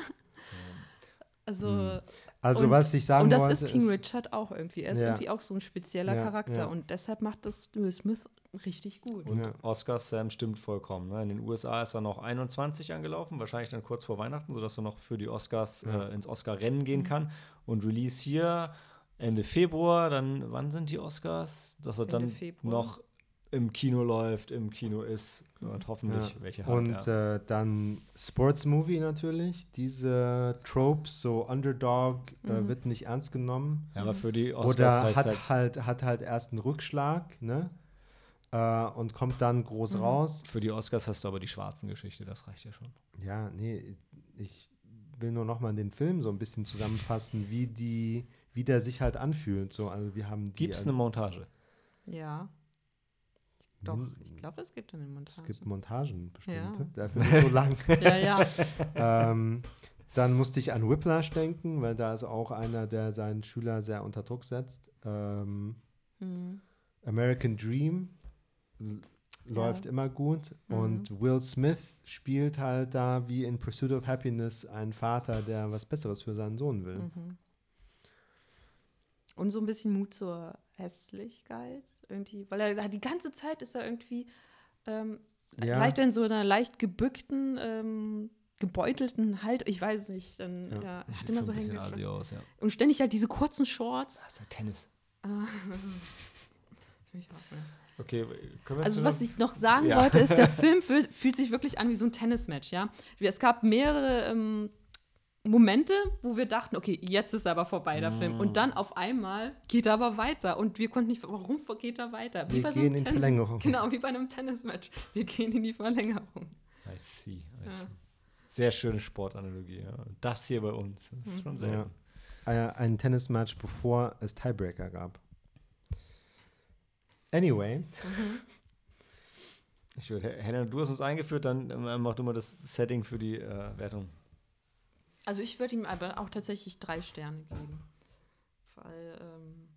Also, Also Und- was ich sagen und das wollte, ist King Richard auch irgendwie. Er ist Ja. irgendwie auch so ein spezieller Ja, Charakter ja. und deshalb macht das Will Smith richtig gut. Und Ja. Oscar Sam stimmt vollkommen. Ne? In den USA ist er noch 21 angelaufen, wahrscheinlich dann kurz vor Weihnachten, sodass er noch für die Oscars Ja. äh, ins Oscar-Rennen Mhm. gehen kann. Und Release hier Ende Februar, dann, wann sind die Oscars? Dass er Ende dann Februar. noch im Kino läuft, im Kino ist und hoffentlich Ja. welche hat. Und ja. äh, dann Sports Movie natürlich. Diese Tropes, so Underdog, äh, Mhm. wird nicht ernst genommen. ja, aber für die Oscars Oder heißt hat halt, halt, hat halt erst einen Rückschlag, ne? Äh, und kommt dann groß Mhm. raus. für die Oscars hast du aber die schwarzen Geschichte, das reicht ja schon. Ja, nee, ich will nur noch mal den Film so ein bisschen zusammenfassen, wie die, wie der sich halt anfühlt. So, also wir haben die. Gibt es eine Montage? Ja. Doch, Min- ich glaube, es gibt eine Montage. Es gibt Montagen bestimmt. Ja. Dafür ist so lang. ja, ja. ähm, dann musste ich an Whiplash denken, weil da ist auch einer, der seinen Schüler sehr unter Druck setzt. Ähm, Mhm. American Dream läuft immer gut. Mhm. Und Will Smith spielt halt da wie in Pursuit of Happiness einen Vater, der was Besseres für seinen Sohn will. Mhm. Und so ein bisschen Mut zur Hässlichkeit irgendwie, weil er die ganze Zeit ist er irgendwie ähm, Ja. leicht in so einer leicht gebückten, ähm, gebeutelten Halt, ich weiß nicht, dann Ja. ja. er hat Sieht immer so hängen aus, ja. und ständig halt diese kurzen Shorts. Das ist ja Tennis. Ich auch, ja. Okay, können wir Also was ich noch sagen Ja. wollte, ist, der Film fühlt, fühlt sich wirklich an wie so ein Tennismatch, ja. Es gab mehrere ähm, Momente, wo wir dachten, okay, jetzt ist aber vorbei der Film. Und dann auf einmal geht er aber weiter. Und wir konnten nicht, warum geht er weiter? Wir bei gehen in Tennis- Verlängerung. Genau, wie bei einem Tennismatch. Wir gehen in die Verlängerung. I see, I Ja. see. Sehr schöne Sportanalogie. Ja. Das hier bei uns. Das ist schon sehr. Ja. Äh, ein Tennismatch, bevor es Tiebreaker gab. Anyway, Ich würde, Helena, du hast uns eingeführt, dann mach du mal das Setting für die äh, Wertung. Also ich würde ihm aber auch tatsächlich drei Sterne geben. Weil, ähm,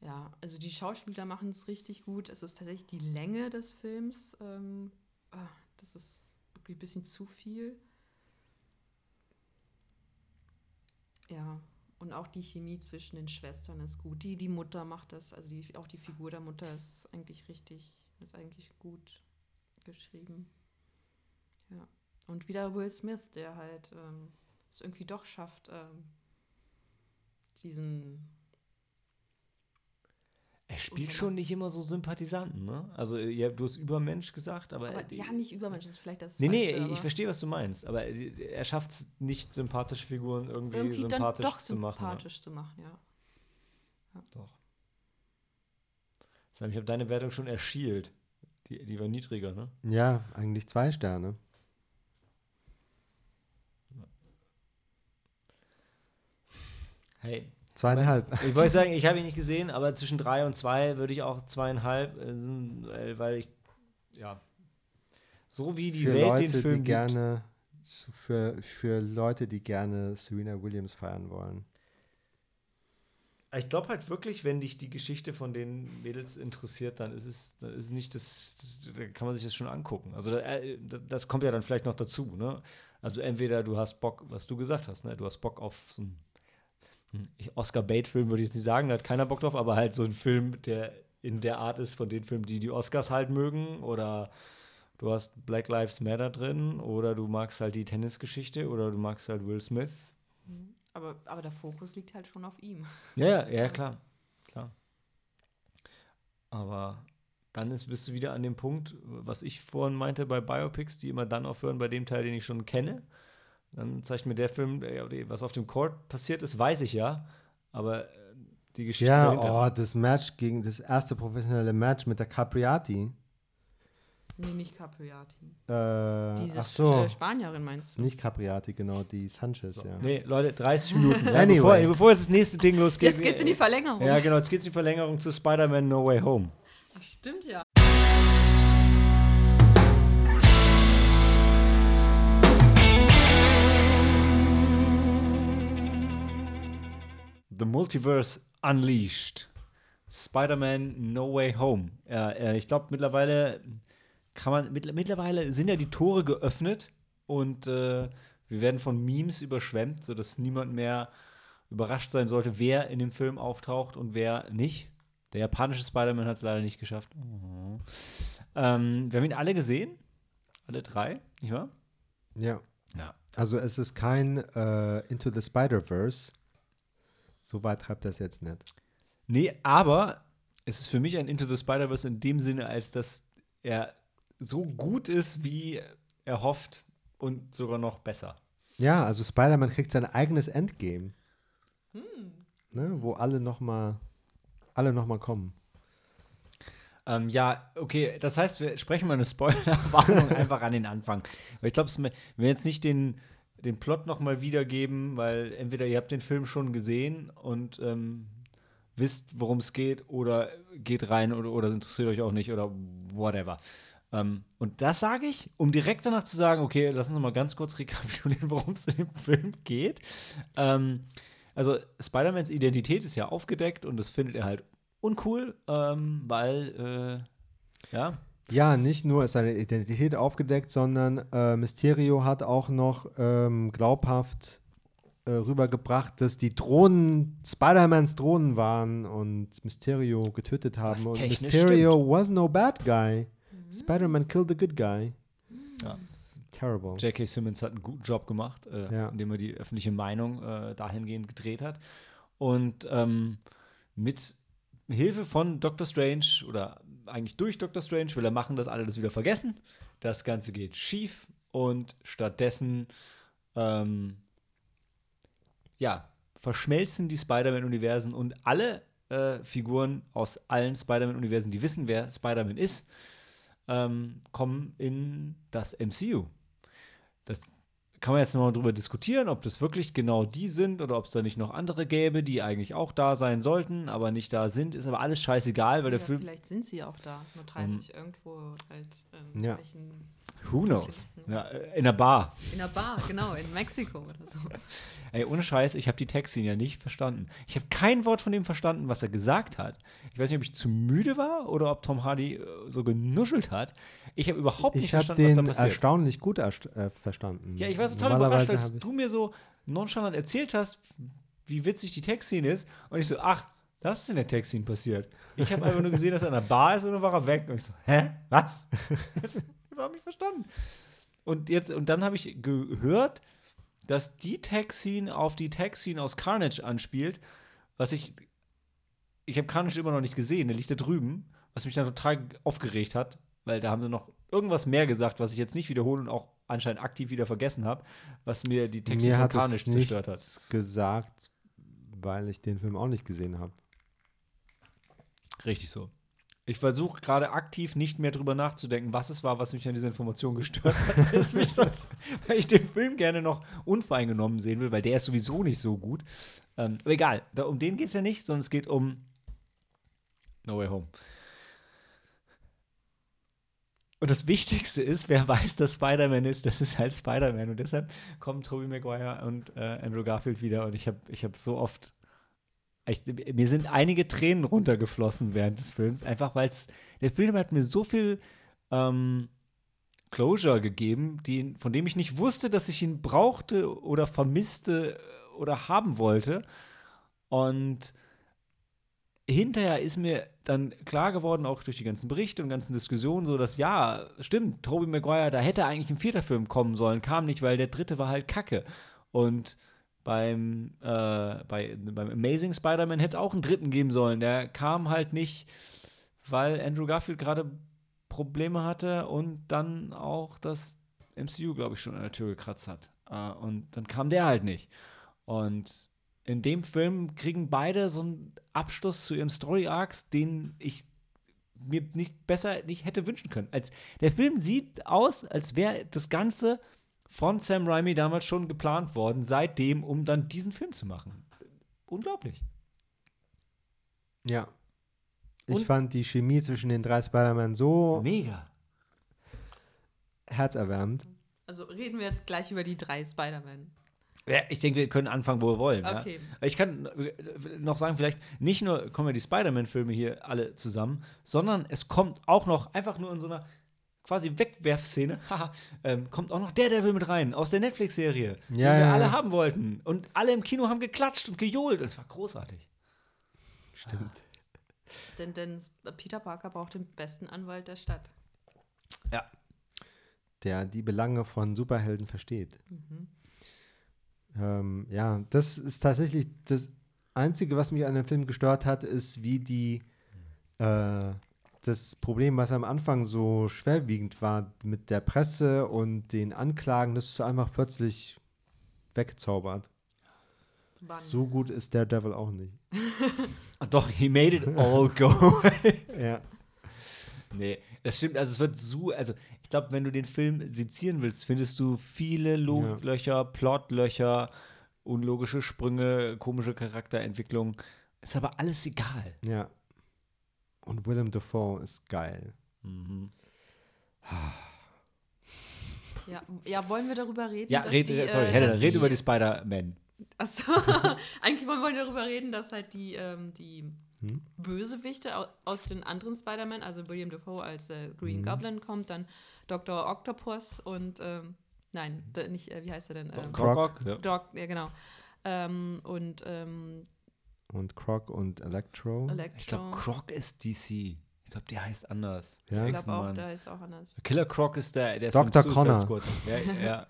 ja, also die Schauspieler machen es richtig gut. Es ist tatsächlich die Länge des Films. Ähm, ah, das ist wirklich ein bisschen zu viel. Ja, und auch die Chemie zwischen den Schwestern ist gut. Die, die Mutter macht das, also die, auch die Figur der Mutter ist eigentlich richtig, ist eigentlich gut geschrieben. Ja. Und wieder Will Smith, der halt ähm, es irgendwie doch schafft, ähm, diesen. Er spielt schon nicht immer so Sympathisanten, ne? Also, äh, ja, du hast Übermensch gesagt, aber. Aber äh, ja, nicht Übermensch, das ist vielleicht das. Nee, nee, Falsche, ich aber verstehe, was du meinst, aber äh, er schafft es nicht, sympathische Figuren irgendwie, irgendwie dann sympathisch doch zu machen. ne? sympathisch zu machen, ja. Doch. Sam, ich habe deine Wertung schon erschielt. Die, die war niedriger, ne? ja, eigentlich zwei Sterne. Hey, Zweieinhalb. ich wollte sagen, ich habe ihn nicht gesehen, aber zwischen drei und zwei würde ich auch zweieinhalb, äh, äh, weil ich, ja, so wie die für Welt Leute, den Film die gerne für, für Leute, die gerne Serena Williams feiern wollen. Ich glaube halt wirklich, wenn dich die Geschichte von den Mädels interessiert, dann ist es, dann ist nicht das, dann kann man sich das schon angucken. Also äh, das kommt ja dann vielleicht noch dazu, ne? Also entweder du hast Bock, was du gesagt hast, ne? Du hast Bock auf so ich- Oscar Bait-Film würde ich jetzt nicht sagen, da hat keiner Bock drauf, aber halt so ein Film, der in der Art ist von den Filmen, die die Oscars halt mögen, oder du hast Black Lives Matter drin, oder du magst halt die Tennisgeschichte, oder du magst halt Will Smith. Aber, aber der Fokus liegt halt schon auf ihm. Ja, ja, ja, klar. Klar. Aber dann ist, bist du wieder an dem Punkt, was ich vorhin meinte bei Biopics, die immer dann aufhören bei dem Teil, den ich schon kenne. Dann zeigt mir der Film, was auf dem Court passiert ist, weiß ich ja. Aber äh, die Geschichte Ja, dahinter. oh, das Match gegen das erste professionelle Match mit der Capriati. Nee, nicht Capriati. Äh, Diese ach so, äh, Spanierin meinst du? nicht Capriati, genau, die Sanchez, ja. Nee, Leute, 30 Minuten. Ja, Anyway. bevor, bevor jetzt das nächste Ding losgeht. Jetzt geht's in die Verlängerung. Ja, genau, jetzt geht's in die Verlängerung zu Spider-Man No Way Home. Ach, Stimmt ja. The Multiverse Unleashed. Spider-Man No Way Home. Ja, äh, ich glaube, mittlerweile kann man, mittler- mittlerweile sind ja die Tore geöffnet und äh, wir werden von Memes überschwemmt, sodass niemand mehr überrascht sein sollte, wer in dem Film auftaucht und wer nicht. Der japanische Spider-Man hat es leider nicht geschafft. Ähm, wir haben ihn alle gesehen. Alle drei, nicht wahr? Ja. Ja. Also es ist kein äh, Into the Spider-Verse. So weit treibt das jetzt nicht. Nee, aber es ist für mich ein Into the Spider-Verse in dem Sinne, als dass er so gut ist, wie er hofft und sogar noch besser. Ja, also Spider-Man kriegt sein eigenes Endgame. Ne, wo alle nochmal alle noch mal kommen. Ähm, ja, okay, das heißt, wir sprechen mal eine Spoilerwarnung einfach an den Anfang. Weil ich glaube, wir werden jetzt nicht den, den Plot nochmal wiedergeben, weil entweder ihr habt den Film schon gesehen und ähm, wisst, worum es geht, oder geht rein oder, oder interessiert euch auch nicht oder whatever. Ähm, und das sage ich, um direkt danach zu sagen, okay, lass uns noch mal ganz kurz rekapitulieren, worum es in dem Film geht. Ähm, also Spider-Mans Identität ist ja aufgedeckt und das findet er halt uncool, ähm, weil, äh, ja, Ja, nicht nur ist seine Identität aufgedeckt, sondern äh, Mysterio hat auch noch ähm, glaubhaft äh, rübergebracht, dass die Drohnen Spider-Mans Drohnen waren und Mysterio getötet haben. Was Und Mysterio was no bad guy. Spider-Man killed the good guy. Ja. Terrible. J.K. Simmons hat einen guten Job gemacht, äh, Ja. indem er die öffentliche Meinung äh, dahingehend gedreht hat. Und ähm, mit Hilfe von Doctor Strange oder eigentlich durch Doctor Strange will er machen, dass alle das wieder vergessen. Das Ganze geht schief und stattdessen ähm, ja, verschmelzen die Spider-Man-Universen und alle äh, Figuren aus allen Spider-Man-Universen, die wissen, wer Spider-Man ist, ähm, kommen in das MCU. Das kann man jetzt nochmal drüber diskutieren, ob das wirklich genau die sind oder ob es da nicht noch andere gäbe, die eigentlich auch da sein sollten, aber nicht da sind. Ist aber alles scheißegal, weil der Ja, Film. vielleicht sind sie auch da. Nur treiben sich irgendwo halt ähm, Ja. welchen- Who knows? Ja, äh, in der Bar. in der Bar, genau, in Mexiko oder so. Ey, ohne Scheiß, ich habe die Textszene ja nicht verstanden. Ich habe kein Wort von dem verstanden, was er gesagt hat. Ich weiß nicht, ob ich zu müde war oder ob Tom Hardy äh, so genuschelt hat. Ich habe überhaupt nicht Ich habe verstanden, was da den passiert. erstaunlich gut erst- äh, verstanden. Ja, ich war total überrascht, als ich- du mir so nonchalant erzählt hast, wie witzig die Textszene ist. Und ich so, ach, das ist in der Textszene passiert. Ich habe einfach nur gesehen, dass er an der Bar ist und dann war er weg. Und ich so, hä? Was? ich hab's überhaupt nicht verstanden. Und jetzt, und dann habe ich gehört, dass die Tag-Scene auf die Tag-Scene aus Carnage anspielt, was ich. Ich habe Carnage immer noch nicht gesehen, der liegt da drüben, was mich dann total aufgeregt hat, weil da haben sie noch irgendwas mehr gesagt, was ich jetzt nicht wiederhole und auch anscheinend aktiv wieder vergessen habe, was mir die Texte Mir von hat Carnage zerstört hat. nichts gesagt, weil ich den Film auch nicht gesehen habe. Richtig so. Ich versuche gerade aktiv nicht mehr drüber nachzudenken, was es war, was mich an dieser Information gestört hat. ist mich das, weil ich den Film gerne noch unvoreingenommen sehen will, weil der ist sowieso nicht so gut. Ähm, aber egal, da, um den geht es ja nicht, sondern es geht um No Way Home. Und das Wichtigste ist, wer weiß, dass Spider-Man ist, das ist halt Spider-Man. Und deshalb kommen Tobey Maguire und äh, Andrew Garfield wieder. Und ich habe ich hab so oft ich, mir sind einige Tränen runtergeflossen während des Films, einfach weil der Film hat mir so viel ähm, Closure gegeben, die, von dem ich nicht wusste, dass ich ihn brauchte oder vermisste oder haben wollte. Und hinterher ist mir dann klar geworden, auch durch die ganzen Berichte und ganzen Diskussionen, so dass ja, stimmt, Tobey Maguire, da hätte eigentlich ein vierter Film kommen sollen, kam nicht, weil der dritte war halt Kacke. Und beim, äh, bei, beim Amazing Spider-Man hätte es auch einen dritten geben sollen. Der kam halt nicht, weil Andrew Garfield gerade Probleme hatte und dann auch das MCU, glaube ich, schon an der Tür gekratzt hat. Äh, und dann kam der halt nicht. Und in dem Film kriegen beide so einen Abschluss zu ihren Story-Arcs, den ich mir nicht besser nicht hätte wünschen können. Als der Film sieht aus, als wäre das Ganze von Sam Raimi damals schon geplant worden, seitdem, um dann diesen Film zu machen. Unglaublich. Ja. Ich Und- fand die Chemie zwischen den drei Spider-Man so Mega. herzerwärmend. Also reden wir jetzt gleich über die drei Spider-Man. Ja, ich denke, wir können anfangen, wo wir wollen. Okay. Ja? Ich kann noch sagen, vielleicht nicht nur kommen ja die Spider-Man-Filme hier alle zusammen, sondern es kommt auch noch einfach nur in so einer quasi Wegwerfszene, haha, ähm, kommt auch noch Daredevil mit rein aus der Netflix-Serie, die Ja, wir ja, alle ja. haben wollten. Und alle im Kino haben geklatscht und gejohlt. Es war großartig. Stimmt. Denn, denn Peter Parker braucht den besten Anwalt der Stadt. Ja. Der die Belange von Superhelden versteht. Mhm. Ähm, ja, das ist tatsächlich das Einzige, was mich an dem Film gestört hat, ist, wie die äh, das Problem, was am Anfang so schwerwiegend war mit der Presse und den Anklagen, das ist einfach plötzlich weggezaubert. Wann? So gut ist der Devil auch nicht. Ach Doch, he made it all go. Ja. Nee, das stimmt. Also es wird so, also ich glaube, wenn du den Film sezieren willst, findest du viele Loglöcher, Plotlöcher, unlogische Sprünge, komische Charakterentwicklung. Ist aber alles egal. Ja. Und Willem Dafoe ist geil. Ja, ja, wollen wir darüber reden? Ja, dass red, die, sorry, äh, Helena, dass red die- über die Spider-Man. Achso, eigentlich wollen wir darüber reden, dass halt die, ähm, die Hm? Bösewichte au- aus den anderen Spider-Man, also William Dafoe als äh, Mhm. Green Goblin kommt, dann Dr. Octopus und, ähm, nein, nicht, äh, wie heißt er denn? Ähm, Croc. Ja. Doc, ja genau. Ähm, und ähm, Und Croc und Electro. Electro. Ich glaube, Croc ist DC. Ich glaube, der heißt anders. Ja? ich glaube auch, der ist auch anders. Killer Croc ist der, der ist Dr. Connor. Ja, ja.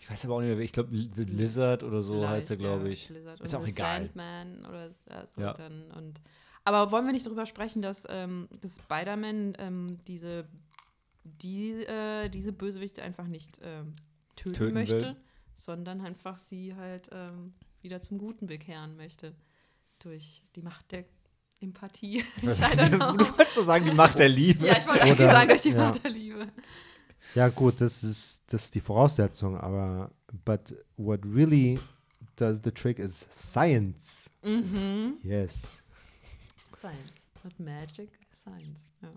Ich weiß aber auch nicht mehr, ich glaube, The Lizard oder so Vielleicht, heißt er, glaube ja, ich. Lizard Ist und auch The egal. Sandman oder ja, so Ja. dann und aber wollen wir nicht darüber sprechen, dass, ähm, dass Spider-Man ähm, diese, die, äh, diese Bösewichte einfach nicht ähm, töten, Töten möchte, will. sondern einfach sie halt ähm, wieder zum Guten bekehren möchte. Durch die Macht der Empathie. Was- du wolltest so sagen, die Macht der Liebe. ja, ich wollte eigentlich sagen, durch die ja. Macht der Liebe. Ja, gut, das ist, das ist die Voraussetzung, aber but what really does the trick is science. Mhm. Yes. Science. Not Magic, Science. Ja.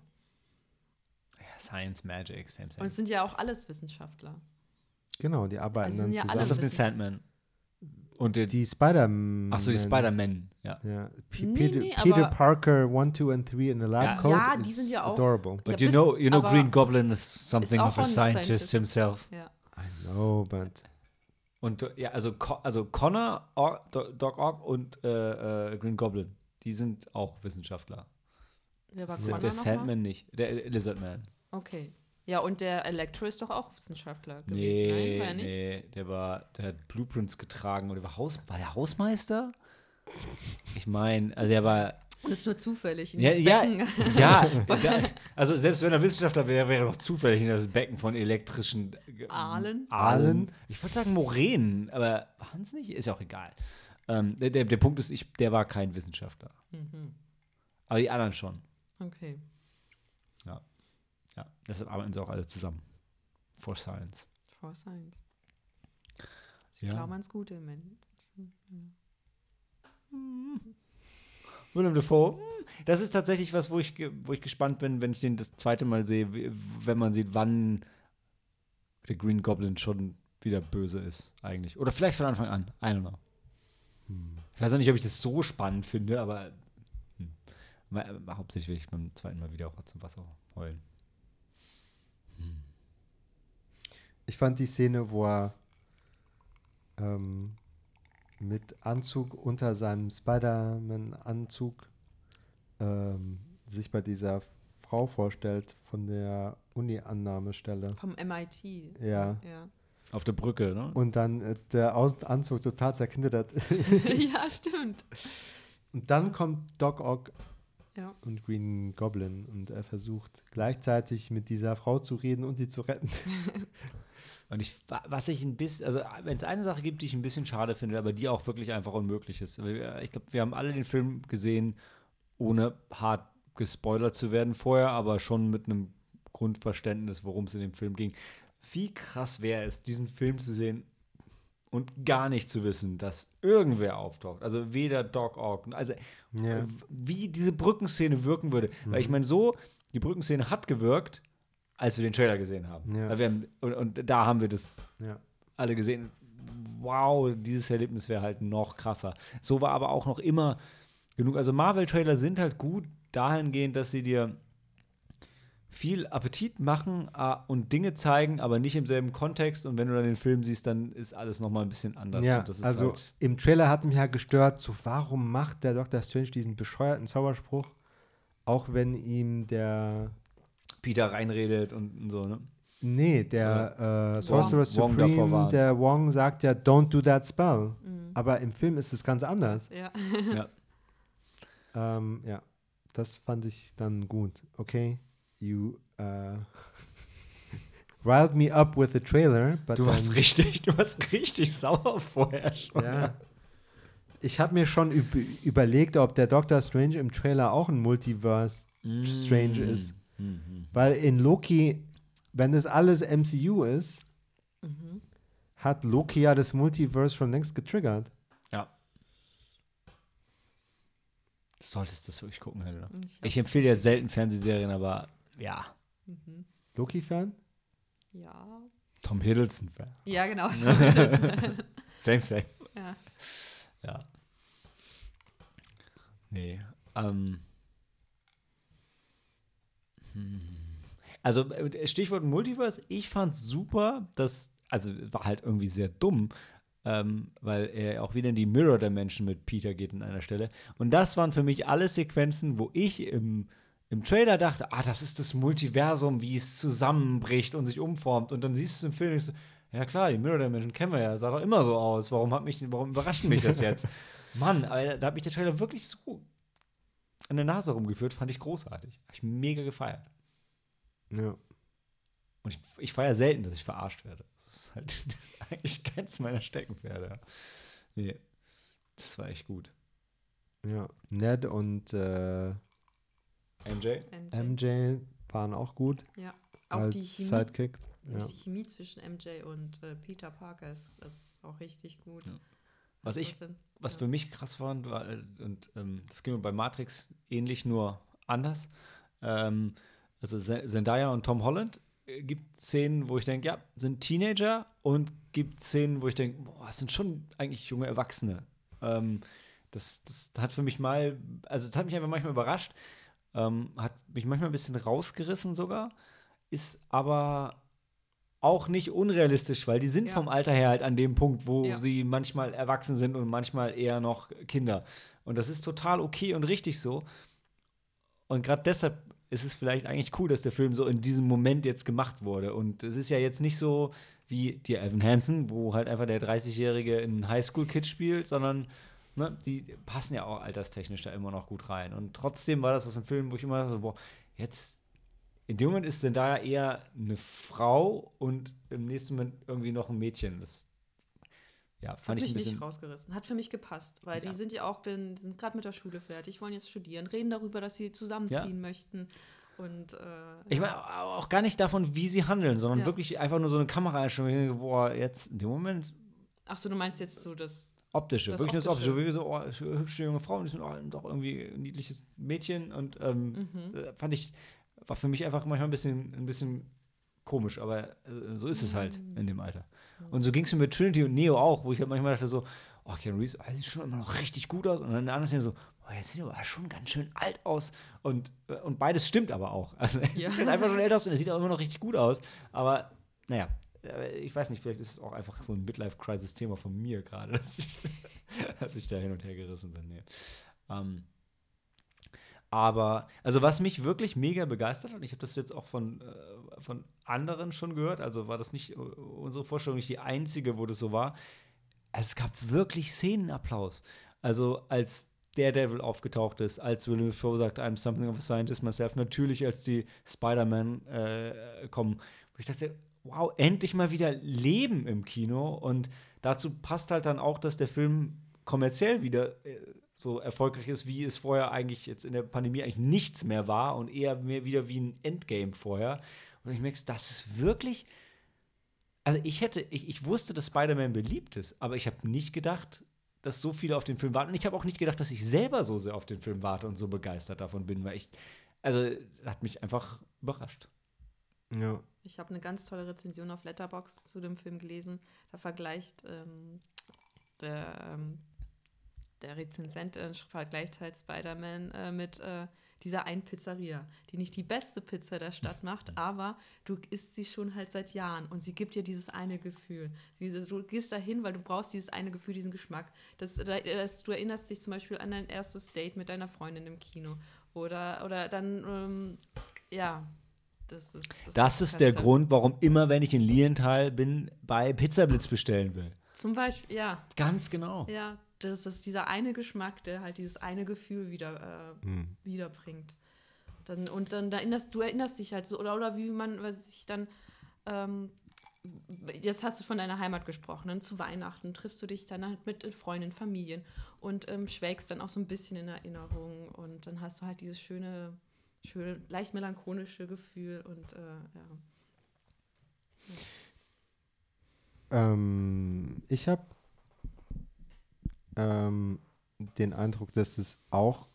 Ja, Science, Magic, same, Und same. es sind ja auch alles Wissenschaftler. Genau, die arbeiten Also dann sind ja zusammen. Bis auf den Sandman. Und den, Die Spider-Man. ach so, die Spider-Man, ja. Ja, P Nee, Peter, nee, Peter Parker 1, 2 and 3 in the lab Ja. coat Ja, die is sind ja auch- adorable. But Ja, you know, you know, Green Goblin is something of a scientist Scientist. himself. Ja. I know, but Und ja, also, Co- also Connor, Or, Do- Doc Ock und äh, äh, Green Goblin, die sind auch Wissenschaftler. Wer war Der, Connor? Sandman nicht, der Lizardman. Okay. Ja, und der Electro ist doch auch Wissenschaftler gewesen. Nee, Nein, war er nicht? nee, der war, der hat Blueprints getragen und der war Haus, war der Hausmeister? Ich meine, also der war, Und ist nur zufällig in ja, das ja, Becken. ja, da, also selbst wenn er Wissenschaftler wäre, wäre er doch zufällig in das Becken von elektrischen äh, Aalen? Aalen. Ich würde sagen Moränen, aber waren es nicht? Ist ja auch egal. Ähm, der, der, der Punkt ist, ich, der war kein Wissenschaftler. Mhm. Aber die anderen schon. Okay. Deshalb arbeiten sie auch alle zusammen. For Science. For Science. Sie Ja. glauben ans Gute im Moment. Willem Dafoe, hm, das ist tatsächlich was, wo ich, wo ich gespannt bin, wenn ich den das zweite Mal sehe, wenn man sieht, wann der Green Goblin schon wieder böse ist, eigentlich. Oder vielleicht von Anfang an. I don't know. Ich weiß auch nicht, ob ich das so spannend finde, aber hm. Hauptsächlich will ich beim zweiten Mal wieder Rotz und Wasser heulen. Ich fand die Szene, wo er ähm, mit Anzug unter seinem Spider-Man-Anzug ähm, sich bei dieser Frau vorstellt von der Uni-Annahmestelle. Vom MIT. Ja. Ja, Auf der Brücke, ne? Und dann äh, der Außenanzug total zerknittert. ja stimmt. Und dann kommt Doc Ock Ja. und Green Goblin. Und er versucht gleichzeitig mit dieser Frau zu reden und sie zu retten. Und ich, wa- was ich ein bisschen, also wenn es eine Sache gibt, die ich ein bisschen schade finde, aber die auch wirklich einfach unmöglich ist. Ich glaube, wir haben alle den Film gesehen, ohne hart gespoilert zu werden vorher, aber schon mit einem Grundverständnis, worum es in dem Film ging. Wie krass wäre es, diesen Film zu sehen und gar nicht zu wissen, dass irgendwer auftaucht. Also weder Doc Ock, also äh, wie diese Brückenszene wirken würde. Weil ich meine, so, die Brückenszene hat gewirkt, als wir den Trailer gesehen haben. Ja. Haben und, und da haben wir das Ja. alle gesehen. Wow, dieses Erlebnis wäre halt noch krasser. So war aber auch noch immer genug. Also Marvel-Trailer sind halt gut dahingehend, dass sie dir viel Appetit machen äh, und Dinge zeigen, aber nicht im selben Kontext. Und wenn du dann den Film siehst, dann ist alles noch mal ein bisschen anders. Ja, und das ist also halt, im Trailer hat mich ja gestört, so warum macht der Dr. Strange diesen bescheuerten Zauberspruch, auch wenn ihm der, Peter reinredet und, und so, ne? nee, der äh, Sorcerer Wong Supreme, warnt. der Wong sagt ja, don't do that spell. Mhm. Aber im Film ist es ganz anders. Ja. Ja. Ähm, ja, das fand ich dann gut. Okay, you uh, riled me up with the trailer, but Du warst richtig, du warst richtig sauer vorher schon. Ja. Ich habe mir schon üb überlegt, ob der Doctor Strange im Trailer auch ein Multiverse Strange ist. Mhm. Weil in Loki, wenn das alles MCU ist, Mhm. hat Loki ja das Multiverse schon längst getriggert. Ja. Du solltest das wirklich gucken, Helena. Ich Ich empfehle ja selten Fernsehserien, aber ja, Mhm. Loki-Fan? Ja. Tom Hiddleston. Ja, genau. Same, same. ja. Ja. Nee. Ähm. Also äh, Stichwort Multiverse, ich fand super, dass, also war halt irgendwie sehr dumm, ähm, weil er auch wieder in die Mirror Dimension mit Peter geht an einer Stelle. Und das waren für mich alle Sequenzen, wo ich im, im Trailer dachte, ah, das ist das Multiversum, wie es zusammenbricht und sich umformt. Und dann siehst du es im Film so, ja klar, die Mirror Dimension kennen wir ja, sah doch immer so aus. Warum hat mich, warum überrascht mich das jetzt? Mann, aber da hat mich der Trailer wirklich so an der Nase rumgeführt, fand ich großartig. Habe ich mega gefeiert. Ja. Und ich, ich feiere selten, dass ich verarscht werde. Das ist halt eigentlich keins meiner Steckenpferde. Nee, das war echt gut. ja. Ned und äh, MJ? MJ. MJ waren auch gut Ja. Auch als die Chemie, Sidekicks. Ja. die Chemie zwischen MJ und äh, Peter Parker ist, ist auch richtig gut. Ja. Was ich- Also dann- Was für mich krass war, äh, und ähm, das ging mir bei Matrix ähnlich, nur anders. Ähm, also Zendaya und Tom Holland äh, gibt Szenen, wo ich denke, ja, sind Teenager und gibt Szenen, wo ich denke, boah, das sind schon eigentlich junge Erwachsene. Ähm, das, das hat für mich mal, also das hat mich einfach manchmal überrascht, ähm, hat mich manchmal ein bisschen rausgerissen sogar, ist aber auch nicht unrealistisch, weil die sind Ja. vom Alter her halt an dem Punkt, wo Ja. sie manchmal erwachsen sind und manchmal eher noch Kinder. Und das ist total okay und richtig so. Und gerade deshalb ist es vielleicht eigentlich cool, dass der Film so in diesem Moment jetzt gemacht wurde. Und es ist ja jetzt nicht so wie die Evan Hansen, wo halt einfach der 30-Jährige ein Highschool-Kid spielt, sondern ne, die passen ja auch alterstechnisch da immer noch gut rein. Und trotzdem war das aus einem Film, wo ich immer so, boah, jetzt in dem Moment ist Zendaya eher eine Frau und im nächsten Moment irgendwie noch ein Mädchen. Das ja, Hat fand ich mich ein bisschen. nicht rausgerissen. Hat für mich gepasst, weil Ja. die sind ja auch, den, sind gerade mit der Schule fertig, wollen jetzt studieren, reden darüber, dass sie zusammenziehen möchten. Und äh, Ich ja. meine auch gar nicht davon, wie sie handeln, sondern Ja. wirklich einfach nur so eine ich denke, Boah, jetzt in dem Moment Ach so, du meinst jetzt so das. optische, Das wirklich nur das optische. Wirklich so, oh, sch- hübsche junge Frau und oh, doch irgendwie ein niedliches Mädchen und ähm, Mhm. äh, fand ich, war für mich einfach manchmal ein bisschen, ein bisschen komisch, aber äh, so ist es halt Mhm. in dem Alter. Und so ging es mir mit Trinity und Neo auch, wo ich halt manchmal dachte so, oh, Keanu Reeves, oh, sieht schon immer noch richtig gut aus. Und dann der andere Szene so, oh, jetzt sieht er aber schon ganz schön alt aus. Und, äh, und beides stimmt aber auch. Also er Ja. sieht halt einfach schon älter aus und er sieht auch immer noch richtig gut aus. Aber naja, äh, ich weiß nicht, vielleicht ist es auch einfach so ein Midlife-Crisis-Thema von mir gerade, dass ich, dass ich da hin und her gerissen bin. Nee. Ähm, aber, also was mich wirklich mega begeistert hat, ich habe das jetzt auch von, äh, von anderen schon gehört, also war das nicht äh, unsere Vorstellung, nicht die einzige, wo das so war. Es gab wirklich Szenenapplaus. Also als Daredevil aufgetaucht ist, als Willem Dafoe sagt, I'm something of a scientist myself, natürlich als die Spider-Man äh, kommen. Ich dachte, wow, endlich mal wieder Leben im Kino. Und dazu passt halt dann auch, dass der Film kommerziell wieder äh, so erfolgreich ist, wie es vorher eigentlich jetzt in der Pandemie eigentlich nichts mehr war und eher mehr wieder wie ein Endgame vorher. Und ich merke, das ist wirklich. Also ich hätte, ich, ich wusste, dass Spider-Man beliebt ist, aber ich habe nicht gedacht, dass so viele auf den Film warten. Und ich habe auch nicht gedacht, dass ich selber so sehr auf den Film warte und so begeistert davon bin, weil ich, also hat mich einfach überrascht. Ja. Ich habe eine ganz tolle Rezension auf Letterboxd zu dem Film gelesen. Da vergleicht ähm, der, ähm, der Rezensent äh, vergleicht halt Spider-Man äh, mit äh, dieser einen Pizzeria, die nicht die beste Pizza der Stadt macht, aber du isst sie schon halt seit Jahren und sie gibt dir dieses eine Gefühl. Dieses, du gehst dahin, weil du brauchst dieses eine Gefühl, diesen Geschmack. Das, das, du erinnerst dich zum Beispiel an dein erstes Date mit deiner Freundin im Kino oder, oder dann, ähm, ja, das ist, das, das ist der Grund, warum immer, wenn ich in Lienthal bin, bei Pizzablitz bestellen will. Zum Beispiel, ja. Ganz genau. Ja, das ist dieser eine Geschmack, der halt dieses eine Gefühl wieder äh, hm. wiederbringt. Dann, und dann erinnerst du erinnerst dich halt so, oder, oder wie man sich dann, ähm, jetzt hast du von deiner Heimat gesprochen, dann zu Weihnachten triffst du dich dann halt mit Freunden, Familien und ähm, schwelgst dann auch so ein bisschen in Erinnerung und dann hast du halt dieses schöne, schöne leicht melancholische Gefühl und äh, ja. Ähm, ich habe ähm, den Eindruck, dass es auch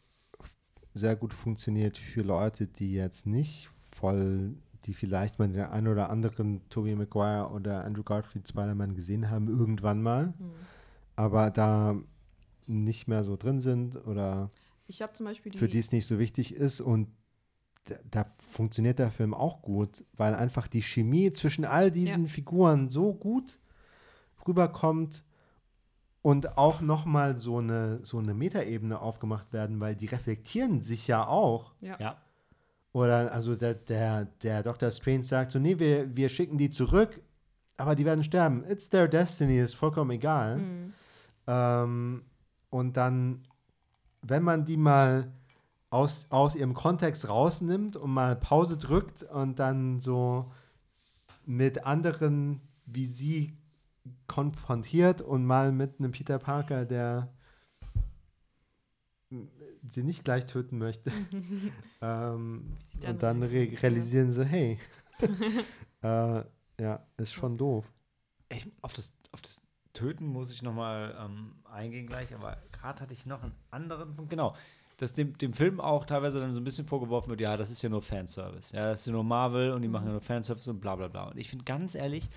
sehr gut funktioniert für Leute, die jetzt nicht voll, die vielleicht mal den einen oder anderen Tobey Maguire oder Andrew Garfield Spider-Man gesehen haben, irgendwann mal, mhm. aber da nicht mehr so drin sind oder die für die es nicht so wichtig ist und da, da, funktioniert der Film auch gut, weil einfach die Chemie zwischen all diesen ja. Figuren so gut rüberkommt und auch nochmal so eine, so eine Metaebene aufgemacht werden, weil die reflektieren sich ja auch. Ja. ja. Oder also der, der, der Dr. Strange sagt so, nee, wir, wir schicken die zurück, aber die werden sterben. It's their destiny, ist vollkommen egal. Mhm. Ähm, und dann, wenn man die mal aus, aus ihrem Kontext rausnimmt und mal Pause drückt und dann so mit anderen, wie sie konfrontiert und mal mit einem Peter Parker, der sie nicht gleich töten möchte. ähm, und dann re realisieren sie, hey, äh, ja, ist schon doof. Ich, auf, das, auf das Töten muss ich nochmal ähm, eingehen gleich, aber gerade hatte ich noch einen anderen Punkt. Genau, dass dem, dem Film auch teilweise dann so ein bisschen vorgeworfen wird, ja, das ist ja nur Fanservice. Ja, das ist ja nur Marvel und die machen ja nur Fanservice und bla bla bla. Und ich finde ganz ehrlich,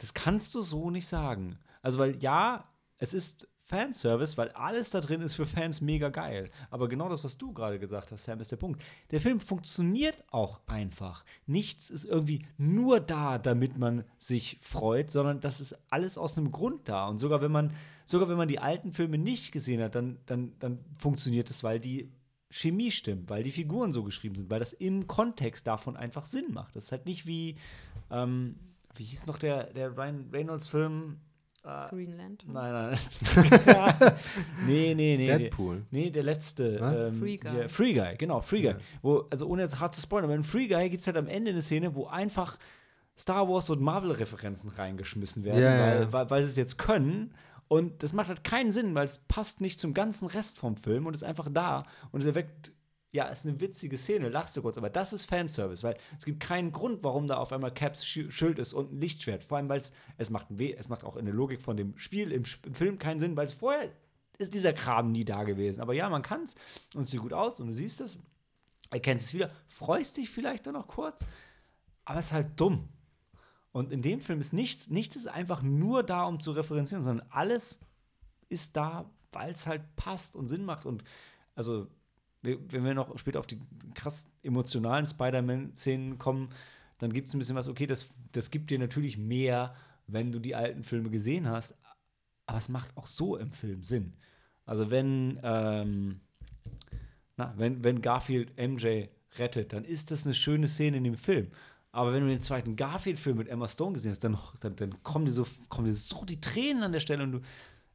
das kannst du so nicht sagen. Also, weil ja, es ist Fanservice, weil alles da drin ist für Fans mega geil. Aber genau das, was du gerade gesagt hast, Sam, ist der Punkt. Der Film funktioniert auch einfach. Nichts ist irgendwie nur da, damit man sich freut, sondern das ist alles aus einem Grund da. Und sogar wenn man, sogar wenn man die alten Filme nicht gesehen hat, dann, dann, dann funktioniert es, weil die Chemie stimmt, weil die Figuren so geschrieben sind, weil das im Kontext davon einfach Sinn macht. Das ist halt nicht wie, ähm, wie hieß noch der, der Ryan Reynolds-Film? Äh, Green Lantern? Nein, nein. nee, nee, nee. Deadpool. Nee, der letzte. Ähm, Free Guy. Ja, Free Guy, genau, Free Guy. Wo, also ohne jetzt hart zu spoilern, aber in Free Guy gibt es halt am Ende eine Szene, wo einfach Star Wars und Marvel-Referenzen reingeschmissen werden, ja, weil, ja. weil, weil sie es jetzt können. Und das macht halt keinen Sinn, weil es passt nicht zum ganzen Rest vom Film und ist einfach da und es erweckt ja, ist eine witzige Szene, lachst du kurz, aber das ist Fanservice, weil es gibt keinen Grund, warum da auf einmal Caps Schild ist und ein Lichtschwert. Vor allem, weil es, macht es macht auch in der Logik von dem Spiel im, im Film keinen Sinn, weil es vorher ist dieser Kram nie da gewesen. Aber ja, man kann es und sieht gut aus und du siehst es, erkennst es wieder, freust dich vielleicht dann noch kurz, aber es ist halt dumm. Und in dem Film ist nichts, nichts ist einfach nur da, um zu referenzieren, sondern alles ist da, weil es halt passt und Sinn macht. Und also wenn wir noch später auf die krass emotionalen Spider-Man-Szenen kommen, dann gibt es ein bisschen was, okay, das, das gibt dir natürlich mehr, wenn du die alten Filme gesehen hast, aber es macht auch so im Film Sinn. Also wenn, ähm, na, wenn, wenn Garfield MJ rettet, dann ist das eine schöne Szene in dem Film. Aber wenn du den zweiten Garfield-Film mit Emma Stone gesehen hast, dann, dann, dann kommen, dir so, kommen dir so die Tränen an der Stelle und du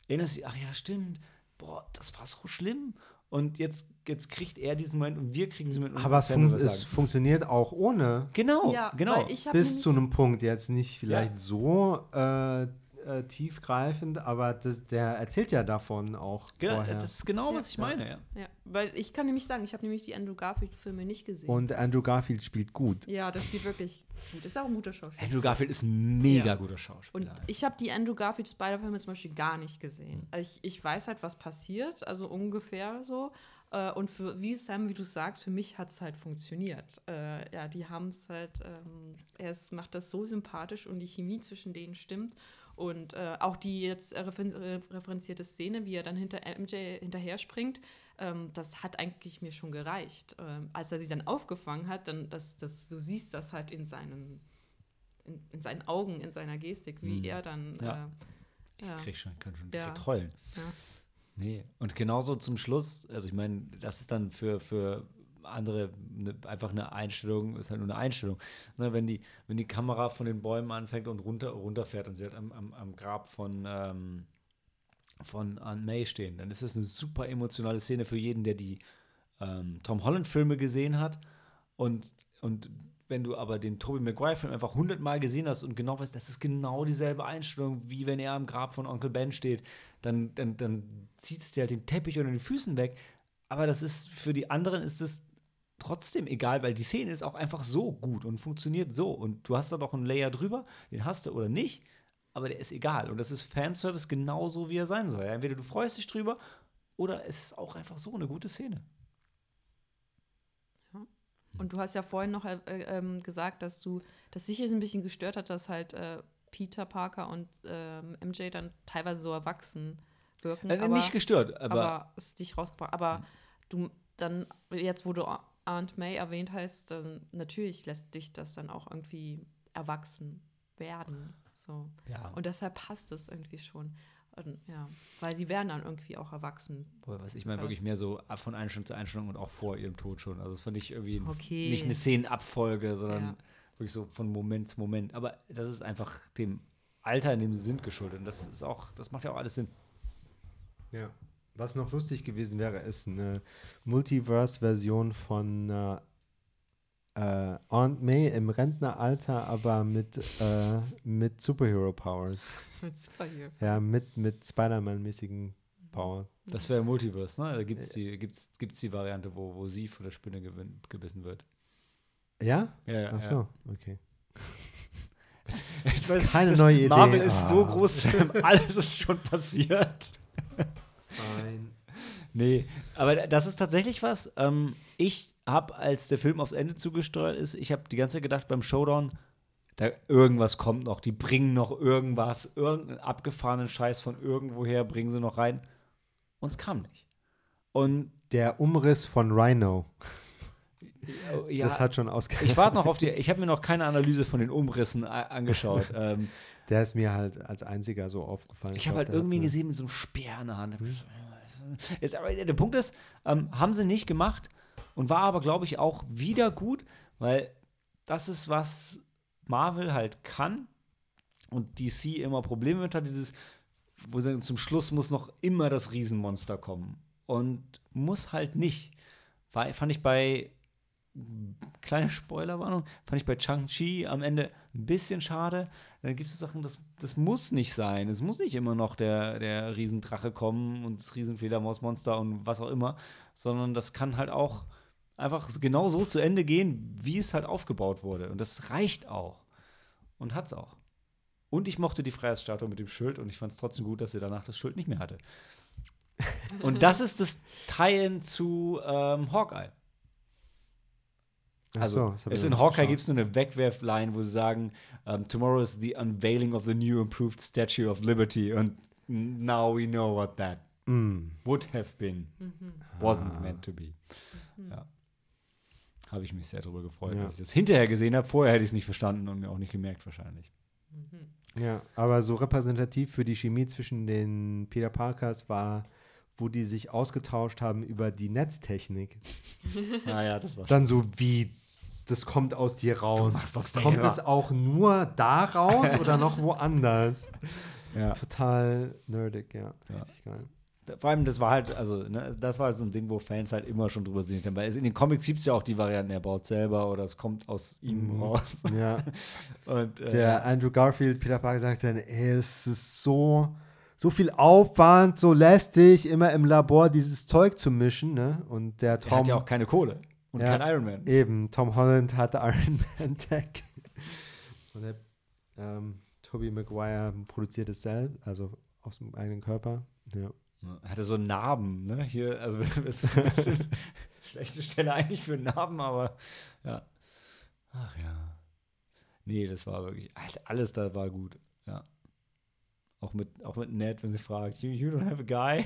erinnerst dich, ach ja, stimmt, boah, das war so schlimm. Und jetzt, jetzt kriegt er diesen Moment und wir kriegen diesen Moment. und Aber es, fun es funktioniert auch ohne. Genau, ja, genau. Bis zu einem Punkt. Jetzt nicht vielleicht Ja. so äh, äh, tiefgreifend, aber das, der erzählt ja davon auch genau vorher. das ist genau, was Ja. ich meine, ja. Ja, weil ich kann nämlich sagen, ich habe nämlich die Andrew Garfield-Filme nicht gesehen. Und Andrew Garfield spielt gut. ja, das spielt wirklich gut. Ist auch ein guter Schauspieler. Andrew Garfield ist ein mega Ja. guter Und Schauspieler. ich habe die Andrew Garfield Spider-Filme zum Beispiel gar nicht gesehen. Hm. Also ich, ich weiß halt, was passiert, also ungefähr so. Äh, Und für, wie Sam, wie du sagst, für mich hat es halt funktioniert. Äh, ja, die haben es halt, ähm, er macht das so sympathisch und die Chemie zwischen denen stimmt. Und äh, auch die jetzt äh, referen referenzierte Szene, wie er dann hinter MJ hinterher springt, ähm, das hat eigentlich mir schon gereicht. Ähm, als er sie dann aufgefangen hat, dann, das, das, du siehst das halt in seinen, in, in seinen Augen, in seiner Gestik, wie Mhm. er dann. Ja. Äh, ja. Ich krieg schon, kann schon Ja. direkt heulen. Ja. Nee. Und genauso zum Schluss, also ich meine, das ist dann für, für andere ne, einfach eine Einstellung, ist halt nur eine Einstellung. Ne, wenn, die, wenn die Kamera von den Bäumen anfängt und runter, runterfährt und sie hat am, am, am Grab von, ähm, von Aunt May stehen, dann ist das eine super emotionale Szene für jeden, der die ähm, Tom Holland-Filme gesehen hat. Und, und wenn du aber den Tobey Maguire-Film einfach hundertmal gesehen hast und genau weißt, das ist genau dieselbe Einstellung, wie wenn er am Grab von Onkel Ben steht, dann, dann, dann zieht es dir halt den Teppich unter den Füßen weg. Aber das ist, für die anderen ist es trotzdem egal, weil die Szene ist auch einfach so gut und funktioniert so. Und du hast da noch einen Layer drüber, den hast du oder nicht, aber der ist egal. Und das ist Fanservice genauso, wie er sein soll. Entweder du freust dich drüber oder es ist auch einfach so eine gute Szene. Und du hast ja vorhin noch äh, äh, ähm, gesagt, dass du, dass sich jetzt ein bisschen gestört hat, dass halt äh, Peter Parker und ähm, MJ dann teilweise so erwachsen wirken. Äh, aber, nicht gestört, aber, aber es dich rausgebracht. Aber du dann, jetzt wo du Aunt May erwähnt hast, dann natürlich lässt dich das dann auch irgendwie erwachsen werden. So. ja. Und deshalb passt es irgendwie schon. Und, ja, weil sie werden dann irgendwie auch erwachsen. Boah, was ich meine, wirklich mehr so ab von Einstellung zu Einstellung und auch vor ihrem Tod schon. Also das fand ich irgendwie Okay. nicht eine Szenenabfolge, sondern Ja. wirklich so von Moment zu Moment. Aber das ist einfach dem Alter, in dem sie sind, geschuldet. Und das ist auch, das macht ja auch alles Sinn. Ja. Was noch lustig gewesen wäre, ist eine Multiverse-Version von äh, äh, Aunt May im Rentneralter, aber mit, äh, mit Superhero-Powers. Mit Superhero. Ja, mit, mit Spider-Man-mäßigen Power. Das wäre Multiverse, ne? Da gibt es die, gibt's, gibt's die Variante, wo, wo sie von der Spinne gewinn, gebissen wird. Ja? Ja, ja, Ach so, okay. Das ist keine neue Idee. Marvel ist so Ah. groß, Sam, alles ist schon passiert. Nee, aber das ist tatsächlich was. Ähm, ich habe, als der Film aufs Ende zugesteuert ist, ich habe die ganze Zeit gedacht beim Showdown, da irgendwas kommt noch, die bringen noch irgendwas, irgendeinen abgefahrenen Scheiß von irgendwoher bringen sie noch rein. Und es kam nicht. Und Der Umriss von Rhino, ja, das hat schon ausgereicht. ich warte noch auf die, ich habe mir noch keine Analyse von den Umrissen angeschaut. ähm, Der ist mir halt als einziger so aufgefallen. Ich habe halt irgendwie gesehen mit so einem Speer in der Hand. Äh, Jetzt, aber der Punkt ist, ähm, haben sie nicht gemacht und war aber, glaube ich, auch wieder gut, weil das ist, was Marvel halt kann und DC immer Probleme mit hat, dieses, wo sie zum Schluss muss noch immer das Riesenmonster kommen. Und muss halt nicht. War, fand ich bei, kleine Spoilerwarnung, fand ich bei Chang-Chi am Ende ein bisschen schade. Dann gibt es Sachen, das, das muss nicht sein. Es muss nicht immer noch der, der Riesendrache kommen und das Riesenfledermausmonster und was auch immer, sondern das kann halt auch einfach genau so zu Ende gehen, wie es halt aufgebaut wurde. Und das reicht auch. Und hat's auch. Und ich mochte die Freiheitsstatue mit dem Schild und ich fand es trotzdem gut, dass sie danach das Schild nicht mehr hatte. Und das ist das Teilen zu ähm, Hawkeye. Also, so, in Hawkeye gibt es nur eine Wegwerfline, wo sie sagen, um, tomorrow is the unveiling of the new improved Statue of Liberty und now we know what that Mm. would have been, Mhm. wasn't meant to be. Ja. Habe ich mich sehr darüber gefreut, Ja. dass ich das hinterher gesehen habe. Vorher hätte ich es nicht verstanden und mir auch nicht gemerkt wahrscheinlich. Ja, aber so repräsentativ für die Chemie zwischen den Peter Parkers war, wo die sich ausgetauscht haben über die Netztechnik. Naja, das war Dann so wie, das kommt aus dir raus. machst das kommt selber. es auch nur da raus oder noch woanders? ja. Total nerdig, ja. Ja. Richtig geil. Vor allem, das war halt, also, ne, das war halt so ein Ding, wo Fans halt immer schon drüber sind. Weil in den Comics gibt es ja auch die Varianten, er baut selber oder es kommt aus ihm Mhm. raus. Ja. Und, äh, Der Andrew Garfield, Peter Parker, sagt dann, ey, es ist so, so viel Aufwand, so lästig, immer im Labor dieses Zeug zu mischen, ne? Und der der Tom, hat ja auch keine Kohle. Und Ja. kein Iron Man. eben, Tom Holland hatte Iron Man Tech. Und der ähm, Tobey Maguire produziert es selbst, also aus dem eigenen Körper. Ja. Hatte so Narben, ne? Hier, also ist ein bisschen schlechte Stelle eigentlich für Narben, aber ja. Ach ja. Nee, das war wirklich, Alter, alles da war gut, ja. Auch mit, auch mit Ned, wenn sie fragt, you, you don't have a guy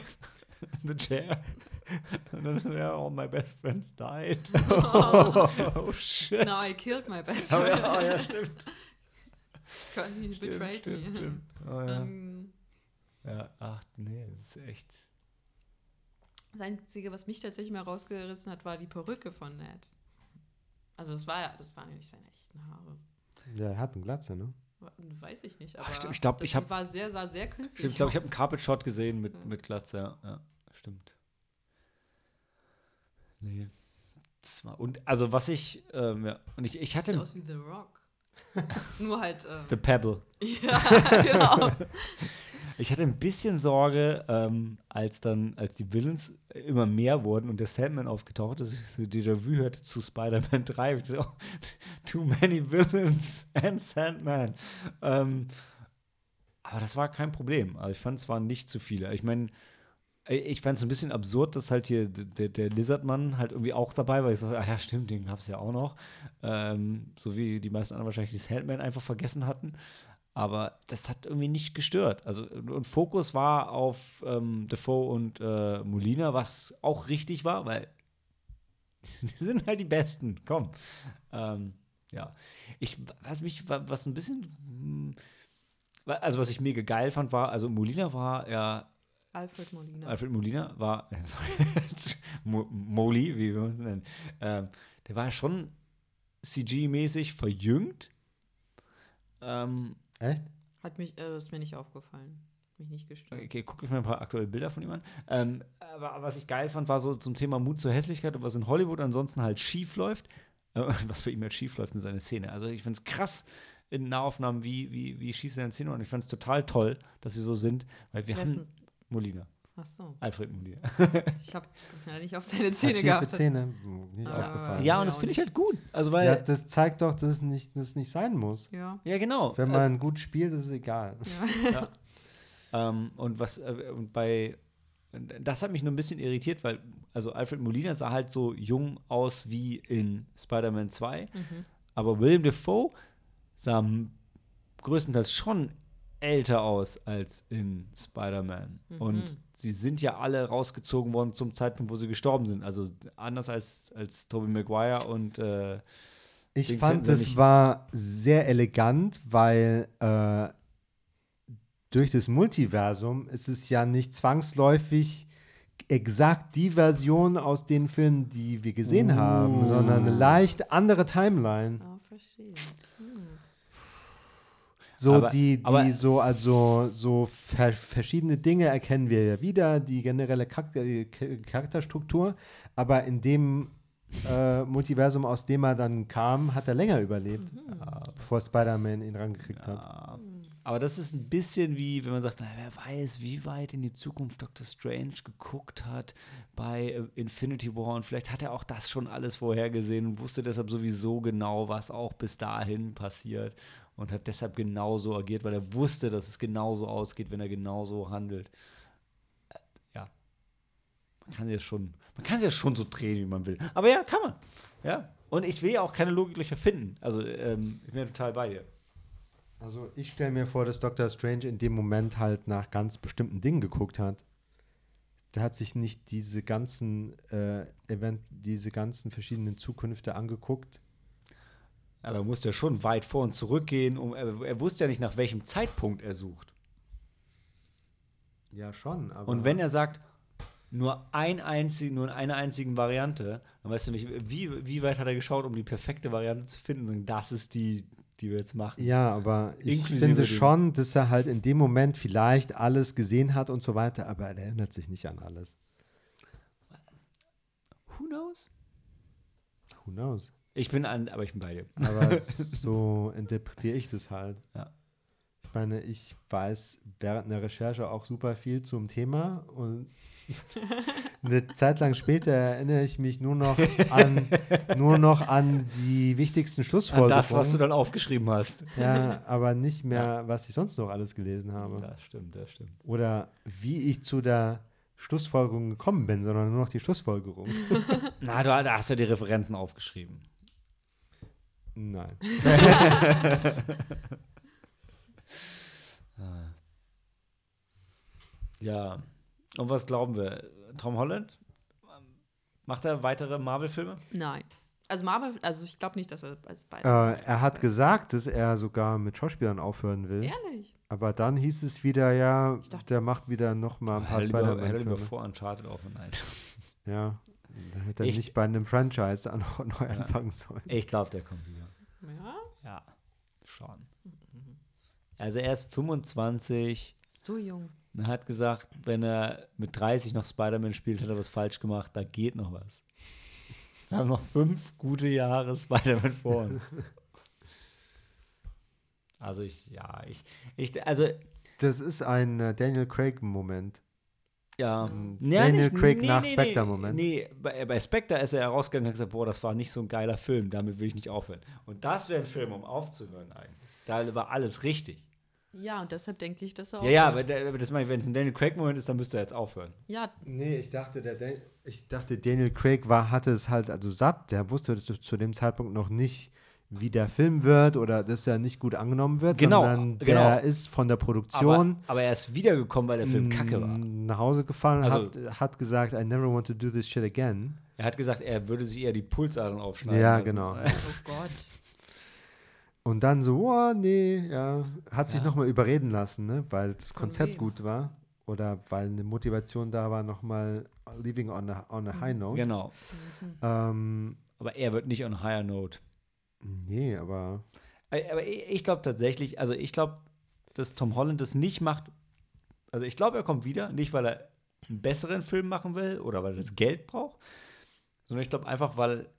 the chair. Und dann, ja, all my best friends died. oh, shit. Now I killed my best Oh, friend. ja, oh, ja, stimmt. He Stimmt, betrayed stimmt, me. stimmt. Oh, ja. Ähm, ja, ach nee, das ist echt. Das Einzige, was mich tatsächlich mal rausgerissen hat, war die Perücke von Ned. Also das war ja, das waren ja nicht seine echten Haare. Der hat eine Glatze, ne? Weiß ich nicht, Ach, aber stimmt, ich glaub, ich hab- war sehr, sah sehr künstlich Stimmt, ich glaube, ich habe einen aus. Carpet Shot gesehen mit, Ja. mit Glatze, ja. ja. Stimmt. Nee. Das war, und also was ich, ähm, ja, und ich, ich Sieht hatte aus wie The Rock. Nur halt, ähm, The Pebble. ja, genau. Ich hatte ein bisschen Sorge, ähm, als dann, als die Villains immer mehr wurden und der Sandman aufgetaucht ist, so Déjà-vu hörte zu Spider-Man 3. Ich dachte, oh, Too many villains and Sandman. Ähm, aber das war kein Problem. Also ich fand, es waren nicht zu viele. Ich meine, ich fand es ein bisschen absurd, dass halt hier der, der Lizardmann halt irgendwie auch dabei war. Ich so, ach ja, stimmt, den gab es ja auch noch. Ähm, so wie die meisten anderen wahrscheinlich die Sandman einfach vergessen hatten. Aber das hat irgendwie nicht gestört. Also, und Fokus war auf ähm, Defoe und äh, Molina, was auch richtig war, weil die sind halt die Besten. Komm. Ähm, ja. Ich, was mich, was ein bisschen, also was ich mega geil fand, war, also Molina war ja Alfred Molina. Alfred Molina war, äh, sorry, Mo Moli, wie wir uns nennen, ähm, der war schon CG-mäßig verjüngt. Ähm, Echt? Hat mich, äh, das ist mir nicht aufgefallen. Mich nicht gestört. okay, gucke ich mir ein paar aktuelle Bilder von ihm an. Ähm, aber was ich geil fand, war so zum Thema Mut zur Hässlichkeit und was in Hollywood ansonsten halt schief läuft. Äh, was bei ihm halt schief läuft in seiner Szene. Also ich finde es krass in Nahaufnahmen, wie, wie, wie schief seine Szene und ich fand es total toll, dass sie so sind, weil wir ist haben Molina, Ach so. Alfred Molina. Ich habe ja nicht auf seine Zähne gehabt. Zähne. Nicht Ah, aufgefallen. ja, Ja, und das finde ich halt gut. Also weil Ja, das zeigt doch, dass es nicht, dass es nicht sein muss. Ja. Ja, genau. Wenn Äh, man gut spielt, ist es egal. ja. ähm, und was äh, und bei das hat mich nur ein bisschen irritiert, weil also Alfred Molina sah halt so jung aus wie in Spider-Man 2, Mhm. aber William Defoe sah größtenteils schon älter aus als in Spider-Man. Mhm. Und sie sind ja alle rausgezogen worden zum Zeitpunkt, wo sie gestorben sind. Also anders als, als Tobey Maguire und äh, Ich Dings fand, es war sehr elegant, weil äh, durch das Multiversum ist es ja nicht zwangsläufig exakt die Version aus den Filmen, die wir gesehen haben, sondern eine leicht andere Timeline. Ah, verstehe. So Aber- die, die aber- so, also so ver verschiedene Dinge erkennen wir ja wieder, die generelle Charakter Charakterstruktur, aber in dem äh, Multiversum, aus dem er dann kam, hat er länger überlebt, bevor Spider-Man ihn rangekriegt hat. Ja. Aber das ist ein bisschen wie, wenn man sagt, na, wer weiß, wie weit in die Zukunft Doctor Strange geguckt hat bei äh, Infinity War. Und vielleicht hat er auch das schon alles vorhergesehen und wusste deshalb sowieso genau, was auch bis dahin passiert und hat deshalb genauso agiert, weil er wusste, dass es genauso ausgeht, wenn er genauso handelt. Äh, Ja. Man kann sie ja schon, man kann sie ja schon so drehen, wie man will. Aber ja, kann man. Ja. Und ich will ja auch keine Logiklöcher finden. Also, ähm, ich bin ja total bei dir. Also ich stelle mir vor, dass Doctor Strange in dem Moment halt nach ganz bestimmten Dingen geguckt hat. Der hat sich nicht diese ganzen äh, Event, diese ganzen verschiedenen Zukünfte angeguckt. Aber er musste ja schon weit vor und zurück gehen. Um, er, er wusste ja nicht, nach welchem Zeitpunkt er sucht. Ja, schon. Und wenn er sagt, nur ein einzig, nur in einer einzigen Variante, dann weißt du nicht, wie, wie weit hat er geschaut, um die perfekte Variante zu finden. Und Das ist die, die wir jetzt machen. Ja, aber ich Inklusive finde schon, dass er halt in dem Moment vielleicht alles gesehen hat und so weiter, aber er erinnert sich nicht an alles. Who knows? Who knows? Ich bin an, aber ich bin bei dir. Aber so interpretiere ich das halt. Ja. Ich meine, ich weiß während der Recherche auch super viel zum Thema und eine Zeit lang später erinnere ich mich nur noch an, nur noch an die wichtigsten An Schlussfolgerungen. das, was du dann aufgeschrieben hast. ja, aber nicht mehr, was ich sonst noch alles gelesen habe. Das stimmt, das stimmt. Oder wie ich zu der Schlussfolgerung gekommen bin, sondern nur noch die Schlussfolgerung. Na, du, da hast du die Referenzen aufgeschrieben. Nein. Ja. Und was glauben wir? Tom Holland? Macht er weitere Marvel-Filme? Nein. Also Marvel, also ich glaube nicht, dass er als beide. Äh, er hat gesagt, dass er sogar mit Schauspielern aufhören will. Ehrlich? Aber dann hieß es wieder, ja, dachte- der macht wieder noch mal ein paar Hätte lieber, hätte lieber Spider-Man-Filme. vor Uncharted auf und nein. Ja, dann hätte er Ich- nicht bei einem Franchise an- neu Ja. anfangen sollen. Ich glaube, der kommt wieder. Ja. Ja, schon. Also er ist 25 So jung. und hat gesagt, wenn er mit 30 noch Spider-Man spielt, hat er was falsch gemacht. Da geht noch was. Wir haben noch fünf gute Jahre Spider-Man vor uns. Also ich, ja, ich, ich also Das ist ein äh, Daniel Craig-Moment. Ja. Ein Ja, Daniel nicht- Craig nee, nach nee, Spectre-Moment. Nee, bei, bei Spectre ist er herausgegangen und hat gesagt, boah, das war nicht so ein geiler Film, damit will ich nicht aufhören. Und das wäre ein Film, um aufzuhören eigentlich. Da war alles richtig. Ja, und deshalb denke ich, dass er Ja, ja, aber, der- aber das meine ich, wenn es ein Daniel Craig-Moment ist, dann müsste er jetzt aufhören. Ja, Nee, ich dachte, der Dan ich dachte, Daniel Craig war, hatte es halt also satt. Der wusste zu, zu dem Zeitpunkt noch nicht, wie der Film wird oder dass er nicht gut angenommen wird, Genau, sondern genau. der ist von der Produktion Aber, aber er ist wiedergekommen, weil der Film kacke war. nach Hause gefahren und Also- hat, hat gesagt, I never want to do this shit again. Er hat gesagt, er würde sich eher die Pulsadern aufschneiden. Ja, genau. oh Gott. Und dann so, oh nee, ja, hat sich Ja. nochmal überreden lassen, ne? weil das Konzept wem? gut war oder weil eine Motivation da war, nochmal leaving on a, on a high note. Genau. Ähm, Aber er wird nicht on higher note. Nee, aber Aber ich, ich glaube tatsächlich, also ich glaube, dass Tom Holland das nicht macht. Also ich glaube, er kommt wieder, nicht weil er einen besseren Film machen will oder weil er das Geld braucht, sondern ich glaube einfach, weil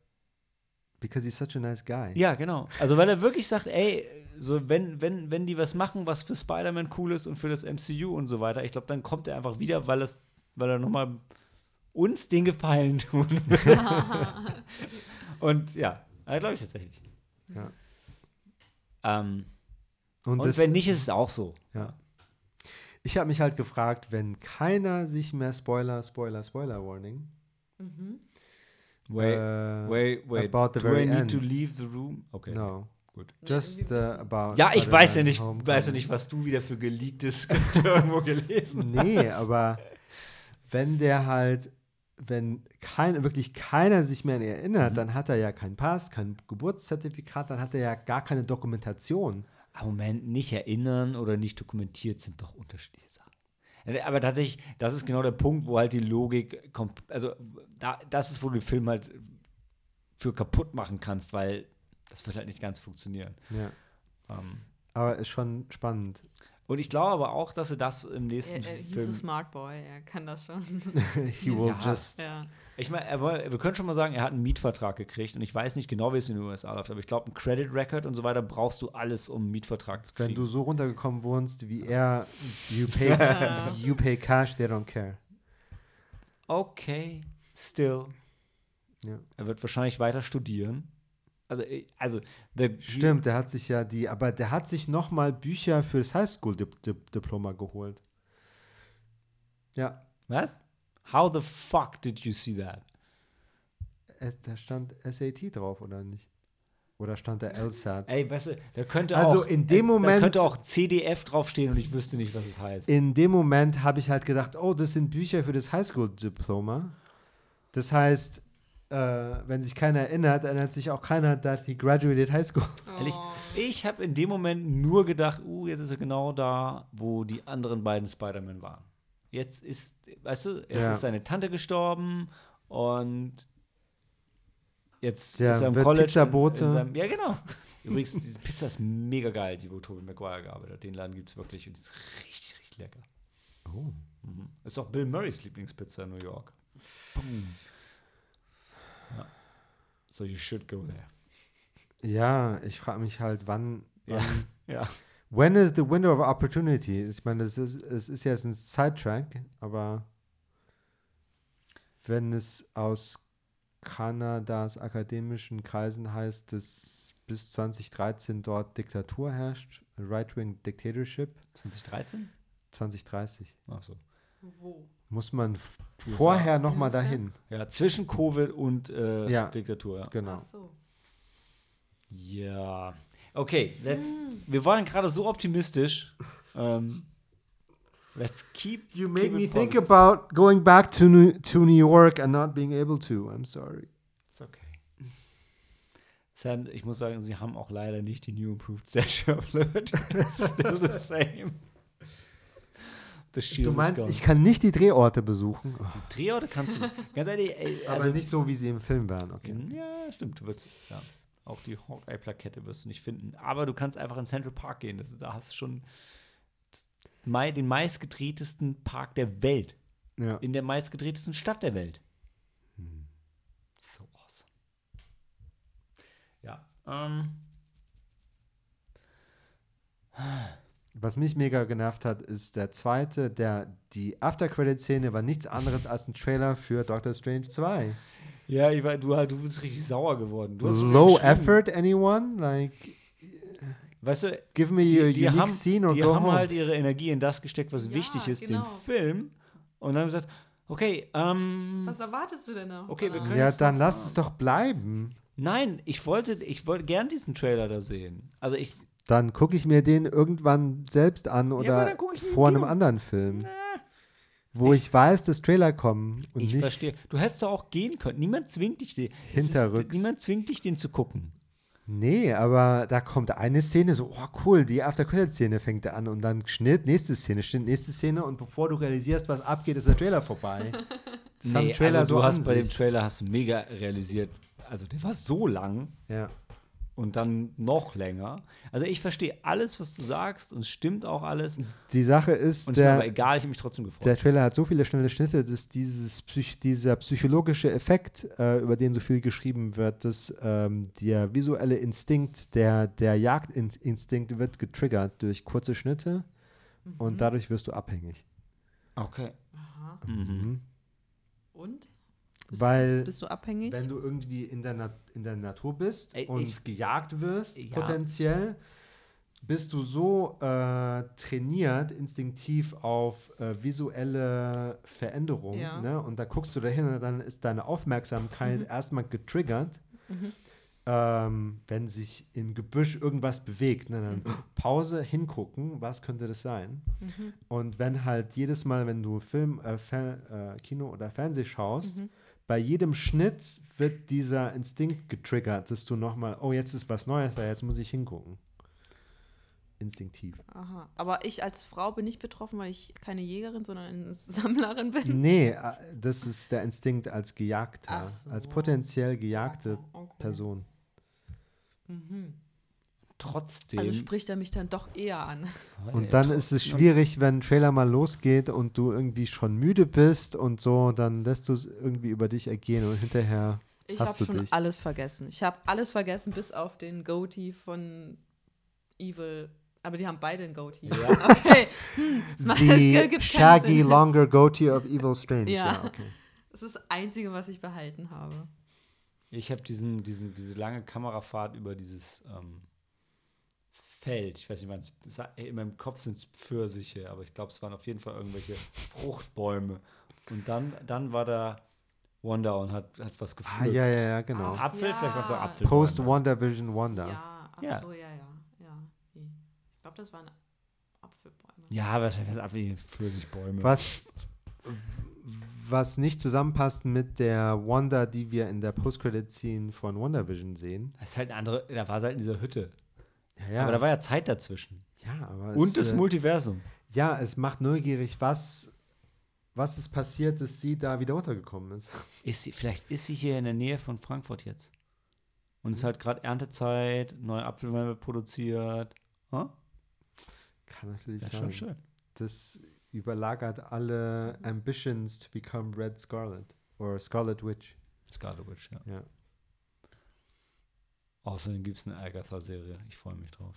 because he's such a nice guy. Ja, genau. Also weil er wirklich sagt, ey, so wenn, wenn, wenn die was machen, was für Spider-Man cool ist und für das MCU und so weiter, ich glaube, dann kommt er einfach wieder, weil es, weil er nochmal uns den Gefallen tun will. und ja, glaube ich tatsächlich. Ja. Ähm, Und, und das, wenn nicht, ist es auch so. Ja. Ich habe mich halt gefragt, wenn keiner sich mehr Spoiler, Spoiler, Spoiler Warning. Wait, äh, wait, wait. about the Do very I need end. to leave the room? Okay. No. Gut. Just Nee, the about. Ja, ich weiß ja nicht, weiß ja nicht, was du wieder für geleaktes irgendwo gelesen Nee, hast. aber wenn der halt, wenn kein, wirklich keiner sich mehr Mhm. erinnert, dann hat er ja keinen Pass, kein Geburtszertifikat, dann hat er ja gar keine Dokumentation. Aber Moment, nicht erinnern oder nicht dokumentiert sind doch unterschiedliche Sachen. Ja, Aber tatsächlich, das ist genau der Punkt, wo halt die Logik kommt. Also, da, das ist, wo du den Film halt für kaputt machen kannst, weil das wird halt nicht ganz funktionieren. Ja. Ähm, Aber ist schon spannend. Und ich glaube aber auch, dass sie das im nächsten Er, er hieß Film. a Smart Boy, er kann das schon. He will Ja. just. ja. Ich meine, er wir können schon mal sagen, er hat einen Mietvertrag gekriegt und ich weiß nicht genau, wie es in den USA läuft, aber ich glaube, ein Credit Record und so weiter brauchst du alles, um einen Mietvertrag zu kriegen. Wenn du so runtergekommen wohnst wie er, you pay, you pay cash, they don't care. okay, still. Ja. Er wird wahrscheinlich weiter studieren. Also, äh, also Stimmt, der hat sich ja die, aber der hat sich nochmal Bücher für das Highschool-Diploma geholt. Ja, Was? How the fuck did you see that? es, da stand SAT drauf, oder nicht? Oder stand da LSAT? Ey, weißt du, da könnte Also auch, in dem Moment- da könnte auch CDF draufstehen und ich wüsste nicht, was es heißt. In dem Moment habe ich halt gedacht, oh, das sind Bücher für das Highschool-Diploma. Das heißt, äh, wenn sich keiner erinnert, erinnert sich auch keiner, that he graduated high school. Ehrlich, Oh. ich habe in dem Moment nur gedacht, uh, jetzt ist er genau da, wo die anderen beiden Spider-Man waren. Jetzt ist, weißt du, jetzt Ja. ist seine Tante gestorben und Jetzt Der ist er im wird College. Pizzabote. In, in seinem, ja, genau. Übrigens, diese Pizza ist mega geil, die wo Tobey Maguire gearbeitet hat. Den Laden gibt es wirklich und die ist richtig, richtig lecker. Oh. Mhm. Ist auch Bill Murrays Lieblingspizza in New York. Ja. So, you should go there. Ja, ich frage mich halt, wann, Ja. wann Ja. When is the window of opportunity? Ich meine, es ist, es ist jetzt ein Sidetrack, aber wenn es aus Kanadas akademischen Kreisen heißt, dass bis 2013 dort Diktatur herrscht, Right-Wing Dictatorship, 2013? 2030, Ach so. Wo? Muss man vorher nochmal dahin. Ja, zwischen Covid und äh, Ja. Diktatur. Ja. Genau. Ach so. ja. Okay, let's, wir waren gerade so optimistisch. Ähm, let's keep. You keep made it me think about going back to New, to New York and not being able to. I'm sorry. It's okay. Sam, ich muss sagen, sie haben auch leider nicht die New Improved Statue of Liberty. It's still the same. The shield Du meinst, ich kann nicht die Drehorte besuchen? Die Drehorte kannst du. Ganz ehrlich, ey, Aber also, nicht so, wie sie im Film waren, okay. Ja, stimmt. Du wirst, ja, auch die Hawkeye-Plakette wirst du nicht finden. Aber du kannst einfach in Central Park gehen. Das, da hast du schon das, den meistgedrehtesten Park der Welt. Ja. In der meistgedrehtesten Stadt der Welt. So awesome. Ja. Ähm, Was mich mega genervt hat, ist der zweite, der die After-Credit-Szene war nichts anderes als ein Trailer für Doctor Strange 2. ja, ich war, du, du bist richtig sauer geworden. Du hast sogar Low effort, anyone? Like, Weißt du, give me your die, die unique haben, scene or die go haben home. halt ihre Energie in das gesteckt, was Ja, wichtig ist, genau. den Film. Und dann haben gesagt, okay, ähm, Was erwartest du denn noch? Okay, wir danach? können- ja, dann lass es doch bleiben. nein, ich wollte, ich wollte gern diesen Trailer da sehen. Also ich, Dann gucke ich mir den irgendwann selbst an oder ich im vor einem Kino. anderen Film. Wo ich, weiß, dass Trailer kommen und ich nicht verstehe. Du hättest doch auch gehen können. Niemand zwingt dich, den, Hinterrücks. Ist, niemand zwingt dich, den zu gucken. Nee, aber da kommt eine Szene so, oh cool, die After-Credit-Szene fängt an und dann Schnitt, nächste Szene, Schnitt, nächste Szene und bevor du realisierst, was abgeht, ist der Trailer vorbei. Das haben Trailer also so du hast an bei dem. Trailer hast du mega realisiert. Also der war so lang Ja. Und dann noch länger. Also ich verstehe alles, was du sagst und es stimmt auch alles. Die Sache ist, Und es ist mir aber der, egal, ich habe mich trotzdem gefreut. der Trailer hat so viele schnelle Schnitte, dass dieses Psych dieser psychologische Effekt, äh, über den so viel geschrieben wird, dass ähm, der visuelle Instinkt, der, der Jagdinstinkt wird getriggert durch kurze Schnitte und dadurch wirst du abhängig. okay. Aha. Mhm. Und? Bist Weil du, bist du abhängig? wenn du irgendwie in der, Nat in der Natur bist Ey, und ich- gejagt wirst, Ja. potenziell, bist du so äh, trainiert, instinktiv auf äh, visuelle Veränderungen. Ja. Ne? Und da guckst du dahin und dann ist deine Aufmerksamkeit erstmal getriggert. Mhm. Ähm, wenn sich im Gebüsch irgendwas bewegt, ne, dann Pause, hingucken, was könnte das sein? Mhm. Und wenn halt jedes Mal, wenn du Film, äh, äh, Kino oder Fernseh schaust, Mhm. Bei jedem Schnitt wird dieser Instinkt getriggert, dass du nochmal, oh, jetzt ist was Neues da, jetzt muss ich hingucken. Instinktiv. Aha. Aber ich als Frau bin nicht betroffen, weil ich keine Jägerin, sondern eine Sammlerin bin. Nee, äh, das ist der Instinkt als Gejagter, so. als potenziell gejagte Okay. Person. Mhm. Trotzdem. Also spricht er mich dann doch eher an. Und dann ist es schwierig, wenn ein Trailer mal losgeht und du irgendwie schon müde bist und so, dann lässt du es irgendwie über dich ergehen und hinterher Ich Hast habe schon dich? alles vergessen. Ich habe alles vergessen, bis auf den Goatee von Evil. Aber die haben beide einen Goatee. Okay. Hm, The shaggy longer goatee of Evil Strange. Ja, Ja. okay. Das ist das Einzige, was ich behalten habe. Ich habe diesen, diesen, diese lange Kamerafahrt über dieses ähm, Feld. Ich weiß nicht, in meinem Kopf sind es Pfirsiche, aber ich glaube, es waren auf jeden Fall irgendwelche Fruchtbäume. Und dann, dann war da Wanda und hat, hat was Ah, gepflückt. ja, ja, ja, genau. Ah, Apfel, Ja. vielleicht waren es auch Apfel. Post WandaVision Wanda. Ja, ach Ja. so, ja, ja. ja. Ich glaube, das waren Apfelbäume. Ja, wahrscheinlich waren es Apfel, Pfirsichbäume. Was, was nicht zusammenpasst mit der Wanda, die wir in der Post-Credit-Scene von WandaVision sehen. Das ist halt eine andere, da war es halt in dieser Hütte. Ja, ja. Aber da war ja Zeit dazwischen. ja, aber Und es, das äh, Multiversum. Ja, es macht neugierig, was, was ist passiert, dass sie da wieder runtergekommen ist. Ist sie, vielleicht ist sie hier in der Nähe von Frankfurt jetzt. Und es ist halt gerade Erntezeit, neue Apfelwein wird produziert. Hm? Kann natürlich Ja, sein. schon schön. Das überlagert alle Ambitions to become Red Scarlet or Scarlet Witch. Scarlet Witch, ja. Ja. Außerdem gibt es eine Agatha-Serie. Ich freue mich drauf.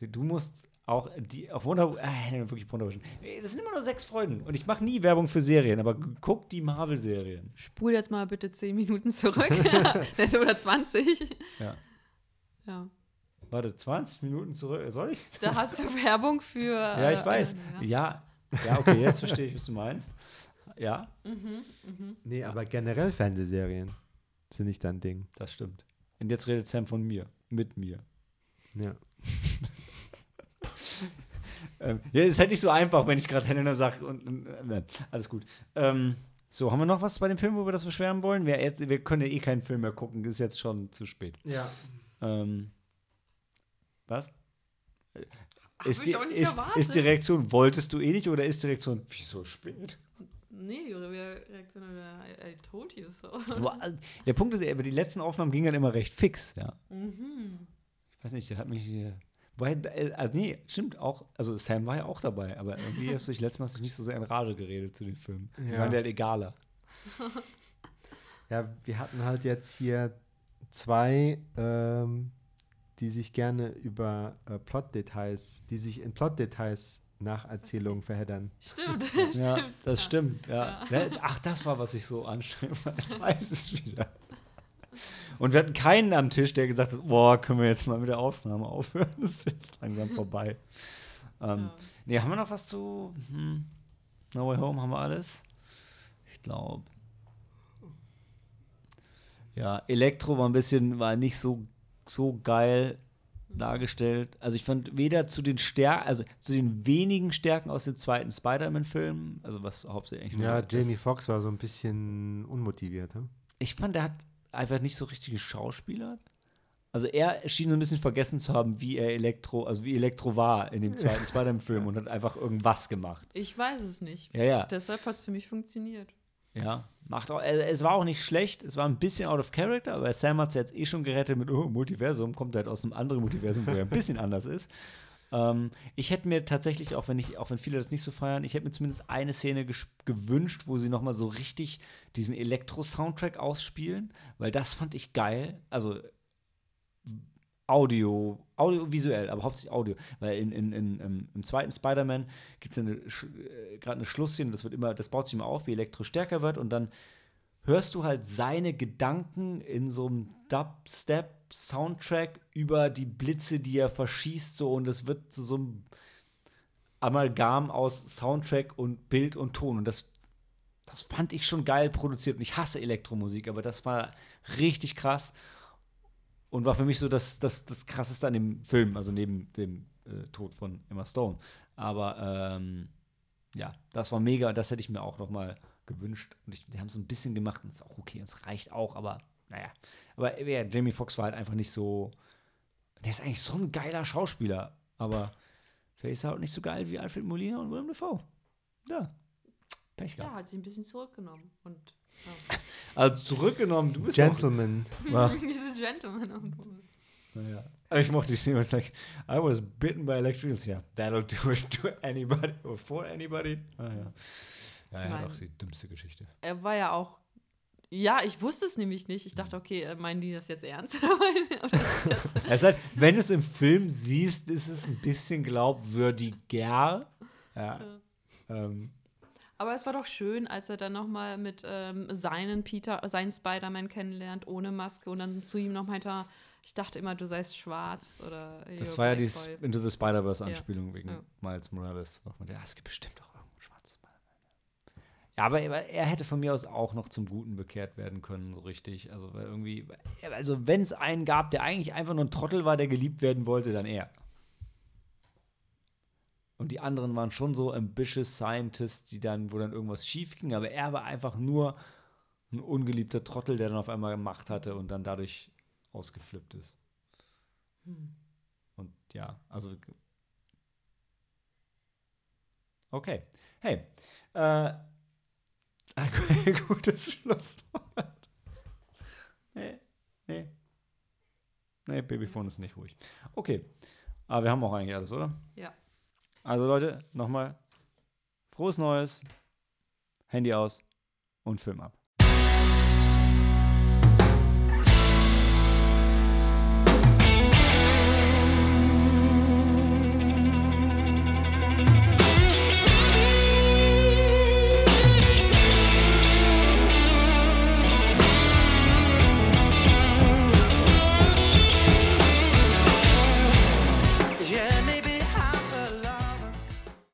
Du musst auch die auf Wonder äh, wirklich Wonder Vision. Das sind immer nur sechs Folgen und ich mache nie Werbung für Serien, aber guck die Marvel-Serien. Spul jetzt mal bitte 10 Minuten zurück. Oder 20. Ja. Ja. Warte, 20 Minuten zurück. Soll ich? Da hast du Werbung für. Ja, ich äh, weiß. ja. Ja, ja, okay, jetzt verstehe ich, was du meinst. Ja, Nee, aber generell Fernsehserien sind nicht dein Ding. das stimmt. Und jetzt redet Sam von mir, mit mir. Ja. Ähm, ja, ist halt nicht so einfach, wenn ich gerade Helena sage und, und äh, alles gut. Ähm, so, haben wir noch was bei dem Film, wo wir das beschweren wollen? Wir, jetzt, wir können ja eh keinen Film mehr gucken, ist jetzt schon zu spät. Ja. Ähm, was? Hab Ist ich die, auch nicht ist, erwartet. ist die Reaktion, wolltest du eh nicht oder ist die Reaktion, wieso spät? Nee, ihre Reaktion I, I told you so. Äh, Der Punkt ist, aber die letzten Aufnahmen gingen dann immer recht fix, ja. Mhm. Ich weiß nicht, der hat mich. äh, Wobei, äh, also nee, stimmt auch. Also Sam war ja auch dabei, aber irgendwie hast du dich letztes Mal hast du nicht so sehr in Rage geredet zu den Filmen. Die Ja. waren dir halt egaler. Ja, wir hatten halt jetzt hier zwei, ähm, die sich gerne über äh, Plotdetails, die sich in Plotdetails nach Erzählungen verheddern. Stimmt. Ja, stimmt. das stimmt. Ja. Ja, Ach, das war, was ich so anstrengend fand. Jetzt weiß ich es wieder. Und wir hatten keinen am Tisch, der gesagt hat, boah, können wir jetzt mal mit der Aufnahme aufhören? Das ist jetzt langsam vorbei. Ähm, Ja. Nee, haben wir noch was zu hm, No Way Home? Haben wir alles? Ich glaube. Ja, Elektro war ein bisschen, war nicht so, so geil dargestellt. Also ich fand weder zu den Stärken, also zu den wenigen Stärken aus dem zweiten Spider-Man-Film, also was hauptsächlich Ja, Jamie Foxx war so ein bisschen unmotiviert. Hm? ich fand, er hat einfach nicht so richtig geschauspielert. Also er schien so ein bisschen vergessen zu haben, wie er Elektro, also wie Elektro war in dem zweiten Spider-Man-Film und hat einfach irgendwas gemacht. Ich weiß es nicht. Ja, ja. Deshalb hat es für mich funktioniert. Ja, macht auch, äh, es war auch nicht schlecht, es war ein bisschen out of character, aber Sam hat es jetzt eh schon gerettet mit, oh, Multiversum, kommt halt aus einem anderen Multiversum, wo er ein bisschen anders ist. Ähm, ich hätte mir tatsächlich, auch wenn ich, auch wenn viele das nicht so feiern, ich hätte mir zumindest eine Szene gewünscht, wo sie nochmal so richtig diesen Elektro-Soundtrack ausspielen, weil das fand ich geil. Also Audio, audiovisuell, aber hauptsächlich Audio. Weil in, in, in, im, zweiten Spider-Man gibt es äh, gerade eine Schlussszene, das wird immer, das baut sich immer auf, wie Elektro stärker wird und dann hörst du halt seine Gedanken in so einem Dubstep-Soundtrack über die Blitze, die er verschießt, so und es wird zu so einem Amalgam aus Soundtrack und Bild und Ton. Und das, das fand ich schon geil produziert. Und ich hasse Elektromusik, aber das war richtig krass und war für mich so das, das, das Krasseste an dem Film, also neben dem äh, Tod von Emma Stone. Aber ähm, ja, das war mega, das hätte ich mir auch noch mal gewünscht. Und ich, die haben es so ein bisschen gemacht und ist auch okay, es reicht auch, aber naja. Aber ja, Jamie Foxx war halt einfach nicht so. Der ist eigentlich so ein geiler Schauspieler, aber vielleicht ist er halt nicht so geil wie Alfred Molina und Willem Dafoe. Ja. Pech Ja, gehabt. hat sich ein bisschen zurückgenommen. Und ja. Also zurückgenommen, du bist Gentleman. Ja. dieses Gentleman. Naja. Ich mochte die Szene, it's like, I was bitten by electricity. Ja, that'll do it to anybody or for anybody. Ah, ja. Ja, er mein- auch die dümmste Geschichte. Er war ja auch. Ja, ich wusste es nämlich nicht. Ich dachte, okay, äh, meinen die das jetzt ernst? oder jetzt Es halt, wenn du es im Film siehst, ist es ein bisschen glaubwürdiger. Ja. Ähm, Aber es war doch schön, als er dann nochmal mit ähm, seinen Peter, seinen Spider-Man kennenlernt, ohne Maske und dann zu ihm noch meinte, ich dachte immer, du seist schwarz oder das war ja die Boy. Into the Spider-Verse-Anspielung wegen Ja. Miles Morales. Ja, es gibt bestimmt auch irgendwo schwarzes Spider-Man. Ja, aber er, hätte von mir aus auch noch zum Guten bekehrt werden können, so richtig. Also, weil irgendwie, also wenn es einen gab, der eigentlich einfach nur ein Trottel war, der geliebt werden wollte, dann er. Und die anderen waren schon so ambitious Scientists, die dann, wo dann irgendwas schief ging, aber er war einfach nur ein ungeliebter Trottel, der dann auf einmal Macht hatte und dann dadurch ausgeflippt ist. Und ja, also. Okay. Hey. Äh, ein gutes Schlusswort. Nee, nee. Nee, Babyphone ist nicht ruhig. Okay. Aber wir haben auch eigentlich alles, oder? Ja. Also Leute, nochmal frohes Neues, Handy aus und Film ab.